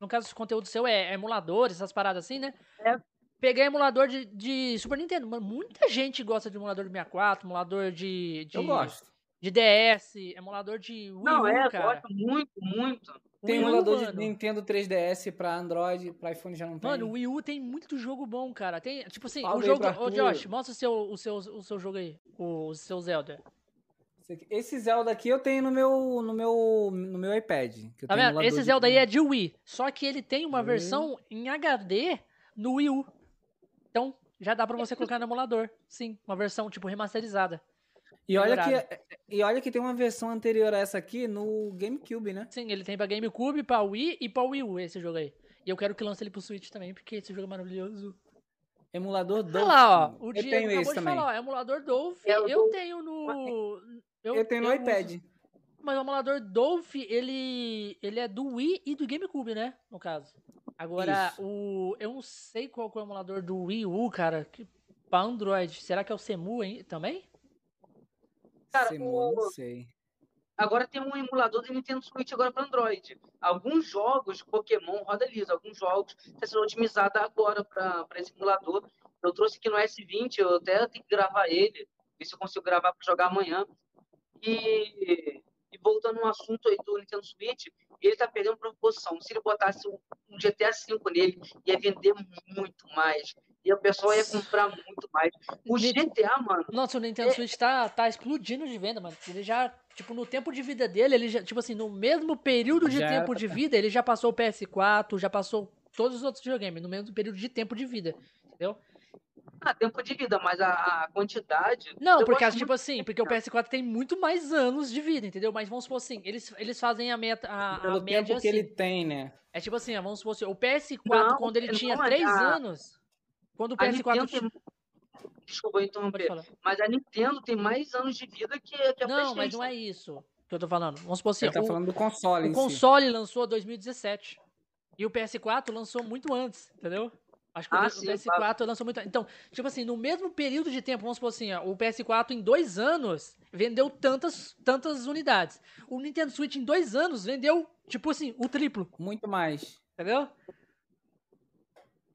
No caso, o conteúdo seu é emuladores, essas paradas assim, né? É, Peguei emulador de, de Super Nintendo. Mano, muita gente gosta de emulador de 64, emulador de. de eu gosto. De DS, emulador de Wii Não, U, é, cara. gosto muito, muito. Tem emulador de Nintendo 3DS pra Android, pra iPhone já não tem. Mano, o Wii U tem muito jogo bom, cara. Tem, tipo assim, Fala o jogo. Ô, Josh, mostra o seu, o, seu, o seu jogo aí. O seu Zelda. Esse Zelda aqui eu tenho no meu, no meu, no meu iPad. tá vendo? Esse Zelda aí é de Wii. Só que ele tem uma versão em HD no Wii U. Então, já dá para você colocar no emulador. Sim, uma versão tipo remasterizada. E olha, que, e olha que tem uma versão anterior a essa aqui no GameCube, né? Sim, ele tem pra GameCube, pra Wii e pra Wii U esse jogo aí. E eu quero que lance ele pro Switch também, porque esse jogo é maravilhoso. Emulador Dolphin. Olha lá, ó. O Diego eu tenho esse também. Falar, ó, emulador Dolphin, eu, eu tenho no... Eu, eu tenho no eu iPad. Uso. Mas o emulador Dolphin, ele, ele é do Wii e do GameCube, né? No caso. Agora, Isso. o eu não sei qual é o emulador do Wii U, cara, que, pra Android. Será que é o Semu hein, também? Cara, o... não sei. Agora tem um emulador do Nintendo Switch agora para Android. Alguns jogos, Pokémon roda liso, alguns jogos estão sendo otimizados agora para esse emulador. Eu trouxe aqui no S20, eu até tenho que gravar ele, ver se eu consigo gravar para jogar amanhã. E, e voltando no assunto aí do Nintendo Switch, ele está perdendo proporção. Se ele botasse um, GTA V nele, ia vender muito mais. E a pessoa ia comprar muito mais. O GTA, mano. Nossa, o Nintendo é... Switch tá, tá explodindo de venda, mano. Ele já, tipo, no tempo de vida dele, ele já, tipo assim, no mesmo período de já tempo de vida, ele já passou o PS4, já passou todos os outros videogames, no mesmo período de tempo de vida. Entendeu? Ah, tempo de vida, mas a, a quantidade. Não, porque tipo assim, porque o PS4 tem muito mais anos de vida, entendeu? Mas vamos supor assim, eles, eles fazem a meta. A, Pelo a média tempo assim. que ele tem, né? É tipo assim, vamos supor assim, o PS4, não, quando ele tinha 3 é anos. Quando o PS4. Tinha... Tem... Desculpa interromper. Mas a Nintendo tem mais anos de vida que, que a Não, mas não é isso que eu tô falando. Vamos supor assim. Ele tá o, falando do console. O console si. lançou em 2017. E o PS4 lançou muito antes, entendeu? Acho que ah, o, sim, PS4 claro. lançou muito. Então, tipo assim, no mesmo período de tempo, vamos supor assim, ó, o PS4 em dois anos vendeu tantas, tantas unidades. O Nintendo Switch em dois anos vendeu, tipo assim, o triplo. Muito mais. Entendeu?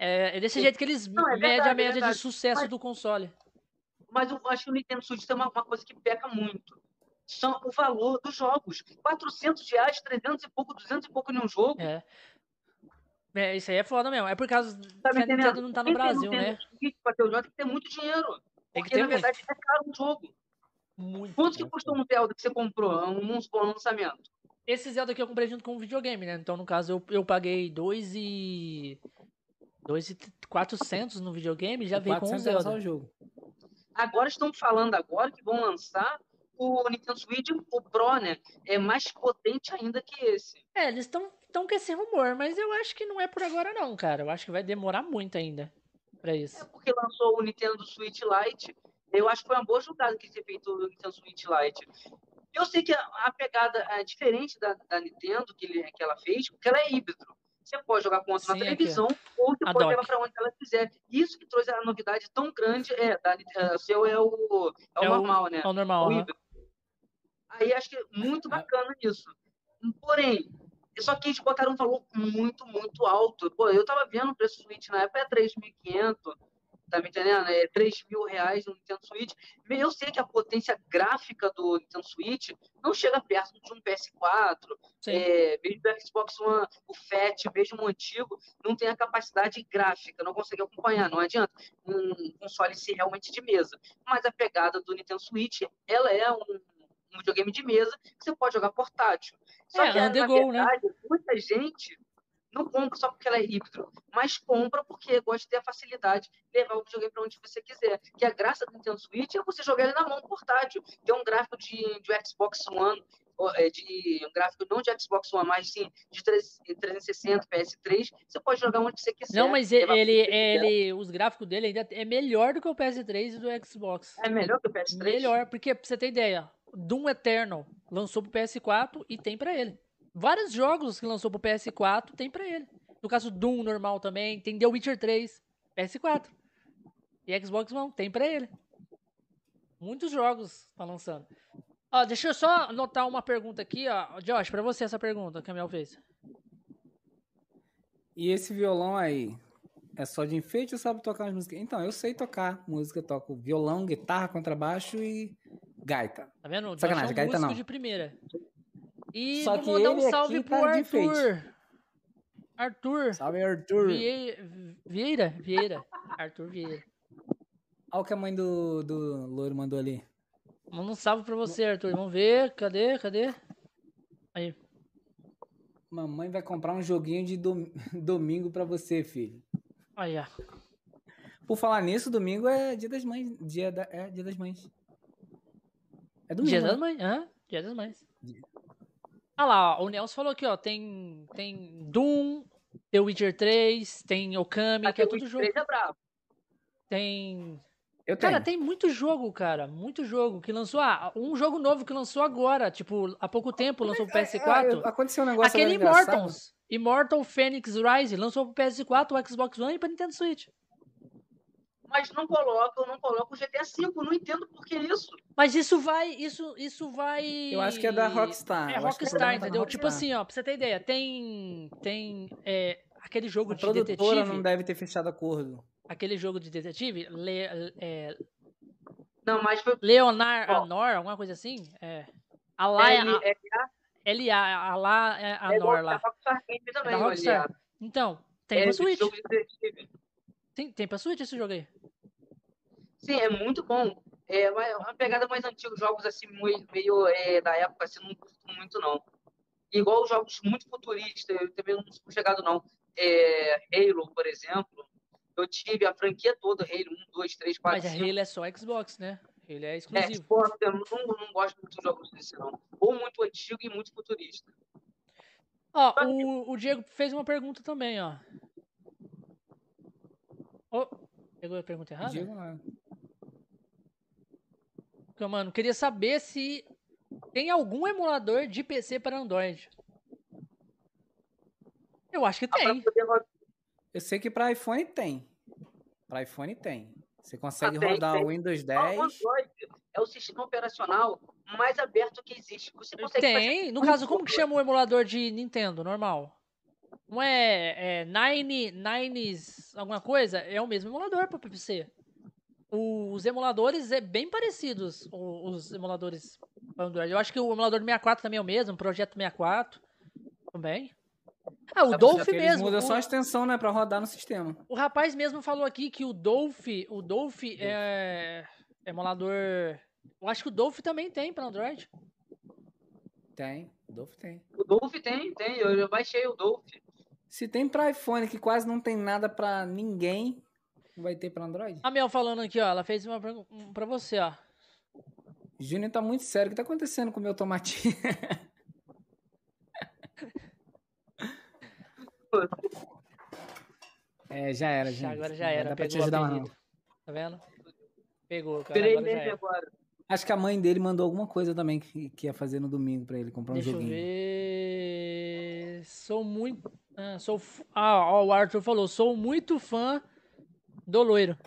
É, é desse jeito que eles Não, é medem a é média de sucesso mas, do console. Mas eu acho que o Nintendo Switch tem uma, uma coisa que peca muito são o valor dos jogos. 400 reais, 300 e pouco, 200 e pouco em um jogo. É. É, isso aí é foda mesmo. É por causa tá que a Nintendo não tá no Brasil, né? Pra ter o jogo tem que ter muito dinheiro. Tem porque, na verdade, muito. é caro um jogo. Muito. Quanto que custou um Zelda que você comprou? Um, um, um lançamento? Esse Zelda aqui eu comprei junto com o videogame, né? Então, no caso, eu, eu paguei 2 e... 2 e 400 no videogame já veio com o Zelda. O jogo. Agora estão falando agora que vão lançar o Nintendo Switch, o Pro, né? É mais potente ainda que esse. É, eles estão estão com esse rumor, mas eu acho que não é por agora não, cara. Eu acho que vai demorar muito ainda para isso. É porque lançou o Nintendo Switch Lite. Eu acho que foi uma boa jogada que ter feito o Nintendo Switch Lite. Eu sei que a, a pegada é diferente da, da Nintendo que, ele, que ela fez, porque ela é híbrido. Você pode jogar com outra na televisão ou você a pode levar para onde ela quiser. Isso que trouxe a novidade tão grande é, da, é, o seu é o, é o é normal, o, né? É o normal. O híbrido. Aí acho que é muito bacana isso. Porém, só que eles botaram um valor muito, muito alto. Pô, eu tava vendo o preço do Switch na época é 3.500, tá me entendendo? É 3 mil reais no Nintendo Switch. Eu sei que a potência gráfica do Nintendo Switch não chega perto de um PS4, é, mesmo do Xbox One, o FAT, mesmo o antigo, não tem a capacidade gráfica, não consegue acompanhar, não adianta um console ser realmente de mesa. Mas a pegada do Nintendo Switch, ela é um um videogame de mesa que você pode jogar portátil. Só é, que, na né? verdade, né? muita gente não compra só porque ela é híbrido, mas compra porque gosta de ter a facilidade de levar o videogame para onde você quiser. Que a graça do Nintendo Switch é você jogar ele na mão portátil. Tem um gráfico de, de Xbox One, é, de um gráfico não de Xbox One, mas sim de 360, PS3, você pode jogar onde você quiser. Não, mas ele, ele, ele, os gráficos dele ainda é melhor do que o PS3 e do Xbox. É melhor que o PS3? Melhor, porque pra você ter ideia, Doom Eternal lançou pro PS4 e tem para ele. Vários jogos que lançou pro PS4 tem para ele. No caso Doom normal também, tem The Witcher 3, PS4. E Xbox One tem para ele. Muitos jogos tá lançando. Ó, deixa eu só anotar uma pergunta aqui, ó. Josh, para você essa pergunta que a Mel fez. E esse violão aí, é só de enfeite ou sabe tocar as músicas? Então, eu sei tocar música, eu toco violão, guitarra, contrabaixo e Gaita. Tá vendo? Sacanagem, é um Gaita não. de primeira. E Só vou mandar um salve pro tá Arthur. Arthur. Salve, Arthur. Vieira. Vieira. Arthur Vieira. Olha o que a mãe do, do Louro mandou ali. Manda um salve pra você, Arthur. Vamos ver. Cadê? Cadê? Aí. Mamãe vai comprar um joguinho de dom... domingo pra você, filho. Aí, ó. Por falar nisso, domingo é dia das mães. Dia da... É dia das mães. É domingo. Dia das né? Mães. Hã? Dia das Mães. Ah lá, ó, o Nelson falou aqui, ó. Tem, tem Doom, The Witcher 3, tem Okami, ah, que é tudo jogo. 3 é bravo. Tem. Eu tenho. Cara, tem muito jogo, cara. Muito jogo que lançou. Ah, um jogo novo que lançou agora, tipo, há pouco tempo, lançou pro PS4. É, é, aconteceu um negócio Aquele Immortals. Immortal Phoenix Rise lançou pro PS4, o Xbox One e pra Nintendo Switch mas não colocam, não colocam o GTA V. Não entendo por que isso. Mas isso vai, isso, isso vai. Eu acho que é da Rockstar. É Rockstar, entendeu? Tipo assim, ó, pra você ter ideia, tem, tem é, aquele jogo a de detetive. não deve ter fechado acordo. Aquele jogo de detetive, Le, é, não, mas foi. Leonard Anor, alguma coisa assim, é. A lá é, LA, a lá é a Nor lá. É da Rockstar. Então, tem é, pra Switch. Tem, tem pra Switch esse jogo aí? Sim, é muito bom. É uma pegada mais antiga, jogos assim, meio é, da época, assim, não curto muito, não. Igual jogos muito futuristas, eu também não sou chegado, não. É, Halo, por exemplo, eu tive a franquia toda, Halo 1, 2, 3, 4, Mas 5. a Halo é só Xbox, né? Ele é exclusivo. É, Xbox, eu não, não gosto muito de jogos desse, não. Ou muito antigo e muito futurista. Ó, o, o Diego fez uma pergunta também, ó. Oh, pegou a pergunta errada? Não. Porque, mano, queria saber se tem algum emulador de PC para Android. Eu acho que tem. Eu sei que para iPhone tem. Para iPhone tem. Você consegue ah, tem, rodar o Windows 10. O Android é o sistema operacional mais aberto que existe. Você consegue tem. No caso, como que chama o emulador de Nintendo normal? Não é, é Nine, Nines, alguma coisa? É o mesmo emulador para PC. Os emuladores é bem parecidos, os emuladores para Android. Eu acho que o emulador do 64 também é o mesmo, o Projeto 64 também. Ah, o Dolph mesmo. Muda o... só a extensão, né, para rodar no sistema. O rapaz mesmo falou aqui que o Dolph, o Dolph é emulador. Eu acho que o Dolph também tem para Android. Tem, o Dolph tem. O Dolph tem, tem. Eu, eu baixei o Dolph. Se tem para iPhone que quase não tem nada para ninguém, vai ter para Android? A Mel falando aqui, ó, ela fez uma para você, ó. Júnior tá muito sério. O que tá acontecendo com o meu tomatinho? é, já era, gente. Agora já era. Dá pra te ajudar, não. Tá vendo? Pegou, cara. Agora já era. agora. Acho que a mãe dele mandou alguma coisa também que, que ia fazer no domingo pra ele comprar um Deixa joguinho. Deixa eu ver. Sou muito. Ah, sou... ah, ó, o Arthur falou: sou muito fã do loiro.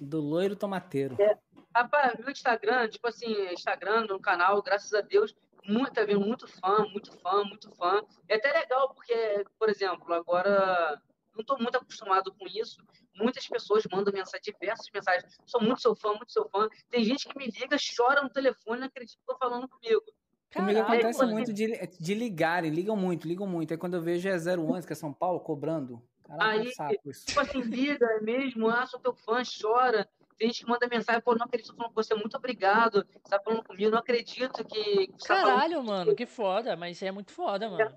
Do loiro tomateiro. É. Rapaz, meu Instagram, tipo assim, Instagram, no canal, graças a Deus, muito, tá vendo muito fã, muito fã, muito fã. É até legal, porque, por exemplo, agora não estou muito acostumado com isso. Muitas pessoas mandam mensagem, diversas mensagens. Sou muito seu fã, muito seu fã. Tem gente que me liga, chora no telefone, não acredita que estão falando comigo. Comigo acontece é, muito de, de ligarem, ligam muito, ligam muito. Aí quando eu vejo é 011, que é São Paulo, cobrando. Caraca, aí, é tipo assim, liga é mesmo, ah, sou teu fã, chora. Tem gente que manda mensagem, pô, não acredito falando com você, muito obrigado. Você tá falando comigo, não acredito que. Tá Caralho, tá mano, que foda, mas isso é muito foda, mano.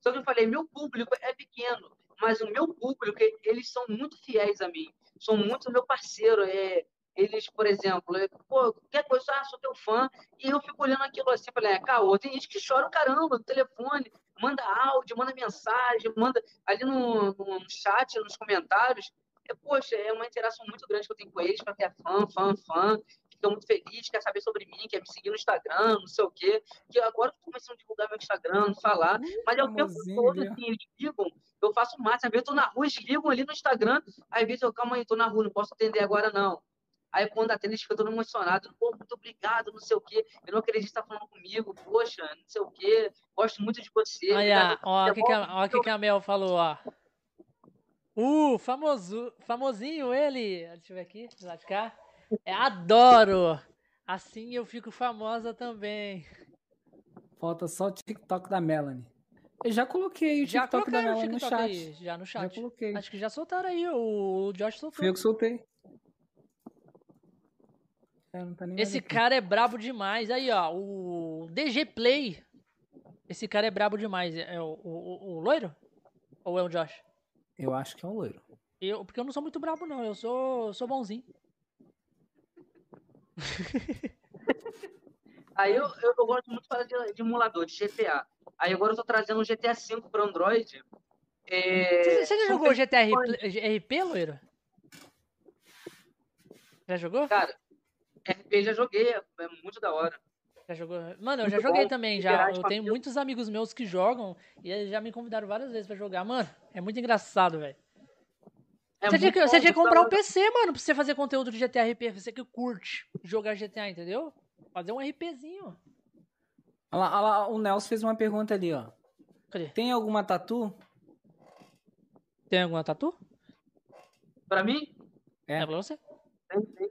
Só que eu falei, meu público é pequeno, mas o meu público, eles são muito fiéis a mim. São muito meu parceiro. É, eles, por exemplo, é, pô, qualquer coisa, ah, sou teu fã, e eu fico olhando aquilo assim, falei, é, caô, tem gente que chora o caramba no telefone, manda áudio, manda mensagem, manda ali no, no chat, nos comentários, é, poxa, é uma interação muito grande que eu tenho com eles, para ter fã, fã, fã, fica muito feliz, quer saber sobre mim, quer me seguir no Instagram, não sei o quê. Que agora eu tô começando a divulgar meu Instagram, falar, mas é o tempo todo, assim, eles ligam, eu faço máximo, às vezes eu tô na rua, eles ligam ali no Instagram, às vezes eu, calma aí, tô na rua, não posso atender agora não. Aí quando atende, eles ficam todo emocionado. Pô, muito obrigado, não sei o quê. Eu não acredito que tá falando comigo. Poxa, não sei o quê. Gosto muito de você. Olha, ó, o que, que, a, ó, que, que a Mel falou, ó. Uh, famoso, famosinho ele. Deixa eu ver aqui, lá de cá. É, adoro. Assim eu fico famosa também. Falta só o TikTok da Melanie. Eu já coloquei o TikTok da Melanie TikTok no chat. Aí, já no chat. Já coloquei. Acho que já soltaram aí. O Josh soltou. Fui eu que soltei. É, tá Esse cara é brabo demais. Aí, ó, o DG Play. Esse cara é brabo demais. É o, o, o loiro? Ou é o Josh? Eu acho que é um loiro. Eu, porque eu não sou muito brabo, não. Eu sou, sou bonzinho. Aí eu, eu, eu, gosto muito de de, emulador, de GTA. Aí agora eu tô trazendo o GTA V para Android. É... Você, você, já jogou o GTA RP, loiro? Já jogou? Cara, RP já joguei, é, muito da hora. Já jogou? Mano, eu já joguei também, já. Eu tenho muitos amigos meus que jogam e eles já me convidaram várias vezes pra jogar. Mano, é muito engraçado, velho. É você, tinha que, você tinha que comprar um PC, mano, pra você fazer conteúdo de GTA RP. Você que curte jogar GTA, entendeu? Fazer um RPzinho. Olha lá, olha lá, o Nelson fez uma pergunta ali, ó. Cadê? Tem alguma tatu? Tem alguma tatu? Pra mim? É, é pra você? Tem, tem.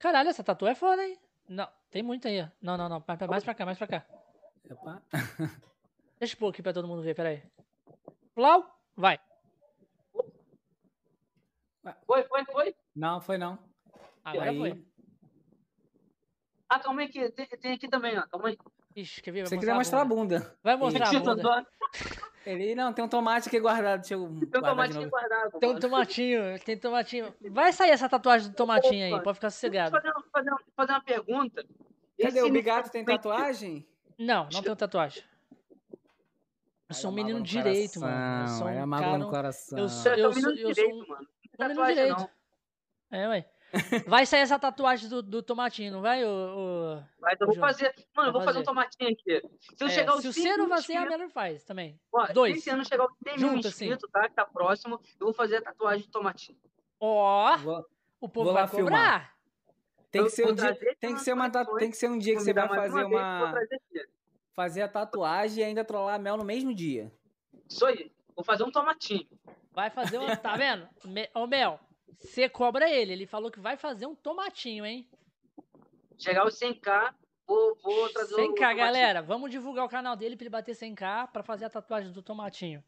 Caralho, essa tatu é foda, hein? Não, tem muita aí. Não, não, não. Mais, mais pra cá, mais pra cá. Opa. Deixa eu pôr aqui pra todo mundo ver, peraí. Plau, vai. Foi, foi, foi? Não, foi não. Agora aí... foi. Ah, calma aí que tem, tem, aqui também, ó. Calma aí. Ixi, quer ver? Você queria mostrar a bunda. Vai mostrar a bunda. Ele, não, tem um tomate aqui guardado. Deixa eu tem um tomatinho guardado. Tem um tomatinho, tem tomatinho. Vai sair essa tatuagem do tomatinho aí, pode ficar sossegado. Fazer, fazer, fazer uma pergunta. Cadê? O Bigato tem tatuagem? Não, não tenho tatuagem. Eu sou um menino direito, mano. Eu sou um é cara... no coração. Eu sou, eu sou, eu sou um menino direito. É, ué. Vai sair essa tatuagem do, do tomatinho, não vai? O, o... Mas eu vou fazer. Mano, eu vou fazer. fazer um tomatinho aqui. Se eu é, chegar aos Se você não fazer, a Melhor faz também. Ó, Dois. Se ano chegar aos 100 mil inscritos, assim. tá? Que tá próximo, eu vou fazer a tatuagem de tomatinho. Ó, oh, o povo vai cobrar. Filmar. Tem que, ser um dia, tem, que ser uma, tem que ser um dia que você vai fazer uma. Fazer a tatuagem e ainda trollar a Mel no mesmo dia. Isso aí. Vou fazer um tomatinho. Vai fazer um. Tá vendo? Ô, Mel, você cobra ele. Ele falou que vai fazer um tomatinho, hein? Chegar aos 100k, vou, vou trazer 100k, galera. Vamos divulgar o canal dele pra ele bater 100k pra fazer a tatuagem do tomatinho.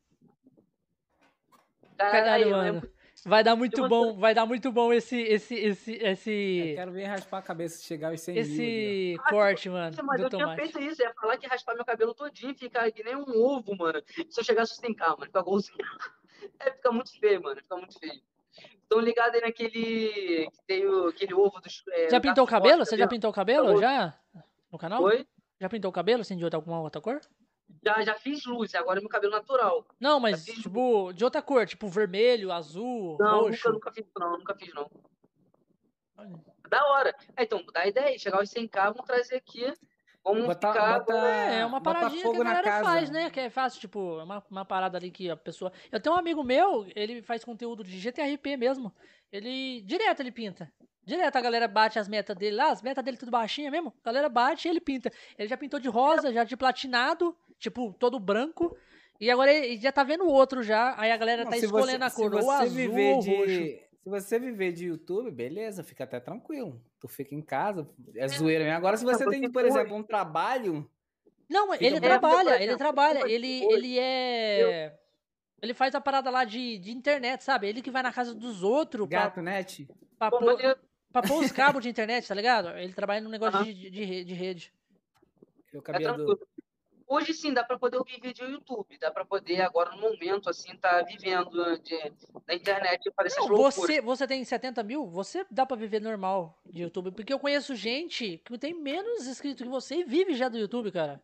Caralho, mano. Vai dar muito bom, vai dar muito bom esse, esse, esse, esse. Eu quero ver raspar a cabeça se chegar aos 100 esse mil. Esse corte, mano. Mas eu tomate. tinha feito isso, ia falar que raspar meu cabelo todinho, ficar que nem um ovo, mano. Se eu chegasse sem cá, mano, fica golzinho. É, fica muito feio, mano, fica muito feio. Estão ligados aí naquele. Que tem o, aquele ovo dos. É, já pintou o cabelo? Você já pintou o cabelo? Já? No canal? Oi? Já pintou o cabelo, assim, de outra, alguma outra cor? Já, já fiz luz, agora é meu cabelo natural. Não, mas, tipo, luz. de outra cor, tipo vermelho, azul, não, roxo. Nunca, nunca fiz, não, nunca fiz, não. Olha. Da hora. É, então, dá ideia, chegar aos 100k, vamos trazer aqui. Botar. Bota, é, é uma paradinha que a galera faz, né? Que é fácil, tipo, é uma, uma parada ali que a pessoa... Eu tenho um amigo meu, ele faz conteúdo de GTRP mesmo. Ele, direto ele pinta. Direto a galera bate as metas dele lá, as metas dele tudo baixinha mesmo. A galera bate e ele pinta. Ele já pintou de rosa, já de platinado tipo, todo branco. E agora ele já tá vendo outro já. Aí a galera não, tá escolhendo você, a cor. Ou azul viver ou roxo. De... Se você viver de YouTube, beleza, fica até tranquilo. Tu fica em casa, é zoeira mesmo. Agora, se você tem, por exemplo, um trabalho. Não, ele trabalha, ele trabalha. Ele, ele é. Ele faz a parada lá de, de internet, sabe? Ele que vai na casa dos outros. Gato pra, net? Pra, pôr, pra pôr os cabos de internet, tá ligado? Ele trabalha num negócio uhum. de, de, de, rede. Eu cabia é do, Hoje sim dá para poder vídeo no YouTube, dá para poder agora no momento assim tá vivendo de, da internet e fazer você você tem 70 mil, você dá para viver normal de YouTube, porque eu conheço gente que tem menos inscritos que você e vive já do YouTube, cara.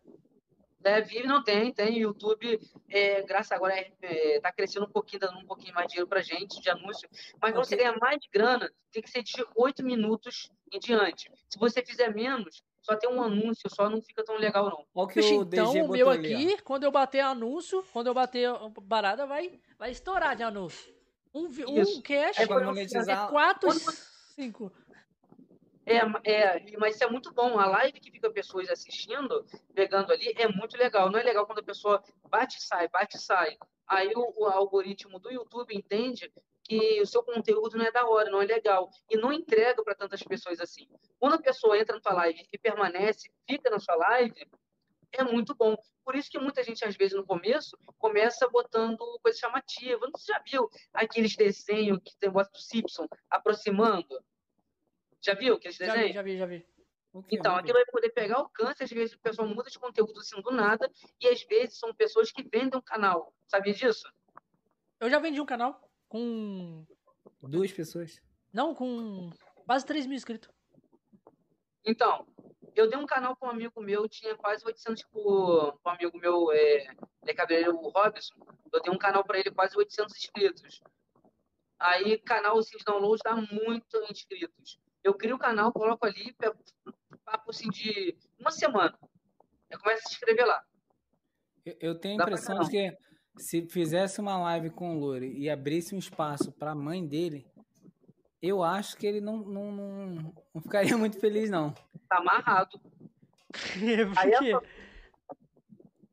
É, vive não tem, tem YouTube, é, graças agora é, é, tá crescendo um pouquinho, dando um pouquinho mais de dinheiro pra gente de anúncio, mas okay. você ganha mais de grana, tem que ser de 8 minutos em diante. Se você fizer menos, só tem um anúncio, só não fica tão legal, não. Olha que o então, o meu aqui, ali, quando eu bater anúncio, quando eu bater parada, vai, vai estourar de anúncio. Um, um cash é, monetizar... é 4, 5. É, é, mas isso é muito bom. A live que fica pessoas assistindo, pegando ali, é muito legal. Não é legal quando a pessoa bate e sai, bate e sai. Aí o, o algoritmo do YouTube entende que o seu conteúdo não é da hora, não é legal, e não entrega para tantas pessoas assim. Quando a pessoa entra na sua live e permanece, fica na sua live, é muito bom. Por isso que muita gente, às vezes, no começo, começa botando coisa chamativa. Você já viu aqueles desenhos que tem bota do Simpson aproximando? Já viu aqueles desenhos? Já vi, já vi, já vi. Okay, então, aquilo vai poder pegar alcance, às vezes o pessoal muda de conteúdo assim do nada, e às vezes são pessoas que vendem um canal. Sabia disso? Eu já vendi um canal com. Duas pessoas? Não, com quase 3 mil inscritos. Então, eu dei um canal com um amigo meu, tinha quase 800, tipo, um amigo meu, é, é cabeleireiro, o Robson, eu dei um canal para ele quase 800 inscritos. Aí, canal assim, de download dá muito inscritos. Eu crio o canal, coloco ali, papo assim de uma semana. Eu começo a se inscrever lá. Eu, eu tenho a impressão de que se fizesse uma live com o Lore e abrisse um espaço para a mãe dele, eu acho que ele não, não, não, não ficaria muito feliz, não. Tá amarrado. Aí é...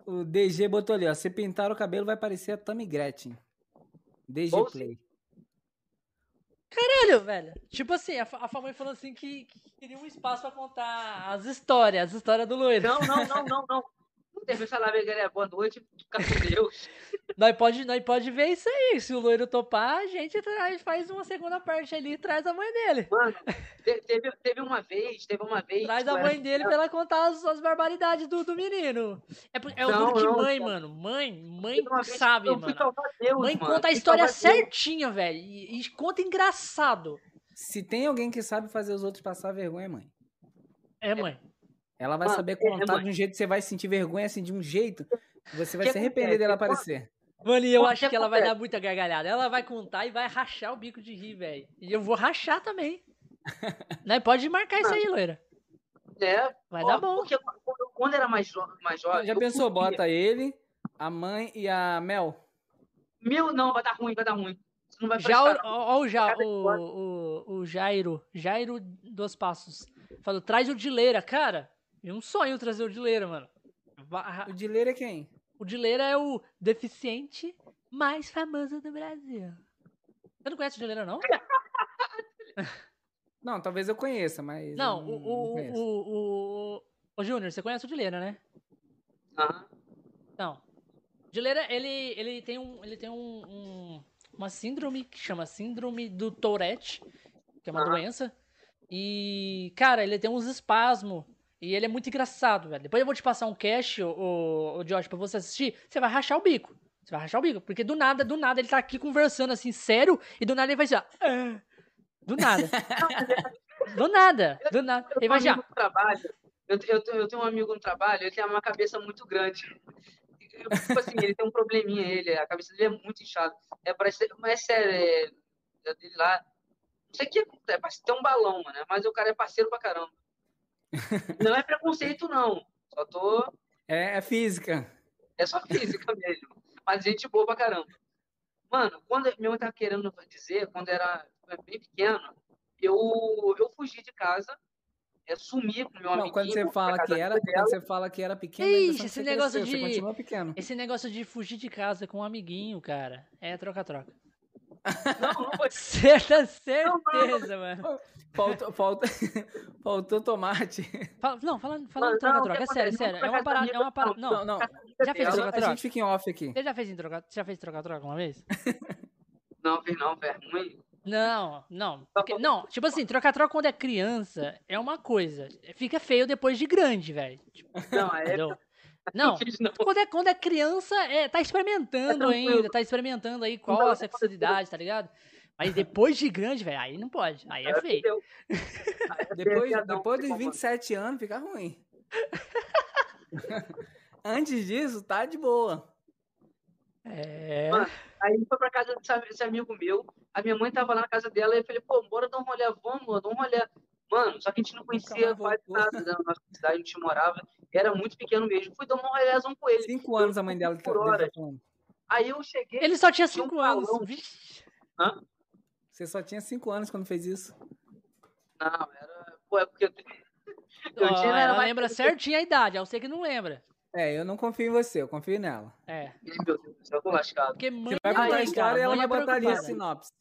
O DG botou ali, ó. Se pintar o cabelo vai parecer a Tammy Gretchen. DG Ou Play. Caralho, velho. Tipo assim, a, a mãe falou assim que, que, queria um espaço pra contar as histórias, as histórias do loiro. Não, não, não, não, não. Teve falar, galera, boa noite, fica com Deus. nós pode, nós pode ver isso aí. Se o loiro topar, a gente traz, faz uma segunda parte ali e traz a mãe dele. Mano, teve, teve uma vez, teve uma vez. Traz a mãe dele pra ela contar as, as barbaridades do, do menino. É, é o duro de mãe, não. mano. Mãe, mãe sabe, mano. Deus, mãe mano. conta a história certinha, velho. E, e conta engraçado. Se tem alguém que sabe fazer os outros passar vergonha, é mãe. É, mãe. Ela vai saber contar de um jeito que você vai sentir vergonha, assim, de um jeito que você vai que se arrepender dela aparecer. Mano, e eu acho que ela vai dar muita gargalhada. Ela vai contar e vai rachar o bico de rir, velho. E eu vou rachar também. né? Pode marcar isso aí, loira. É. Vai ó, dar bom. Porque quando era mais, mais jovem. Já pensou, bota ele, a mãe e a Mel? Mil, não, vai dar ruim, vai dar ruim. Não vai já o, ó, o, já, o, o, o Jairo, Jairo dos Passos, falou, traz o Dileira. Cara, é um sonho trazer o Dileira, mano. O Dileira é quem? O Dileira é o deficiente mais famoso do Brasil. Você não conhece o Dileira, não? não, talvez eu conheça, mas. Não, o, o, o, o, o, Júnior, você conhece o Dileira, né? Aham. Não. Dileira, ele, ele tem, um, ele tem um, um, uma síndrome que chama Síndrome do Tourette, que é uma doença. E, cara, ele tem uns espasmos. E ele é muito engraçado, velho. Depois eu vou te passar um cache, o, o Josh, pra você assistir. Você vai rachar o bico. Você vai rachar o bico. Porque do nada, do nada, ele tá aqui conversando assim, sério, e do nada ele vai assim, ó. Ah", do nada. do nada, do nada. Ele vai já. Eu, eu, eu tenho um amigo no trabalho, ele tem uma cabeça muito grande. Eu, tipo assim, ele tem um probleminha, ele, a cabeça dele é muito inchada. É, parece, mas é sério, é, é dele lá. Não sei o que é, parece ter um balão, mano. Mas o cara é parceiro pra caramba. Não é preconceito, não. Só tô. É, é física. É só física mesmo mas gente boa pra caramba. Mano, quando minha mãe tava querendo dizer, quando era bem pequeno, eu, eu fugi de casa, é, sumi com meu amigo. Quando você fala que era, quando você fala que era pequeno, Ixi, esse negócio cresceu, de você pequeno. Esse negócio de fugir de casa com um amiguinho, cara, é troca-troca. Não, não foi. Certa certeza, mano. Faltou, falta, faltou tomate. Fala, não, falando, falando troca-troca, é sério, é sério. É uma parada, é uma parada. Não, não. Já fez troca-troca? A gente fica em off aqui. Você já fez em troca, já fez troca-troca uma vez? Não, fiz não, velho. Ruim. Não, não. Porque, não, tipo assim, troca-troca quando é criança é uma coisa. Fica feio depois de grande, velho. Tipo, não, é. Não, quando é, quando é criança, é, tá experimentando é ainda, tá experimentando aí qual a sexualidade, tá ligado? Mas depois de grande, velho, aí não pode. Aí é feio. depois, depois dos 27 anos fica ruim. Antes disso, tá de boa. É. Mano, aí foi pra casa desse amigo meu. A minha mãe tava lá na casa dela e eu falei, pô, bora dar um rolê, vamos, dar um rolê. Mano, só que a gente não conhecia quase nada da nossa cidade, a gente morava. Era muito pequeno mesmo. Fui dar uma rolezão com ele. Cinco anos a mãe dela por hora. Aí eu cheguei. Ele só tinha cinco um anos. Hã? Você só tinha cinco anos quando fez isso? Não, era. Pô, é porque. Eu oh, tinha, ela lembra certinho a idade, eu sei que não lembra. É, eu não confio em você, eu confio nela. É. Meu Deus, eu tô lascado. Porque mãe você vai contar a história e ela vai botar ali a sinopse.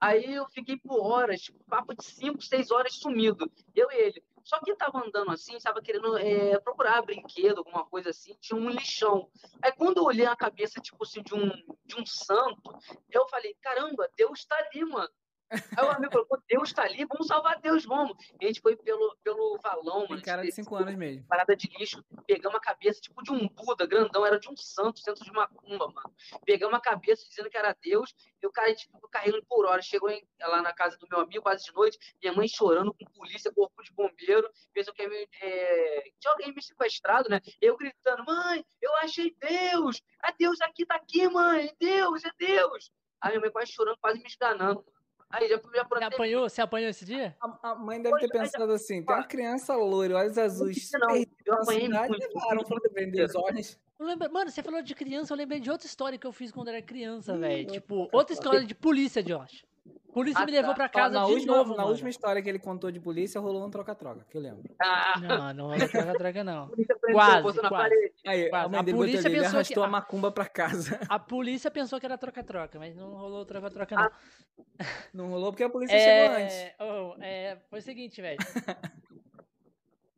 Aí eu fiquei por horas, tipo, papo de 5, 6 horas sumido. Eu e ele. Só que tava andando assim, estava querendo é, procurar brinquedo, alguma coisa assim, tinha um lixão. Aí quando eu olhei a cabeça, tipo assim, de um, de um santo, eu falei, caramba, Deus tá ali, mano. Aí o amigo falou, Deus está ali, vamos salvar Deus, vamos. E a gente foi pelo, pelo valão, mano. cara de 5 anos mesmo. Parada de lixo, pegamos a cabeça, tipo de um Buda grandão, era de um santo, centro de macumba, mano. Pegamos a cabeça dizendo que era Deus, e o cara, a ficou carregando por hora. Chegou em, lá na casa do meu amigo, quase de noite, minha mãe chorando com polícia, corpo de bombeiro, pensou que é, tinha alguém me sequestrado, né? Eu gritando, mãe, eu achei Deus! A Deus aqui tá aqui, mãe! Deus, é Deus! Aí minha mãe quase chorando, quase me esganando. Aí já, já você apanhou, você apanhou esse dia? A, a mãe deve ter pensado assim: tem uma criança loira, olhos azuis. Não, eu apanhei muito. Levaram, foram vender os olhos. Mano, você falou de criança, eu lembrei de outra história que eu fiz quando era criança, velho. Tipo, outra história de polícia, Josh. Polícia ah, me levou tá. pra casa na de última, novo, Na mano. última história que ele contou de polícia, rolou um troca-troca, que eu lembro. Ah. Não, não rolou troca-troca, não. quase, quase. Aí, quase. A, a polícia ali, pensou arrastou que... a macumba pra casa. A polícia pensou que era troca-troca, mas não rolou troca-troca, não. Ah. Não rolou porque a polícia é... chegou antes. Oh, é... Foi o seguinte, velho.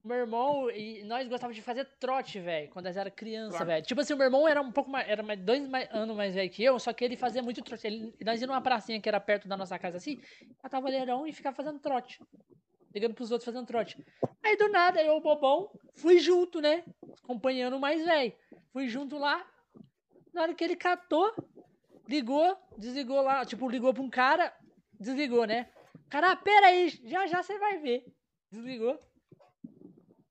meu irmão e nós gostávamos de fazer trote, velho, quando nós era criança, claro. velho. Tipo assim, o meu irmão era um pouco mais, era mais, dois mais, anos mais velho que eu, só que ele fazia muito trote. Ele, nós íamos numa pracinha que era perto da nossa casa assim, catava leirão e ficava fazendo trote. Ligando pros outros fazendo trote. Aí do nada, eu, bobão, fui junto, né? Acompanhando o mais velho. Fui junto lá. Na hora que ele catou, ligou, desligou lá, tipo, ligou pra um cara, desligou, né? Cara, ah, pera aí, já já você vai ver. Desligou.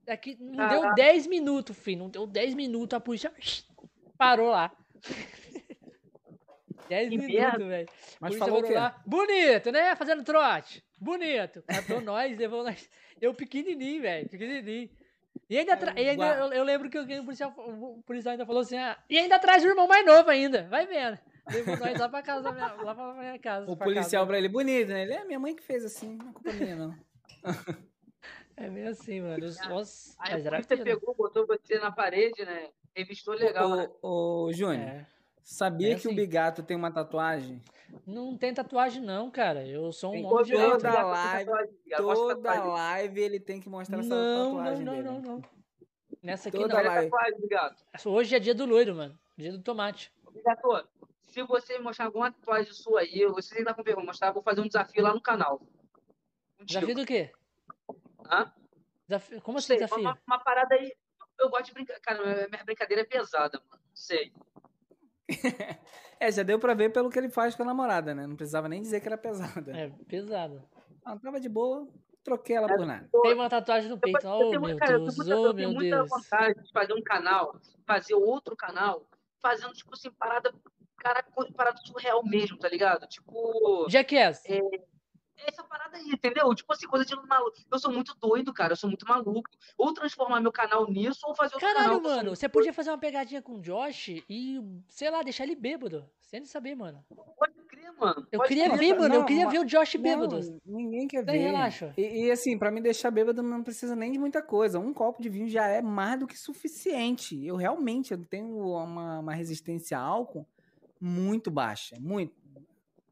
Daqui, não deu 10 minutos, filho. Não deu 10 minutos, a polícia parou lá. 10 minutos, velho. Mas falou o quê? Lá, bonito, né? Fazendo trote. Bonito. Catou nós, levou nós. Eu pequenininho, velho. Pequenininho. E ainda, e ainda eu, eu, lembro que o policial, o policial ainda falou assim: ah, e ainda traz o irmão mais novo ainda. Vai vendo. Levou nós lá pra casa, minha, lá pra minha casa. O policial casa. pra ele, bonito, né? Ele é minha mãe que fez assim, não é culpa minha, não. É meio assim, mano. Os, os, aí você pegou, botou você na parede, né? Revistou legal. Ô, né? ô Júnior, é. sabia é assim. que o assim. Bigato tem uma tatuagem? Não tem tatuagem, não, cara. Eu sou um tem homem de Toda live, toda live ele tem que mostrar essa não, tatuagem. Não, não, dele. não, não. Nessa aqui toda não. Live. Tatuagem, Bigato. Hoje é dia do loiro, mano. Dia do tomate. Bigato, se você mostrar alguma tatuagem sua aí, você ainda com vergonha mostrar, vou fazer um desafio lá no canal. Um desafio do quê? Hã? Desafio... Como assim sei, desafio? Uma, uma, parada aí. Eu gosto de brincar. Cara, minha brincadeira é pesada, mano. Sei. é, já deu pra ver pelo que ele faz com a namorada, né? Não precisava nem dizer que era pesada. É, pesada. Ela tava de boa, troquei ela é, por nada. Tem uma tatuagem no peito. Eu, oh, meu cara, Deus, muita, oh, meu Deus. vontade de fazer um canal, fazer outro canal, fazendo, tipo assim, parada, cara, parada surreal mesmo, tá ligado? Tipo. Jackass. É, essa parada aí, entendeu? Tipo assim, coisa de maluco. Eu sou muito doido, cara. Eu sou muito maluco. Ou transformar meu canal nisso, ou fazer outro Caralho, canal. mano, você podia fazer uma pegadinha com o Josh e, sei lá, deixar ele bêbado. Sem saber, mano. Pode crer, mano. Eu queria crer, ver, mano. Não, eu queria mas... ver o Josh bêbado. Não, ninguém quer ver. relaxa. E, e, assim, para me deixar bêbado não precisa nem de muita coisa. Um copo de vinho já é mais do que suficiente. Eu realmente eu tenho uma, uma resistência a álcool muito baixa. Muito.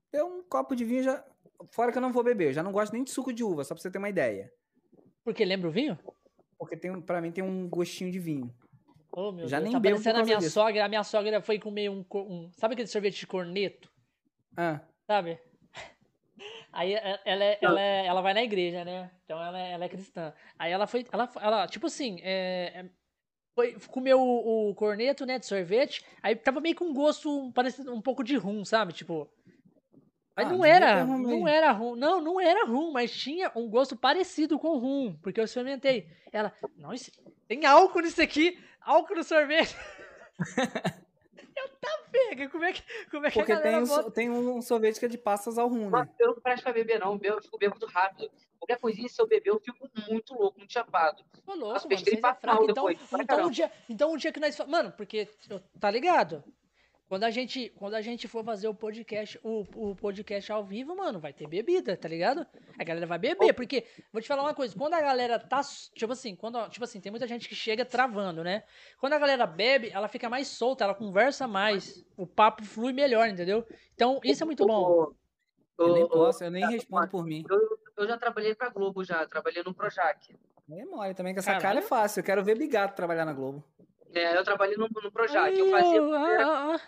Então, um copo de vinho já Fora que eu não vou beber, eu já não gosto nem de suco de uva, só pra você ter uma ideia. Porque lembra o vinho? Porque tem, pra mim tem um gostinho de vinho. Oh, meu já Deus, nem tá bebo parecendo a minha disso. sogra. A minha sogra foi comer um, um. Sabe aquele sorvete de corneto? Ah. Sabe? Aí é, ela, é, ela, é, ela vai na igreja, né? Então ela, ela é cristã. Aí ela foi. Ela, ela tipo assim, é, foi, comeu o, o, corneto, né? De sorvete. Aí tava meio com um gosto parecido um pouco de rum, sabe? Tipo. Mas ah, não era, não era rum. Não, não era rum, mas tinha um gosto parecido com rum, porque eu experimentei. Ela, não, tem álcool nisso aqui, álcool no sorvete. eu tá pega, como é que, como é que Porque tem, um, tem um sorvete que é de passas ao rum, né? Eu não presto pra beber, não. Eu fico bebendo muito rápido. Qualquer coisinha, se eu beber, eu fico muito louco, muito chapado. Ô, louco, mano, vocês é fraco. Então, então, um dia, então um dia que nós... Mano, porque, tá ligado? Quando a gente, quando a gente for fazer o podcast, o, o podcast ao vivo, mano, vai ter bebida, tá ligado? A galera vai beber, porque vou te falar uma coisa, quando a galera tá, tipo assim, quando, tipo assim, tem muita gente que chega travando, né? Quando a galera bebe, ela fica mais solta, ela conversa mais, o papo flui melhor, entendeu? Então, isso é muito bom. Eu nem posso, eu nem respondo por mim. Eu, eu já trabalhei pra Globo já, trabalhei no Projac. Nem mole também, que essa Caramba. cara é fácil. Eu quero ver Bigato trabalhar na Globo. É, eu trabalhei no, no Projac. Eu fazia. Ah, ah,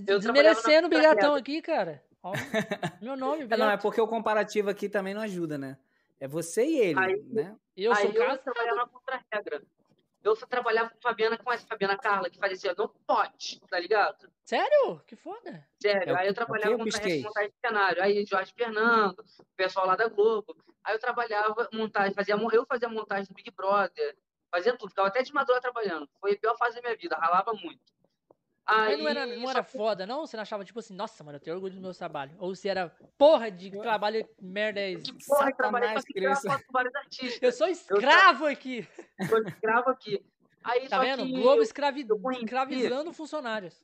Desmerecendo o Bigatão aqui, cara. Ó, meu nome, Bigato. Não, é porque o comparativo aqui também não ajuda, né? É você e ele, aí, né? Eu aí sou eu trabalhava contra-regra. Eu só trabalhava com Fabiana, com essa Fabiana Carla, que fazia assim, não pode, tá ligado? Sério? Que foda. Sério, é aí eu trabalhava com montagem de cenário. Aí Jorge Fernando, o pessoal lá da Globo. Aí eu trabalhava montagem, fazia, eu fazia montagem do Big Brother, fazia tudo, ficava até de madrugada trabalhando. Foi a pior fase da minha vida, ralava muito. Aí, Mas não era, não era foda, não? Você não achava, tipo assim, nossa, mano, eu tenho orgulho do meu trabalho. Ou se era porra de trabalho, merda é isso. Que porra de trabalho Eu sou escravo eu aqui. Sou escravo aqui. Aí, tá vendo? Globo escravi... escravizando funcionários.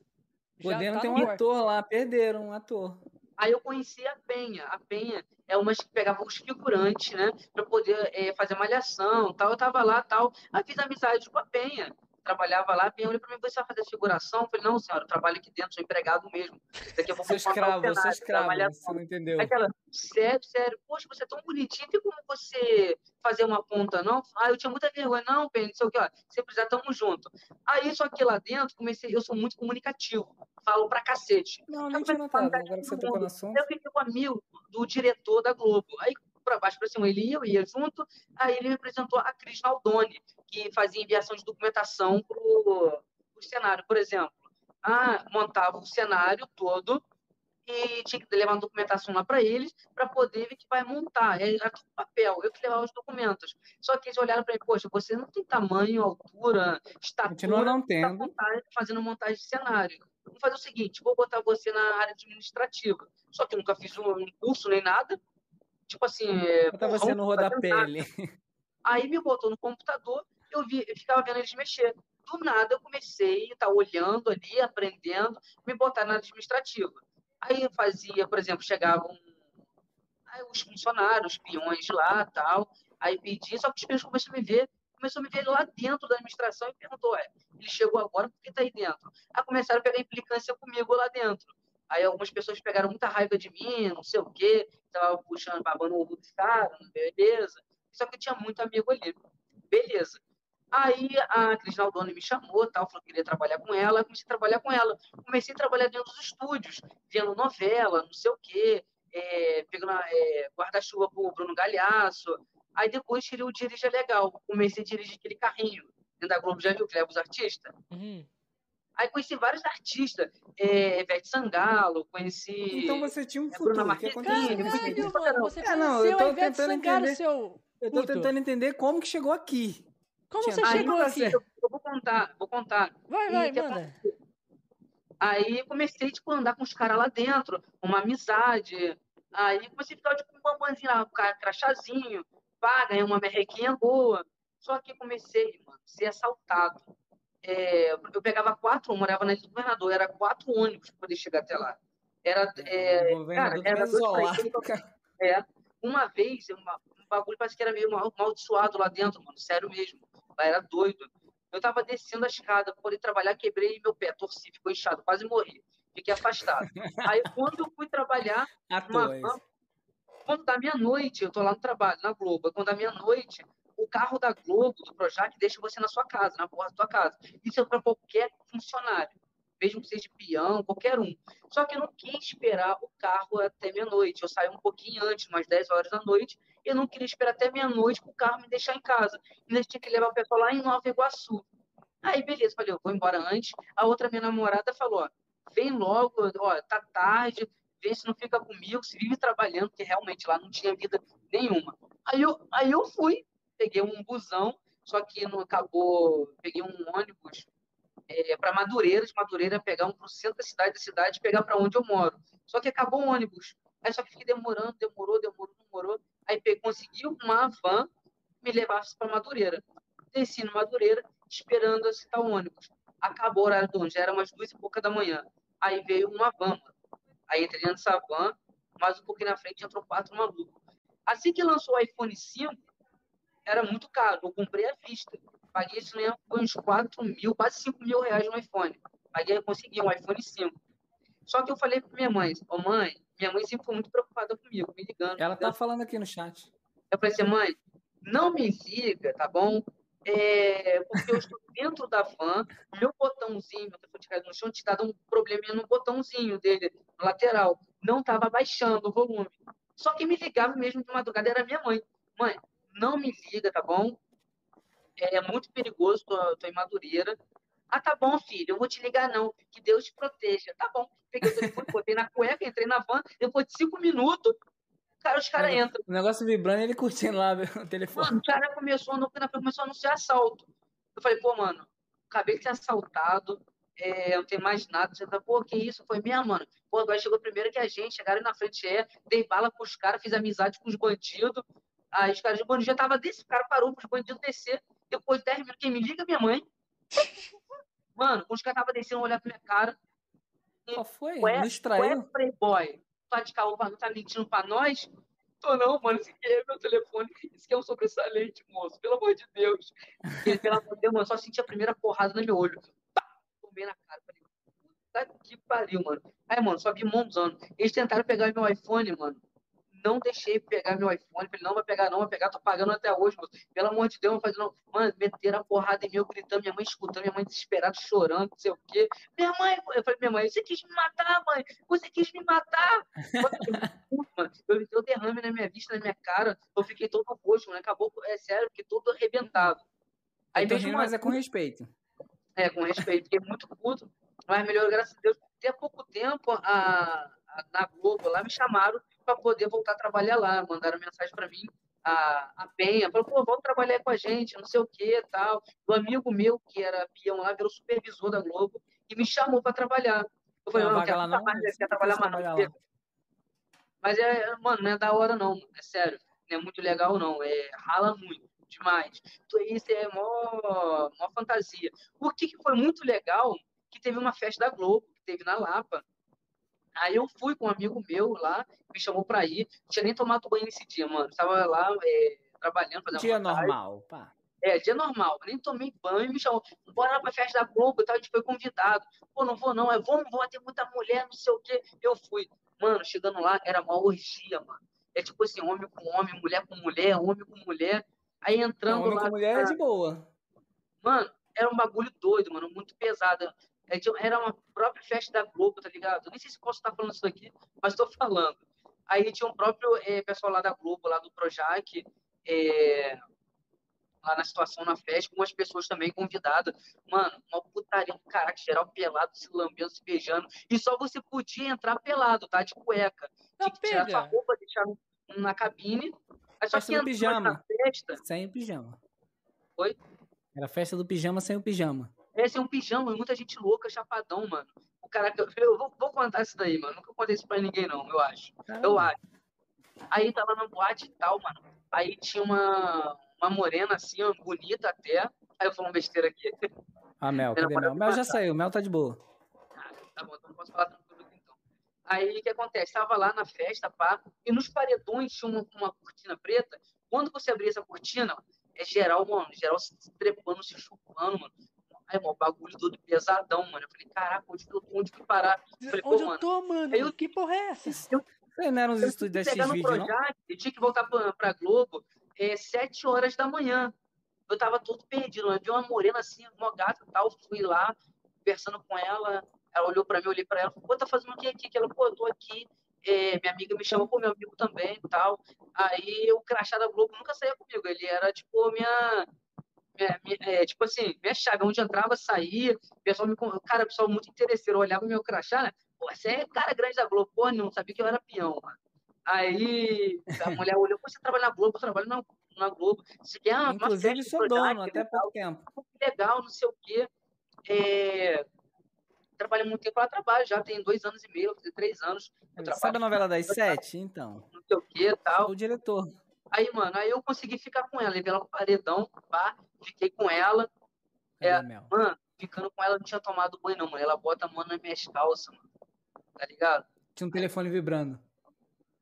Podendo tá ter um ator lá, perderam um ator. Aí eu conheci a Penha. A Penha é uma que pegava os figurantes, né? Pra poder é, fazer malhação tal. Eu tava lá tal. Aí fiz amizade com a Penha trabalhava lá, vinha olhou para mim, você vai fazer figuração? Eu falei, não, senhora, eu trabalho aqui dentro, sou empregado mesmo. Daqui a pouco sou escravo, sou escravo, você não entendeu. Aquela, sério, sério, poxa, você é tão bonitinho, tem como você fazer uma ponta, não? Ah, eu tinha muita vergonha, não, Penny, não sei o que, ó, se precisar, tamo junto. Aí, só que lá dentro, comecei, eu sou muito comunicativo, falo pra cacete. Não, nem tinha notado, agora que você tocou no assunto. Eu fiquei com amigo do diretor da Globo. Aí para baixo para cima, ele ia, eu ia junto. Aí ele me apresentou a Cris Naldoni, que fazia enviação de documentação para o cenário, por exemplo. Ah, montava o cenário todo e tinha que levar uma documentação lá para eles para poder ver que vai montar. Era tudo papel, eu que levava os documentos. Só que eles olharam para mim, poxa, você não tem tamanho, altura, estatura, Continua não tendo. fazendo montagem de cenário. vamos fazer o seguinte, vou botar você na área administrativa. Só que eu nunca fiz um curso nem nada. Tipo assim... Botar você no rodapé. Aí me botou no computador, eu, vi, eu ficava vendo eles mexer. Do nada eu comecei a estar tá olhando ali, aprendendo, me botar na administrativa. Aí eu fazia, por exemplo, chegavam os funcionários, os peões lá tal, aí pedi, só que os peões começaram a me ver, começou a me ver lá dentro da administração e perguntou, é, ele chegou agora, por que tá aí dentro? Aí começaram a pegar implicância comigo lá dentro. Aí algumas pessoas pegaram muita raiva de mim, não sei o quê, tava puxando, babando o ovo dos caras, beleza. Só que eu tinha muito amigo ali. Beleza. Aí a Cris Naldoni me chamou, tal, falou que queria trabalhar com ela, comecei a trabalhar com ela. Comecei a trabalhar dentro dos estúdios, vendo novela, não sei o quê, é, pegando é, guarda-chuva pro Bruno Galhaço. Aí depois tirei o Dirija Legal, comecei a dirigir aquele carrinho dentro da Globo, já viu que leva os artistas? Uhum. Aí conheci vários artistas, é, Ivete Sangalo, conheci... Então você tinha um futuro, o que aconteceu? Você é, não, eu tô tentando entender... Seu... Eu tô tentando entender como que chegou aqui. Como Tinha... você chegou aqui? Eu, eu, vou contar, vou contar. Vai, vai, e, manda. Aí comecei, tipo, a andar com os caras lá dentro, uma amizade. Aí comecei a ficar, tipo, um bambanzinho lá, um crachazinho, pá, ganhei uma merrequinha boa. Só que comecei, mano, a ser assaltado. É, eu pegava quatro, eu morava na Ilha do Governador, era quatro ônibus para poder chegar até lá. Era, é, cara, era dois, é, uma vez, uma, bagulho parece que era meio amaldiçoado lá dentro, mano. Sério mesmo. Era doido. Eu tava descendo a escada pra poder trabalhar, quebrei meu pé, torci, ficou inchado, quase morri. Fiquei afastado. Aí quando eu fui trabalhar, uma, quando da meia-noite, eu tô lá no trabalho, na Globo, quando da meia-noite, o carro da Globo, do Projac, deixa você na sua casa, na porta da sua casa. Isso é para qualquer funcionário mesmo que seja peão, qualquer um. Só que eu não quis esperar o carro até meia-noite. Eu saí um pouquinho antes, umas 10 horas da noite, eu não queria esperar até meia-noite para o carro me deixar em casa. Ainda tinha que levar o pessoal lá em Nova Iguaçu. Aí, beleza, falei, eu vou embora antes. A outra minha namorada falou, ó, vem logo, ó, tá tarde, vê se não fica comigo, se vive trabalhando, porque realmente lá não tinha vida nenhuma. Aí eu, aí eu fui, peguei um busão, só que não acabou, peguei um ônibus é, para Madureira, de Madureira pegar um para o centro da cidade, da cidade pegar para onde eu moro. Só que acabou o ônibus. Aí só que fiquei demorando, demorou, demorou, demorou. Aí peguei, consegui uma van me levasse para Madureira. Desci no Madureira, esperando esse tal ônibus. Acabou o horário do ônibus, já era umas duas e pouca da manhã. Aí veio uma van. Aí entrei nessa van, mais um pouquinho na frente entrou quatro malucos. Assim que lançou o iPhone 5, era muito caro. Eu comprei à vista. Paguei isso mesmo, foi uns 4 mil, quase 5 mil reais no iPhone. Paguei, consegui um iPhone 5. Só que eu falei para minha mãe, ô oh, mãe, minha mãe sempre foi muito preocupada comigo, me ligando. Ela tá falando aqui no chat. Eu falei assim, mãe, não me liga, tá bom? É, porque eu estou dentro da van, meu botãozinho, meu telefone de casa no chão, tinha dado um probleminha no botãozinho dele, no lateral. Não estava baixando o volume. Só que me ligava mesmo de madrugada era minha mãe. Mãe, não me liga, tá bom? é muito perigoso, tô, tô em Madureira. Ah, tá bom, filho, eu vou te ligar não, que Deus te proteja. Tá bom. Peguei o telefone, botei na cueca, entrei na van, depois de cinco minutos, cara, os caras entram. O negócio vibrando ele curtindo lá o telefone. Mano, o cara começou, começou a anunciar assalto. Eu falei, pô, mano, acabei de ser assaltado, é, não tem mais nada. Você tá, pô, que isso? Foi minha, mano. Pô, agora chegou primeiro que a gente, chegaram na frente, é, dei bala pros caras, fiz amizade com os bandidos. Aí os caras de bandido já tava desse, cara parou pros bandidos descer. Depois de 10 minutos, quem me liga minha mãe. Mano, os caras estavam descendo, olhando pra minha cara. Qual foi? Ué, Me distraiu? Playboy, tá de carro, não tá mentindo pra nós? Tô não, mano, esse aqui é meu telefone. Esse aqui é um sobressalente, moço. Pelo amor de Deus. E, pelo amor de Deus, mano, só senti a primeira porrada no meu olho. Pá! Tomei na cara. Falei, puta que pariu, mano. Aí, mano, só vi monzando. Eles tentaram pegar meu iPhone, mano não deixei pegar meu iPhone. Falei, não vai pegar, não vai pegar, tô pagando até hoje, moço. Pelo amor de Deus, não fazendo. Mano, meteram a porrada em mim, eu gritando, minha mãe escutando, minha mãe desesperada, chorando, não sei o quê. Minha mãe, eu falei, minha mãe, você quis me matar, mãe? Você quis me matar? eu, eu derrame na minha vista, na minha cara, eu fiquei todo roxo, mano. Acabou, é sério, fiquei todo arrebentado. Aí mesmo, mas é com respeito. É, com respeito, fiquei muito puto. Mas melhor, graças a Deus. Até pouco tempo, a, a, na Globo lá me chamaram para poder voltar a trabalhar lá. Mandaram mensagem para mim, a, a Penha, falou, pô, vamos trabalhar com a gente, não sei o que tal. O amigo meu, que era peão lá, virou supervisor da Globo e me chamou para trabalhar. Eu falei, não, não, quero, não, mais, quer trabalhar mais não. Mas é, mano, não é da hora não, é sério. Não é muito legal não, é rala muito, demais. Então, isso é mó, mó fantasia. O que, que foi muito legal, que teve uma festa da Globo, que teve na Lapa. Aí eu fui com um amigo meu lá, me chamou pra ir. Não tinha nem tomado banho nesse dia, mano. Tava lá é, trabalhando, fazendo Dia normal, pá. É, dia normal. Nem tomei banho, me chamou. Bora lá pra festa da Globo e tal, a gente foi convidado. Pô, não vou não, é vou, não vou, ter muita mulher, não sei o quê. Eu fui. Mano, chegando lá, era uma orgia, mano. É tipo assim, homem com homem, mulher com mulher, homem com mulher. Aí entrando homem lá. Com mulher é de boa. Mano, era um bagulho doido, mano, muito pesado. É, era uma própria festa da Globo, tá ligado? Nem sei se posso estar falando isso aqui, mas tô falando. Aí tinha um próprio é, pessoal lá da Globo, lá do Projac, é, lá na situação na festa, com umas pessoas também convidadas. Mano, uma putaria do caraca, geral pelado, se lambendo, se beijando. E só você podia entrar pelado, tá? De cueca. Tinha que tirar sua roupa, deixar na cabine. Aí só festa que pijama. Festa... Sem pijama. Oi? Era festa do pijama sem o pijama. É, sem um pijama, muita gente louca, chapadão, mano. O cara, eu vou, vou contar isso daí, mano. Nunca contei isso pra ninguém, não, eu acho. Eu acho. Aí tava na boate e tal, mano. Aí tinha uma, uma morena assim, bonita até. Aí eu falo uma besteira aqui. Ah, Mel, cadê Mel? Mel já saiu, Mel tá de boa. Ah, tá bom, então não posso falar tranquilo então. Aí o que acontece? Tava lá na festa, pá, e nos paredões tinha uma, uma cortina preta. Quando você abria essa cortina, é geral, mano, geral se trepando, se chupando, mano. Aí, mano, bagulho todo pesadão, mano. Eu falei, caraca, onde que eu tô? Onde que parar? Eu falei, onde eu tô, mano? Eu, que porra é essa? Eu, Você não era uns estúdios desses vídeos, não? Eu tinha que voltar pra, pra Globo é, sete horas da manhã. Eu tava todo perdido. Eu vi uma morena assim, uma gata e tal. Fui lá, conversando com ela. Ela olhou pra mim, eu olhei pra ela. Pô, tá fazendo o que aqui? Que ela, pô, eu tô aqui. É, minha amiga me chamou, pô, meu amigo também e tal. Aí o crachá da Globo nunca saía comigo. Ele era, tipo, minha minha, é, tipo assim, minha chave, onde entrava, saía, o pessoal me. Cara, o pessoal muito interesseiro, olhava meu crachá, né? Pô, você é cara grande da Globo, pô, não sabia que eu era peão, mano. Aí a mulher olhou, você trabalha na Globo, eu trabalho na, na Globo. Você quer uma, Inclusive, sou dono, até pouco tempo. Legal, não sei o quê. É, trabalho muito tempo lá, trabalho, já tem dois anos e meio, três anos. Sabe a novela das sete? Então. Não sei o quê tal. O diretor. Aí, mano, aí eu consegui ficar com ela, levei ela pro paredão, pá, fiquei com ela. É, mano, ficando com ela, não tinha tomado banho, não, mano. Ela bota a mão nas minhas calças, mano. Tá ligado? Tinha um telefone vibrando.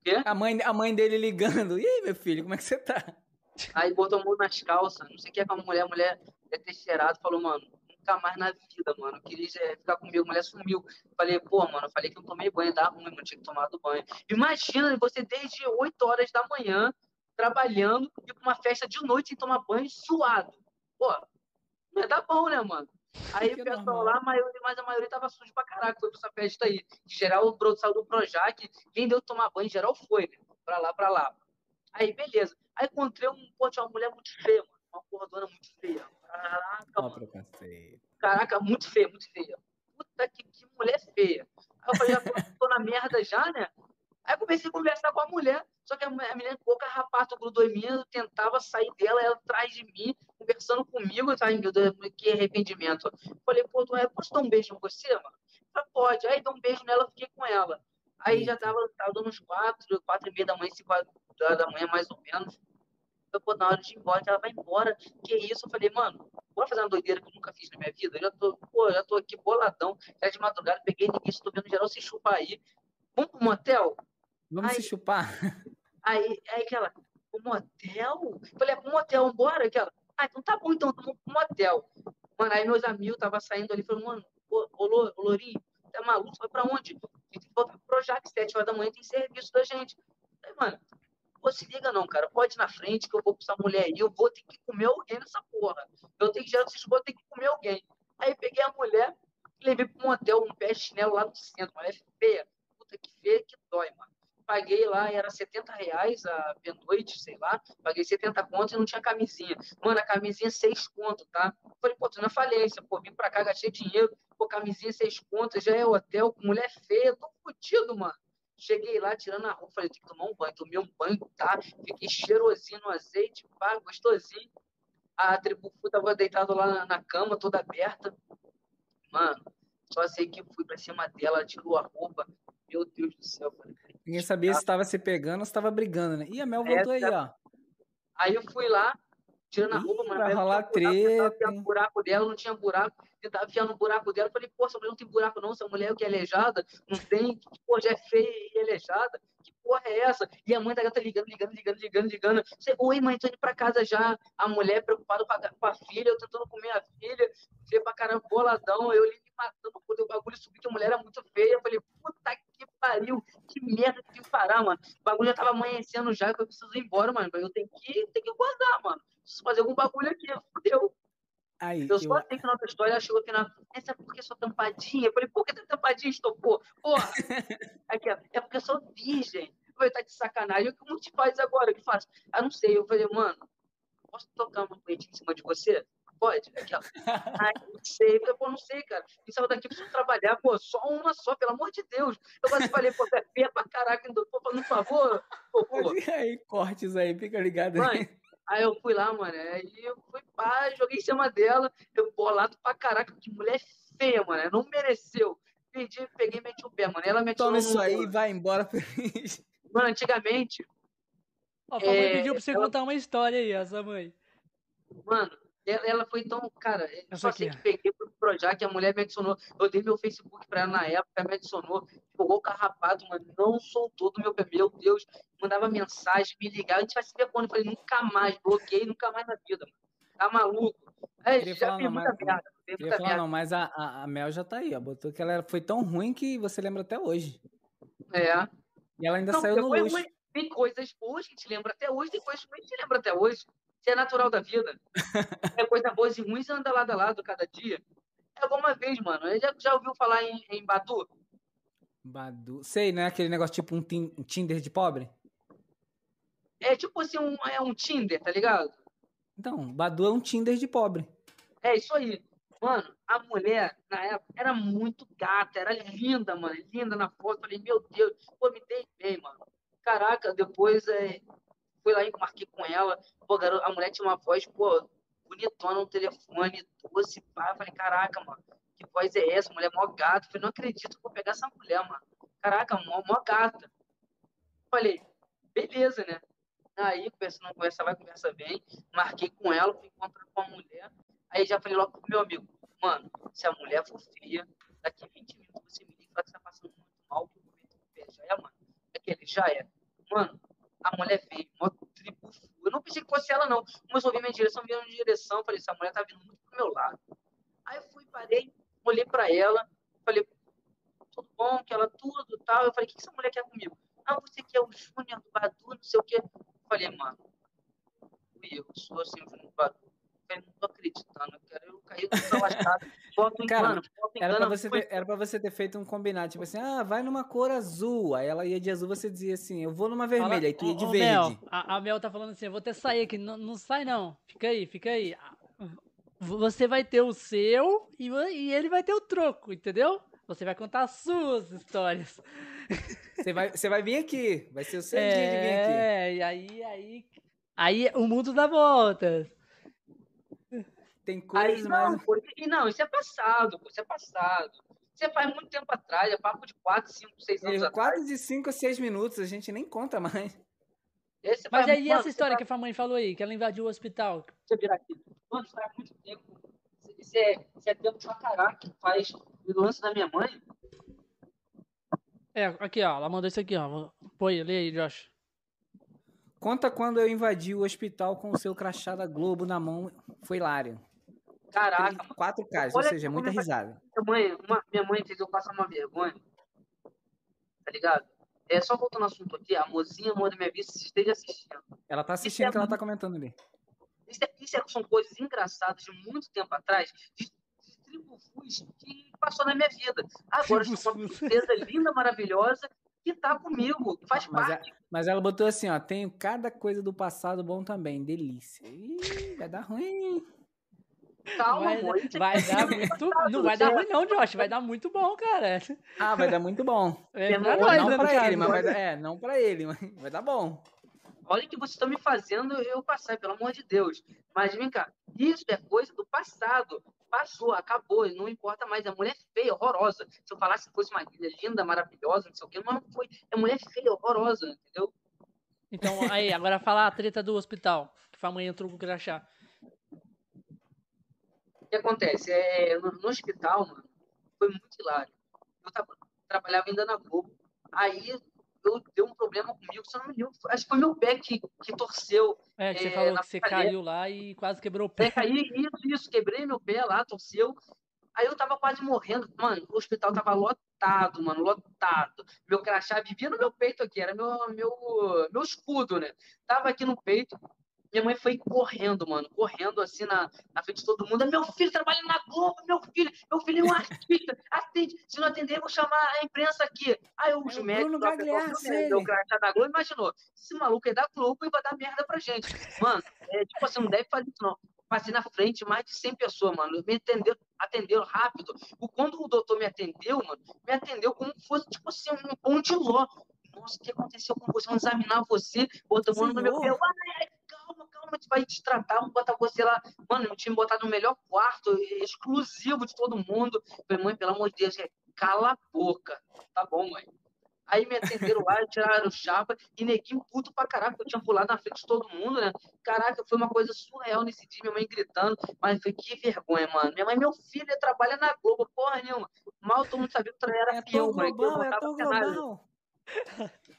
Quê? A mãe, a mãe dele ligando. E aí, meu filho, como é que você tá? Aí botou a mão nas calças, não sei o que é com a mulher, a mulher é ter cheirado, falou, mano, nunca mais na vida, mano. Queria é, ficar comigo, a mulher sumiu. Falei, pô, mano, eu falei que não tomei banho, dá ruim, mano, tinha que tomar do banho. Imagina você desde 8 horas da manhã trabalhando e para uma festa de noite sem tomar banho suado. Pô, não é da bom, né, mano? Aí o pessoal normal. lá, a maioria, mas a maioria tava sujo pra caraca, foi pra essa festa aí. Em geral, o saiu do Projac, quem deu tomar banho, em geral, foi, né? Pra lá, pra lá. Aí, beleza. Aí encontrei um, pô, tinha uma mulher muito feia, mano. Uma porradona muito feia. Caraca, mano. Caraca, muito feia, muito feia. Puta que, que mulher feia. Aí eu falei, já tô, tô na merda já, né? Aí comecei a conversar com a mulher, só que a com boca rapata grudou em mim, eu tentava sair dela, ela atrás de mim, conversando comigo, falei, meu Deus, que arrependimento. Falei, pô, tu é, posso dar um beijo em você, mano? Falei, pode. Aí dei um beijo nela, fiquei com ela. Aí já tava, tava dando uns quatro, quatro e meia da manhã, cinco horas da manhã, mais ou menos. Eu, pô, na hora de ir embora, ela vai embora. Que isso? Eu falei, mano, bora fazer uma doideira que eu nunca fiz na minha vida. Eu já tô, pô, já tô aqui boladão, já de madrugada, peguei ninguém, estou vendo geral se chupar aí. Vamos pro motel? Vamos aí, se chupar. Aí, aí aquela, o motel? Falei, é pro motel, bora? Aquela, ah, então tá bom, então, vamos pro motel. Mano, aí meus amigos estavam saindo ali, falaram, mano, ô, ô, ô Lourinho, tá maluco? Vai pra onde? A gente tem que voltar pro Projac, sete horas da manhã tem serviço da gente. Aí, mano, pô, se liga não, cara, pode ir na frente que eu vou com essa mulher aí, eu vou ter que comer alguém nessa porra. Eu tenho que gerar esses vou ter que comer alguém. Aí peguei a mulher, levei pro motel, um pé de chinelo lá no centro, mulher feia. Puta que feia que dói, mano paguei lá, era 70 reais a noite, sei lá, paguei 70 contos e não tinha camisinha. Mano, a camisinha 6 contos, tá? Falei, pô, tu na falência, pô, vim pra cá, gastei dinheiro, pô, camisinha 6 contos, já é hotel, com mulher feia, tô fodido, mano. Cheguei lá, tirando a roupa, falei, tem que tomar um banho. Tomei um banho, tá? Fiquei cheirosinho no azeite, pá, gostosinho. A tribo tava deitado lá na, na cama, toda aberta. Mano, só sei que fui pra cima dela, tirou a roupa. Meu Deus do céu. Falei, Ninguém sabia se estava se pegando ou se estava brigando, né? Ih, a Mel voltou aí, ó. Aí eu fui lá, tirando a roupa, mano. Vai rolar treta. Buraco dela, não tinha buraco. Tentava enfiar no buraco dela. Falei, pô, essa mulher não tem buraco não, essa mulher é o que é aleijada, não tem, que porra, já é feia e aleijada. Que porra é essa? E a mãe da gata ligando, ligando, ligando, ligando, ligando. Oi, mãe, tô indo pra casa já. A mulher preocupada com a, com a filha, eu tentando comer a filha. Filha pra caramba, boladão. Eu ali me matando, quando o bagulho subiu, que a mulher era muito feia. Eu falei, puta que pariu, que merda que tem que parar, mano. O bagulho já tava amanhecendo já, que eu preciso ir embora, mano. Eu tenho que, tenho que guardar, mano. Preciso fazer algum bagulho aqui, fodeu. Aí, eu só eu... sei que na outra história ela chegou aqui na. Essa é porque sou tampadinha. Eu falei, por que tá tampadinha, estopou? Porra! aqui, ó. É porque eu sou virgem. Eu falei, tá de sacanagem. O que a gente faz agora? O que faz? Ah, não sei. Eu falei, mano, posso tocar uma punhetinha em cima de você? Pode? Aqui, ó. Ai, não sei. Eu falei, não sei, cara. E saiu daqui, preciso trabalhar. Pô, só uma só, pelo amor de Deus. Eu quase falei, pô, é feia pra caraca. Então, pô, por favor. Pô, pô. aí, cortes aí, fica ligado aí. Mãe, Aí eu fui lá, mano, aí eu fui pá, joguei em cima dela, eu bolado pra caraca, que mulher feia, mano, não mereceu. Pedi, peguei e meti o pé, mano, ela metiu Toma isso aí e vai embora feliz. Mano, antigamente... Ó, a é, mãe pediu pra você ela... contar uma história aí, essa mãe. Mano, ela foi tão, cara, eu só sei que peguei pro Projac, a mulher me adicionou, eu dei meu Facebook pra ela na época, me adicionou, jogou o carrapato, mano, não soltou do meu pé, meu Deus, mandava mensagem, me ligava, a gente vai se ver quando, eu falei, nunca mais, bloqueei, nunca mais na vida, mano, tá maluco. É, já não, muita merda, queria falar, não, mas a, a, a, Mel já tá aí, ó, botou que ela foi tão ruim que você lembra até hoje. É. E ela ainda não, saiu no luxo. Ruim. Tem coisas boas que te lembra até hoje, tem coisas ruins que te lembra até hoje. Isso é natural da vida. é coisa boa e ruins anda lado a lado cada dia. É alguma vez, mano. Já, já ouviu falar em, em Badu? Badu. Sei, né? Aquele negócio tipo um Tinder de pobre? É tipo assim, um, é um Tinder, tá ligado? Então, Badu é um Tinder de pobre. É isso aí. Mano, a mulher, na época, era muito gata, era linda, mano. Linda na foto. Falei, meu Deus, pô, me dei bem, mano. Caraca, depois é, fui lá e marquei com ela. Pô, garoto, a mulher tinha uma voz, pô, bonitona no telefone, doce, pá. Falei, caraca, mano, que voz é essa? Mulher mó gata. Eu falei, não acredito que vou pegar essa mulher, mano. Caraca, mó, mó gata. Falei, beleza, né? Aí, conversa não conversa, vai, conversa bem. Marquei com ela, fui encontrar com a mulher. Aí já falei logo pro meu amigo, mano, se a mulher for fria, daqui 20 minutos você me liga que você tá passando muito mal, que o pé. Já é, mano? Aquele, já é. Mano, a mulher veio, mó tribo Eu não pensei que fosse ela, não. A vir minha direção, vindo em direção. Falei, essa mulher tá vindo muito pro meu lado. Aí eu fui, parei, olhei pra ela, falei, tudo bom, que ela tudo tal. Eu falei, o que essa mulher quer comigo? Ah, você quer o Júnior do Badu, não sei o quê. Eu falei, mano, eu, sou assim, o Júnior do Badu não tô acreditando, cara. Eu caí no lascado. Foto cara, engano, era pra, você ter, era pra você ter feito um combinado, tipo assim, ah, vai numa cor azul. Aí ela ia de azul, você dizia assim, eu vou numa vermelha, Fala, aí tu ia de ô, verde. Mel, a, a, Mel tá falando assim, eu vou ter que sair aqui. Não, não sai, não. Fica aí, fica aí. Você vai ter o seu e, e ele vai ter o troco, entendeu? Você vai contar as suas histórias. Você vai, você vai vir aqui. Vai ser o seu é, dia de vir aqui. É, e aí, aí. Aí o mundo dá voltas. Tem coisas Aí, não, porque, não, isso é passado, isso é passado. Você faz muito tempo atrás, é papo de 4, 5, 6 anos é, atrás. Quase de 5 a 6 minutos, a gente nem conta mais. Esse Mas aí essa história que a mãe falou aí, que ela invadiu o hospital? Deixa eu virar aqui. Mano, isso faz muito tempo. Isso é, isso é tempo pra caraca. Faz o lance da minha mãe. É, aqui, ó. Ela mandou isso aqui, ó. Põe, lê aí, Josh. Conta quando eu invadi o hospital com o seu crachá da Globo na mão. Foi hilário. Caraca. Quatro casos, ou seja, muita risada. Minha mãe, uma, minha mãe fez eu passar uma vergonha. Tá ligado? É só voltando ao assunto aqui, a mozinha, amor da minha vida, se esteja assistindo. Ela tá assistindo, é que ela tá comentando ali. Isso, é, isso é, são coisas engraçadas de muito tempo atrás, de, de tribufus que passou na minha vida. Agora, eu sou uma princesa linda, maravilhosa, que tá comigo, que faz mas parte. A, mas ela botou assim, ó, tenho cada coisa do passado bom também, delícia. Ih, vai dar ruim. Calma, vai, amor. Vai dar muito. Não vai dar ruim, não, Josh. Vai dar muito bom, cara. Ah, vai dar muito bom. É, pra nós, não né, pra ele, mas vai dar, é, não pra ele, mas vai dar bom. Olha o que vocês estão me fazendo eu passar, pelo amor de Deus. Mas vem cá, isso é coisa do passado. Passou, acabou, não importa mais. A mulher é feia, horrorosa. Se eu falasse que fosse uma linda, maravilhosa, não sei o quê, mas não foi. É mulher feia, horrorosa, entendeu? Então, aí, agora fala a treta do hospital, que a mãe entrou com o crachá. Que acontece? É, no, no hospital, mano, foi muito hilário. Eu tava, trabalhava ainda na Globo. Aí eu deu um problema comigo, se não me lembro, acho que foi meu pé que, que torceu. É, que você é, falou que você caiu lá e quase quebrou o pé. É, caí, isso, isso, quebrei meu pé lá, torceu. Aí eu tava quase morrendo. Mano, o hospital tava lotado, mano, lotado. Meu crachá vivia no meu peito aqui, era meu, meu, meu escudo, né? Tava aqui no peito. Minha mãe foi correndo, mano, correndo assim na, na frente de todo mundo. Meu filho trabalha na Globo, meu filho, meu filho é um artista. Atende, se não atender, eu vou chamar a imprensa aqui. Aí os é médicos, o crachá da Globo, imaginou, esse maluco é da Globo e vai dar merda pra gente. Mano, é, tipo assim, não deve fazer isso não passei na frente mais de 100 pessoas, mano. Me atenderam, atenderam rápido. Quando o doutor me atendeu, mano, me atendeu como se fosse, tipo assim, um pão de ló. Nossa, o que aconteceu com você? Vamos examinar você, botando no meu pé. Ai, vai te tratar, vamos botar você lá. Mano, eu tinha me botado no melhor quarto, exclusivo de todo mundo. Falei, mãe, pelo amor de Deus, cala a boca. Tá bom, mãe. Aí me atenderam lá, tiraram o chapa e neguinho puto pra caraca, eu tinha pulado na frente de todo mundo, né? Caraca, foi uma coisa surreal nesse dia, minha mãe gritando, mas foi que vergonha, mano. Minha mãe, meu filho, trabalha na Globo, porra nenhuma. Mal todo mundo sabia que eu era é peão, mano. Global, é tão global.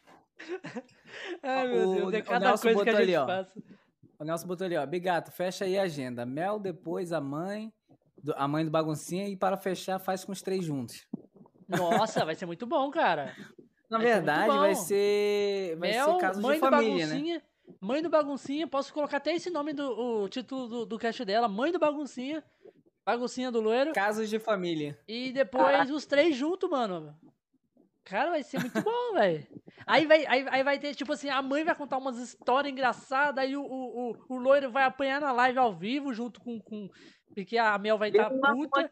Ai, meu Deus, é cada coisa que a gente ali, passa. O Nelson botou ali, ó. Bigato, fecha aí a agenda. Mel, depois a mãe, a mãe do baguncinha, e para fechar, faz com os três juntos. Nossa, vai ser muito bom, cara. Na vai verdade, ser vai ser. Vai Mel, ser caso mãe de família, né? Mãe do Baguncinha, posso colocar até esse nome do o título do, do cast dela, Mãe do Baguncinha. Baguncinha do loiro. Casos de família. E depois os três juntos, mano. Cara, vai ser muito bom, velho. Aí vai, aí, aí vai ter, tipo assim, a mãe vai contar umas histórias engraçadas, aí o, o, o, o loiro vai apanhar na live ao vivo junto com. com porque a Mel vai estar tá puta.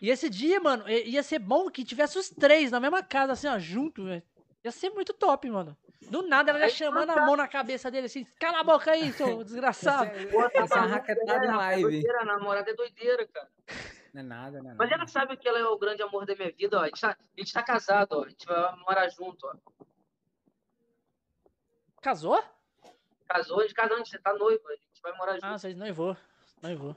E esse dia, mano, ia ser bom que tivesse os três na mesma casa, assim, ó, junto, velho. Ia ser muito top, mano. Do nada ela já chamando a mão na cabeça dele assim, cala a boca aí, seu desgraçado. Essa é raquetada em live. Doideira, a namorada é doideira, cara. Não é nada, não é Mas ela sabe que ela é o grande amor da minha vida, ó. A gente tá, a gente tá casado, ó. A gente vai morar junto, ó. Casou? Casou, a gente casou, a gente tá noivo, a gente vai morar ah, junto. Ah, vocês noivou. Noivou.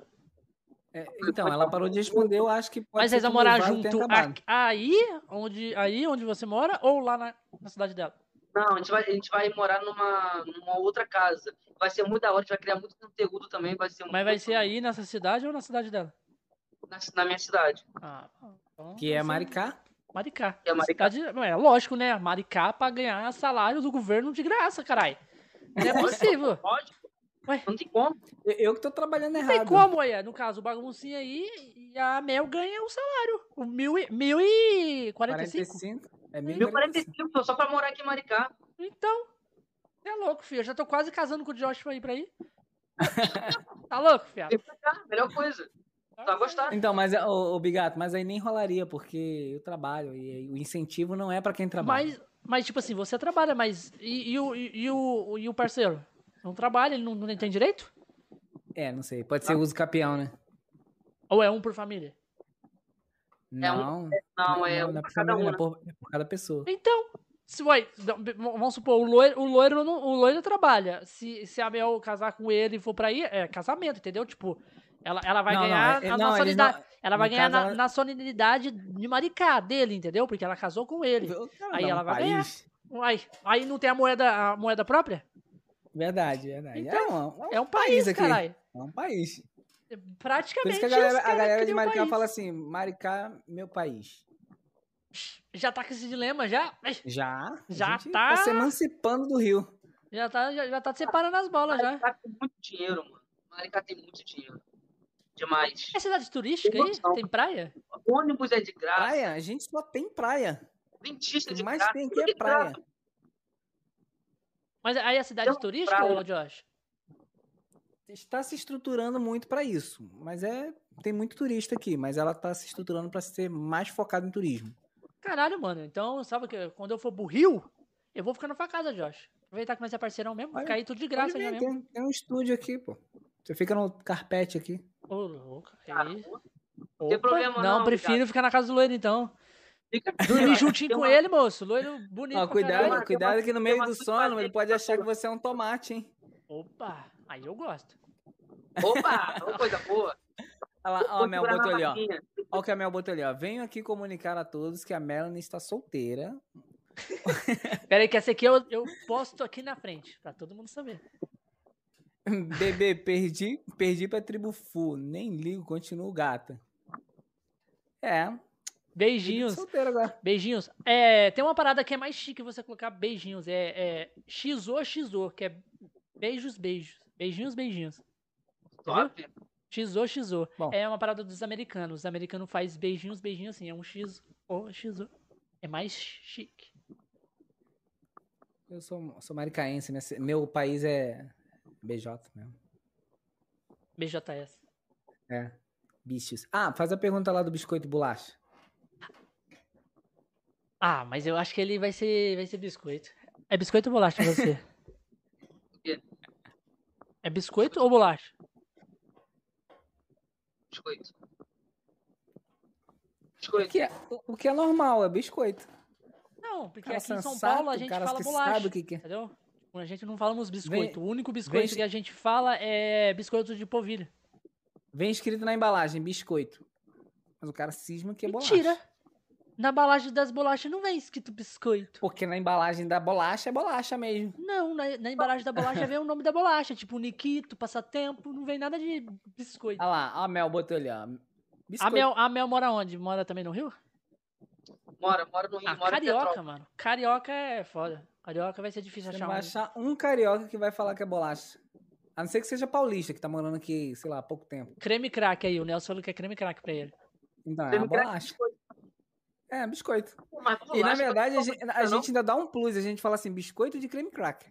É, então, ela parou de responder, eu acho que pode Mas vocês vão morar junto aí onde, aí onde você mora ou lá na, na cidade dela? Não, a gente, vai, a gente vai morar numa, numa outra casa. Vai ser muito da hora, a gente vai criar muito conteúdo também. Vai ser Mas vai ser aí nessa cidade ou na cidade dela? Na, na minha cidade. Ah, então, que é Maricá? Maricá. É Maricá. Cidade, é lógico, né? Maricá pra ganhar salário do governo de graça, caralho. Não é possível. Pode. Ué? Não tem como. Eu que tô trabalhando errado. Não tem como, é. No caso, o baguncinha aí e a Mel ganha o salário. O mil e, mil e 45? É mil e 45, só pra morar aqui em Maricá. Então, é louco, filho. Eu já tô quase casando com o Josh pra ir pra aí. tá louco, filho? Melhor coisa. Tá gostando. Então, mas, ô, ô, Bigato, mas aí nem rolaria, porque eu trabalho e o incentivo não é pra quem trabalha. Mas, mas tipo assim, você trabalha, mas e, e, o, e, o, e o parceiro? Não trabalha, ele não, não tem direito? É, não sei. Pode ser uso capião, né? Ou é um por família? Não. É um, não, é, um por cada um, é por, é por cada pessoa. Então, se, ué, vamos supor, o loiro, o loiro, não, o loiro trabalha. Se, se a Mel casar com ele e for pra ir, é casamento, entendeu? Tipo, ela, ela vai não, ganhar não, é, a não, nacionalidade. Não, ela vai ganhar na, ela... nacionalidade de Maricá dele, entendeu? Porque ela casou com ele. Aí ela vai país. ganhar. Uai, aí não tem a moeda, a moeda própria? Verdade, verdade. Então, é, um, é um país, aqui. caralho. É um país. Praticamente. Por isso que a galera, a galera de Maricá fala assim: Maricá, meu país. Já tá com esse dilema, já? Já. Já tá. Tá se emancipando do Rio. Já tá, já, já tá separando as bolas, já. Maricá tem muito dinheiro, mano. Maricá tem muito dinheiro. Demais. É cidade turística aí? Tem praia? O ônibus é de graça. Praia? A gente só tem praia. Dentista de mais graça. tem aqui é praia. Mas aí a cidade turística, ou Josh? Está se estruturando muito para isso, mas é tem muito turista aqui, mas ela está se estruturando para ser mais focada em turismo. Caralho, mano. Então, sabe que quando eu for pro Rio, eu vou ficar na sua casa, Josh. Aproveitar que nós é parceirão mesmo, vai cair tudo de graça mesmo. Tem, tem, um estúdio aqui, pô. Você fica no carpete aqui. Ô, louco. Aí. Não tem problema não. Não, prefiro ficar na casa do loiro, então. Dormir juntinho com uma... ele, moço. Loiro bonito. Ó, cuidado, cuidado que no meio do sono ele pode achar que você é um tomate, hein? Opa, aí eu gosto. Opa, coisa boa. Olha lá, ó, a Mel botou ali, ó. Olha o que a Mel botou ali, ó. Venho aqui comunicar a todos que a Melanie está solteira. Pera aí, que essa aqui eu, eu posto aqui na frente, pra todo mundo saber. Bebê, perdi, perdi pra tribo full. Nem ligo, continuo gata. É. Beijinhos. Beijinhos. É, tem uma parada que é mais chique você colocar beijinhos. É, é XO, XO, que é beijos, beijos. Beijinhos, beijinhos. Top. XO, XO. Bom. É uma parada dos americanos. Os americanos faz beijinhos, beijinhos assim. É um XO, XO. É mais chique. Eu sou, sou maricaense, né? Meu país é BJ mesmo. BJS. É. Bichos. Ah, faz a pergunta lá do biscoito bolacha. Ah, mas eu acho que ele vai ser, vai ser biscoito. É biscoito ou bolacha pra você? é biscoito ou bolacha? Biscoito. Biscoito. O que é, o que é normal, é biscoito. Não, porque cara aqui em São Paulo a gente fala bolacha. Sabe o que, que é. Entendeu? A gente não falamos biscoito. Vem, o único biscoito vem, que a gente fala é biscoito de polvilho. Vem escrito na embalagem, biscoito. Mas o cara cisma que é bolacha. Mentira. Na embalagem das bolachas não vem escrito biscoito. Porque na embalagem da bolacha é bolacha mesmo. Não, na, na embalagem da bolacha vem o nome da bolacha. Tipo, Nikito, Passatempo, não vem nada de biscoito. Olha lá, a Mel botou ali, ó. A Mel, a Mel mora onde? Mora também no Rio? Mora, mora no Rio, ah, mora Carioca, mano. Carioca é foda. Carioca vai ser difícil Você achar vai um. achar um carioca que vai falar que é bolacha. A não ser que seja paulista, que tá morando aqui, sei lá, há pouco tempo. Creme crack aí, o Nelson falou que é creme crack pra ele. Então, creme é bolacha. É, biscoito. e na verdade, a, gente, a gente, ainda dá um plus, a gente fala assim, biscoito de creme crack.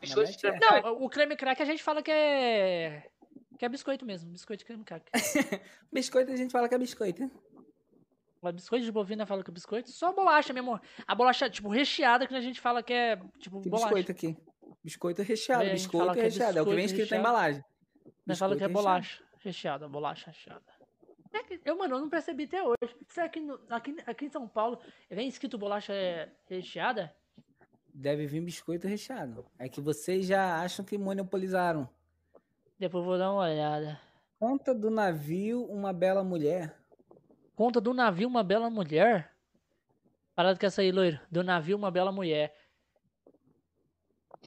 Biscoito de creme crack. Não, o creme crack a gente fala que é. Que é biscoito mesmo, biscoito de creme crack. biscoito a gente fala que é biscoito. Mas biscoito de bovina fala que é biscoito? Só bolacha mesmo. A bolacha, tipo, recheada, que a gente fala que é, tipo, que bolacha. biscoito aqui. Biscoito recheado, biscoito é recheado. É o que vem escrito recheado. na embalagem. Nós fala que é bolacha recheada, bolacha recheada. É eu, mano, eu não percebi até hoje. Será que no, aqui, aqui em São Paulo vem escrito bolacha recheada? Deve vir biscoito recheado. É que vocês já acham que monopolizaram. Depois vou dar uma olhada. Conta do navio uma bela mulher. Conta do navio uma bela mulher? Parado com essa aí, loiro. Do navio uma bela mulher.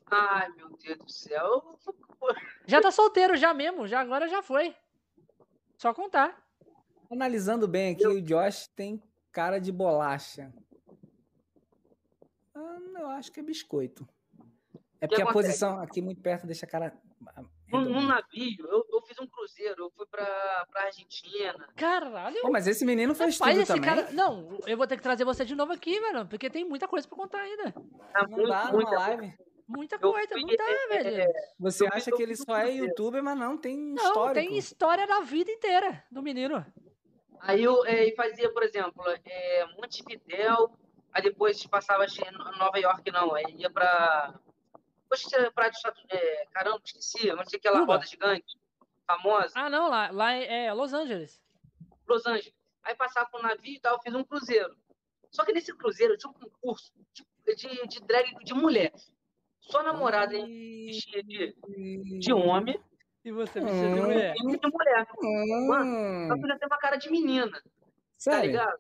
Ai, meu Deus do céu. Já tá solteiro já mesmo. Já agora já foi. Só contar. Analisando bem aqui, eu... o Josh tem cara de bolacha. Ah, eu acho que é biscoito. É porque a posição aqui muito perto deixa a cara num, navio, eu, eu, fiz um cruzeiro, eu fui pra, pra Argentina. Caralho! Pô, mas esse menino fez Rapaz, tudo esse também. Cara... Não, eu vou ter que trazer você de novo aqui, velho, porque tem muita coisa pra contar ainda. Tá não dá numa live. Muita coisa, fui, não dá, é, velho. É, você acha que ele só é youtuber, mas não, tem não, história. Não, tem história da vida inteira do menino. Aí eu é, fazia, por exemplo, é, Montevidéu, aí depois passava em Nova York, não, aí ia pra Poxa, você praia do estado. É, caramba, esqueci. Onde sei aquela Cuba. roda gigante, famosa. Ah, não, lá, lá é Los Angeles. Los Angeles. Aí passava com um navio e tal, eu fiz um cruzeiro. Só que nesse cruzeiro tinha um concurso de, de, de drag de mulher. Só namorada vestida de, de homem. E você vestida de mulher? de mulher. Mano, que já tem uma cara de menina. Tá Sério? Tá ligado?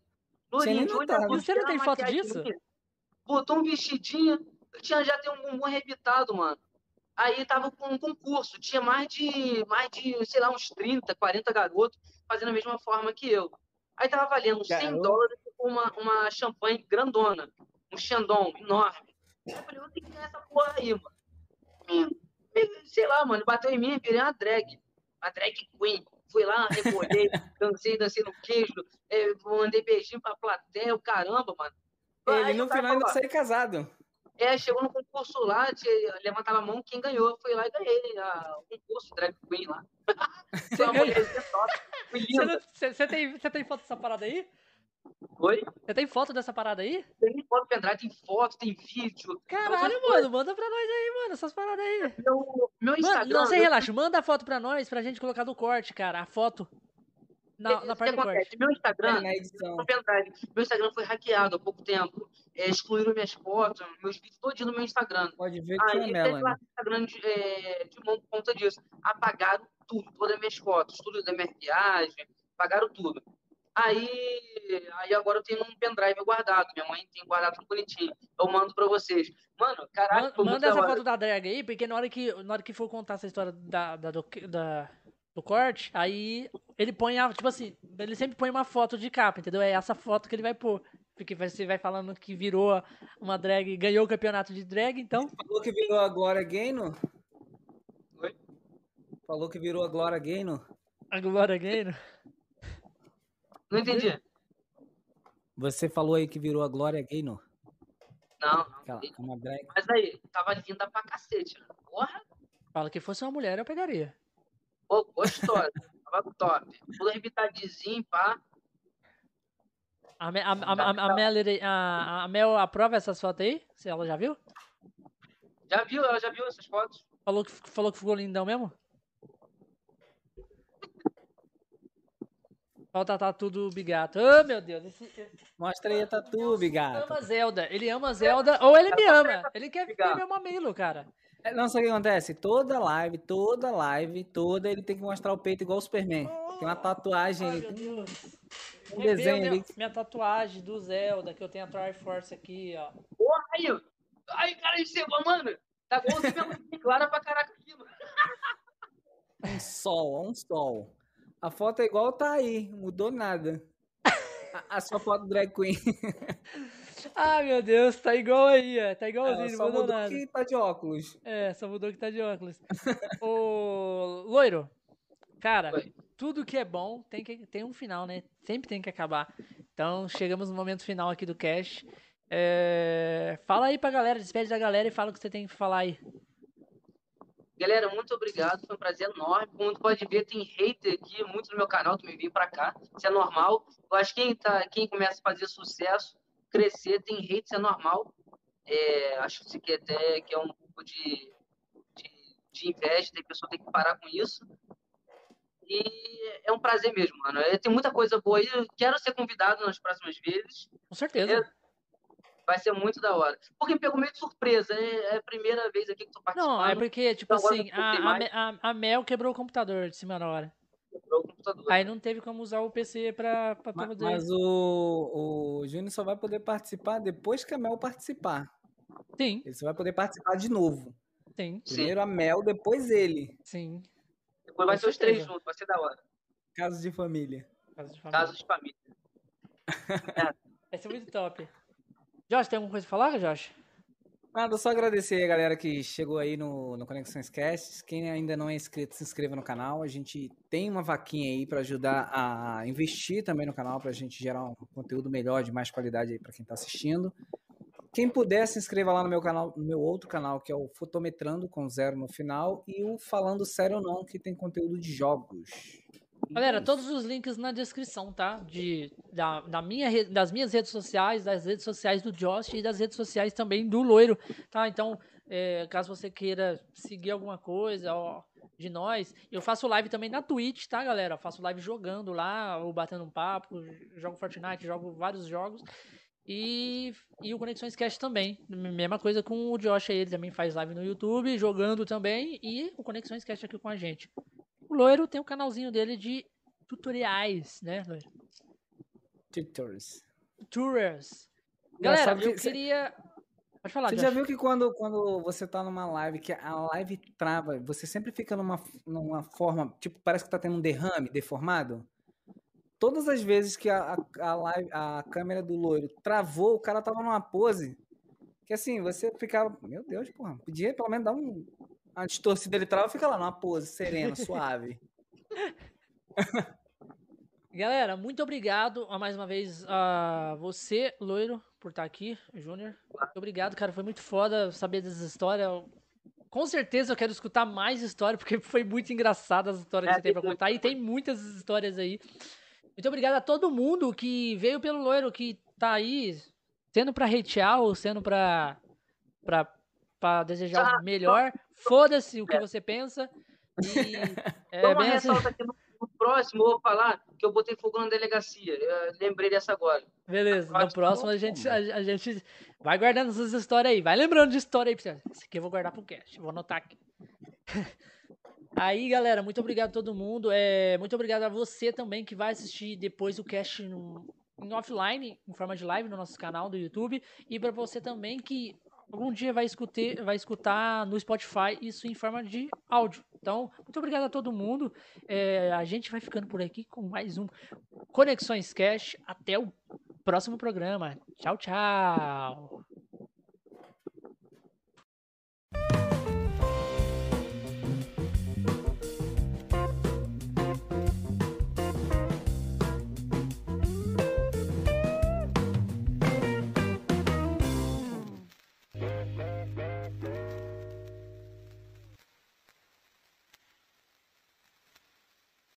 Lourinho, você não tem foto disso? Botou um vestidinho, tinha já tem um bumbum arrebitado, mano. Aí tava com um concurso, tinha mais de, mais de, sei lá, uns 30, 40 garotos fazendo a mesma forma que eu. Aí tava valendo 100 Garoto. dólares uma, uma champanhe grandona, um Shandong enorme. Eu falei, eu tenho que ganhar essa porra aí, mano. E, sei lá, mano, bateu em mim, virei uma drag. Uma drag queen. Fui lá, rebolhei, dancei, dancei no queijo, é, mandei beijinho pra plateia, o caramba, mano. Ele aí, no final ainda saiu casado. É, chegou no concurso lá, levantava a mão, quem ganhou? Foi lá e ganhei a, o concurso Drag Queen lá. Você, tem, você tem foto dessa parada aí? Oi? Você tem foto dessa parada aí? Tem foto pendrive, tem foto, tem vídeo. Caralho, mano, manda pra nós aí, mano, essas paradas aí. Meu, meu Instagram. Mano, não, você relaxa, manda a foto pra nós pra gente colocar no corte, cara. A foto. Na, na parte do corte. Meu Instagram, é pendrive. Meu Instagram foi hackeado há pouco tempo. É, excluíram minhas fotos, meus vídeos todos no meu Instagram. Pode ver que Aí, é lá no Instagram de, é, de mão por conta disso. Apagaram tudo, todas as minhas fotos, tudo da minha viagem, apagaram tudo. Aí, aí agora eu tenho um pendrive guardado. Minha mãe tem guardado tudo bonitinho. Eu mando pra vocês. Mano, caralho. Manda, manda essa foto da drag aí, porque na hora que, na hora que for contar essa história da, da, do, da, do corte, aí ele põe a. Tipo assim, ele sempre põe uma foto de capa, entendeu? É essa foto que ele vai pôr. Porque você vai falando que virou uma drag, ganhou o campeonato de drag, então. Falou que virou a Glória Gaynor? Oi? Falou que virou a Glória Gaynor? A Glória Gaynor? Não entendi. Você falou aí que virou a Glória Gaynor? Não, não. Aquela, uma drag. Mas aí, tava linda pra cacete. Né? Porra. Fala que fosse uma mulher, eu pegaria. Pô, gostosa. tava top. Tudo arrebitadinho, pá. A, a, a, a, a, Mel, a, a Mel aprova essas fotos aí? Se ela já viu? Já viu, ela já viu essas fotos. Falou que, falou que ficou lindão mesmo? Olha o tatu do Bigato. Oh, meu Deus. Esse... Mostra aí a tatu, Bigato. Ele ama Zelda. Ele ama Zelda ou ele me ama. Ele quer ver meu mamilo, cara. É, não, sabe o que acontece? Toda live, toda live, toda, ele tem que mostrar o peito igual o Superman. Tem uma tatuagem. Ai, meu Deus. Um desenho minha. Minha tatuagem do Zelda, que eu tenho a Triforce aqui, ó. Porra, aí, aí, cara, isso é, mano, tá igualzinho clara pra caraca aquilo. Um sol, um sol. A foto é igual tá aí, mudou nada. A, a sua foto drag queen. ah, meu Deus, tá igual aí, ó. Tá igualzinho, é, não mudou, mudou nada. que tá de óculos. É, só mudou que tá de óculos. Ô, Loiro, cara, Oi. tudo que é bom tem, que, tem um final, né? Sempre tem que acabar. Então, chegamos no momento final aqui do cast. É... Fala aí pra galera, despede da galera e fala o que você tem que falar aí. Galera, muito obrigado, foi um prazer enorme. Como tu pode ver, tem hater aqui, muito no meu canal que me veio para cá. Isso é normal. Eu acho que quem, tá, quem começa a fazer sucesso, crescer, tem hate, é normal. É, acho que até que é um pouco de, de, de inveja, tem pessoa tem que parar com isso. E é um prazer mesmo, mano. Tem muita coisa boa aí. Eu quero ser convidado nas próximas vezes. Com certeza. Vai ser muito da hora. Porque me pegou meio de surpresa, né? É a primeira vez aqui que tô participando. Não, é porque, tipo então, assim, a, a, a, Mel quebrou o computador de cima da hora. Quebrou o computador. Aí não teve como usar o PC mas, poder... Mas o, o Júnior só vai poder participar depois que a Mel participar. Sim. Ele só vai poder participar de novo. Sim. Primeiro a Mel, depois ele. Sim. Depois vai ser os três juntos, vai ser da hora. Casos de família. Casos de família. Casos de família. é. Vai ser muito top. Josh, tem alguma coisa pra falar, Josh? Nada, só agradecer a galera que chegou aí no, no Conexões Cast. Quem ainda não é inscrito, se inscreva no canal. A gente tem uma vaquinha aí para ajudar a investir também no canal, para a gente gerar um conteúdo melhor, de mais qualidade aí para quem está assistindo. Quem puder, se inscreva lá no meu canal, no meu outro canal, que é o Fotometrando com zero no final, e o Falando Sério ou Não, que tem conteúdo de jogos. Galera, todos os links na descrição, tá? De, da, da minha, das minhas redes sociais, das redes sociais do Josh e das redes sociais também do Loiro, tá? Então, é, caso você queira seguir alguma coisa ó, de nós, eu faço live também na Twitch, tá, galera? Eu faço live jogando lá, ou batendo um papo, jogo Fortnite, jogo vários jogos. E, e o Conexões Cast também. Mesma coisa com o Josh aí, ele também faz live no YouTube, jogando também. E o Conexões Cast aqui com a gente. O Loiro tem o canalzinho dele de tutoriais, né, Loiro? Tutors. Tutors. Galera, eu queria. Pode falar, Você já viu que quando, quando você tá numa live, que a live trava, você sempre fica numa, numa forma, tipo, parece que tá tendo um derrame deformado? Todas as vezes que a, a, live, a câmera do loiro travou, o cara tava numa pose que assim, você ficava, meu Deus, porra, podia pelo menos dar um, a distorcida ele trava, fica lá numa pose serena, suave. Galera, muito obrigado a mais uma vez a você, loiro, por estar aqui, Júnior. Muito obrigado, cara. Foi muito foda saber dessa história. Com certeza eu quero escutar mais história, porque foi muito engraçada as histórias que você tem pra contar. E tem muitas histórias aí. Muito obrigado a todo mundo que veio pelo loiro, que tá aí, sendo pra hatear ou sendo pra, pra, pra desejar o melhor. Foda-se o que é. você pensa. E, é, bem assim... aqui no, no, próximo, eu vou falar que eu botei fogo na delegacia. Eu lembrei dessa agora. Beleza, no próximo a gente, a, a, gente vai guardando essas histórias aí. Vai lembrando de história aí. Esse aqui eu vou guardar pro cast. Vou anotar aqui. Aí, galera, muito obrigado a todo mundo. É, muito obrigado a você também que vai assistir depois o cast no, em offline, em forma de live no nosso canal do YouTube. E para você também que algum dia vai escutar, vai escutar no Spotify isso em forma de áudio. Então, muito obrigado a todo mundo. É, a gente vai ficando por aqui com mais um Conexões Cash. Até o próximo programa. Tchau, tchau.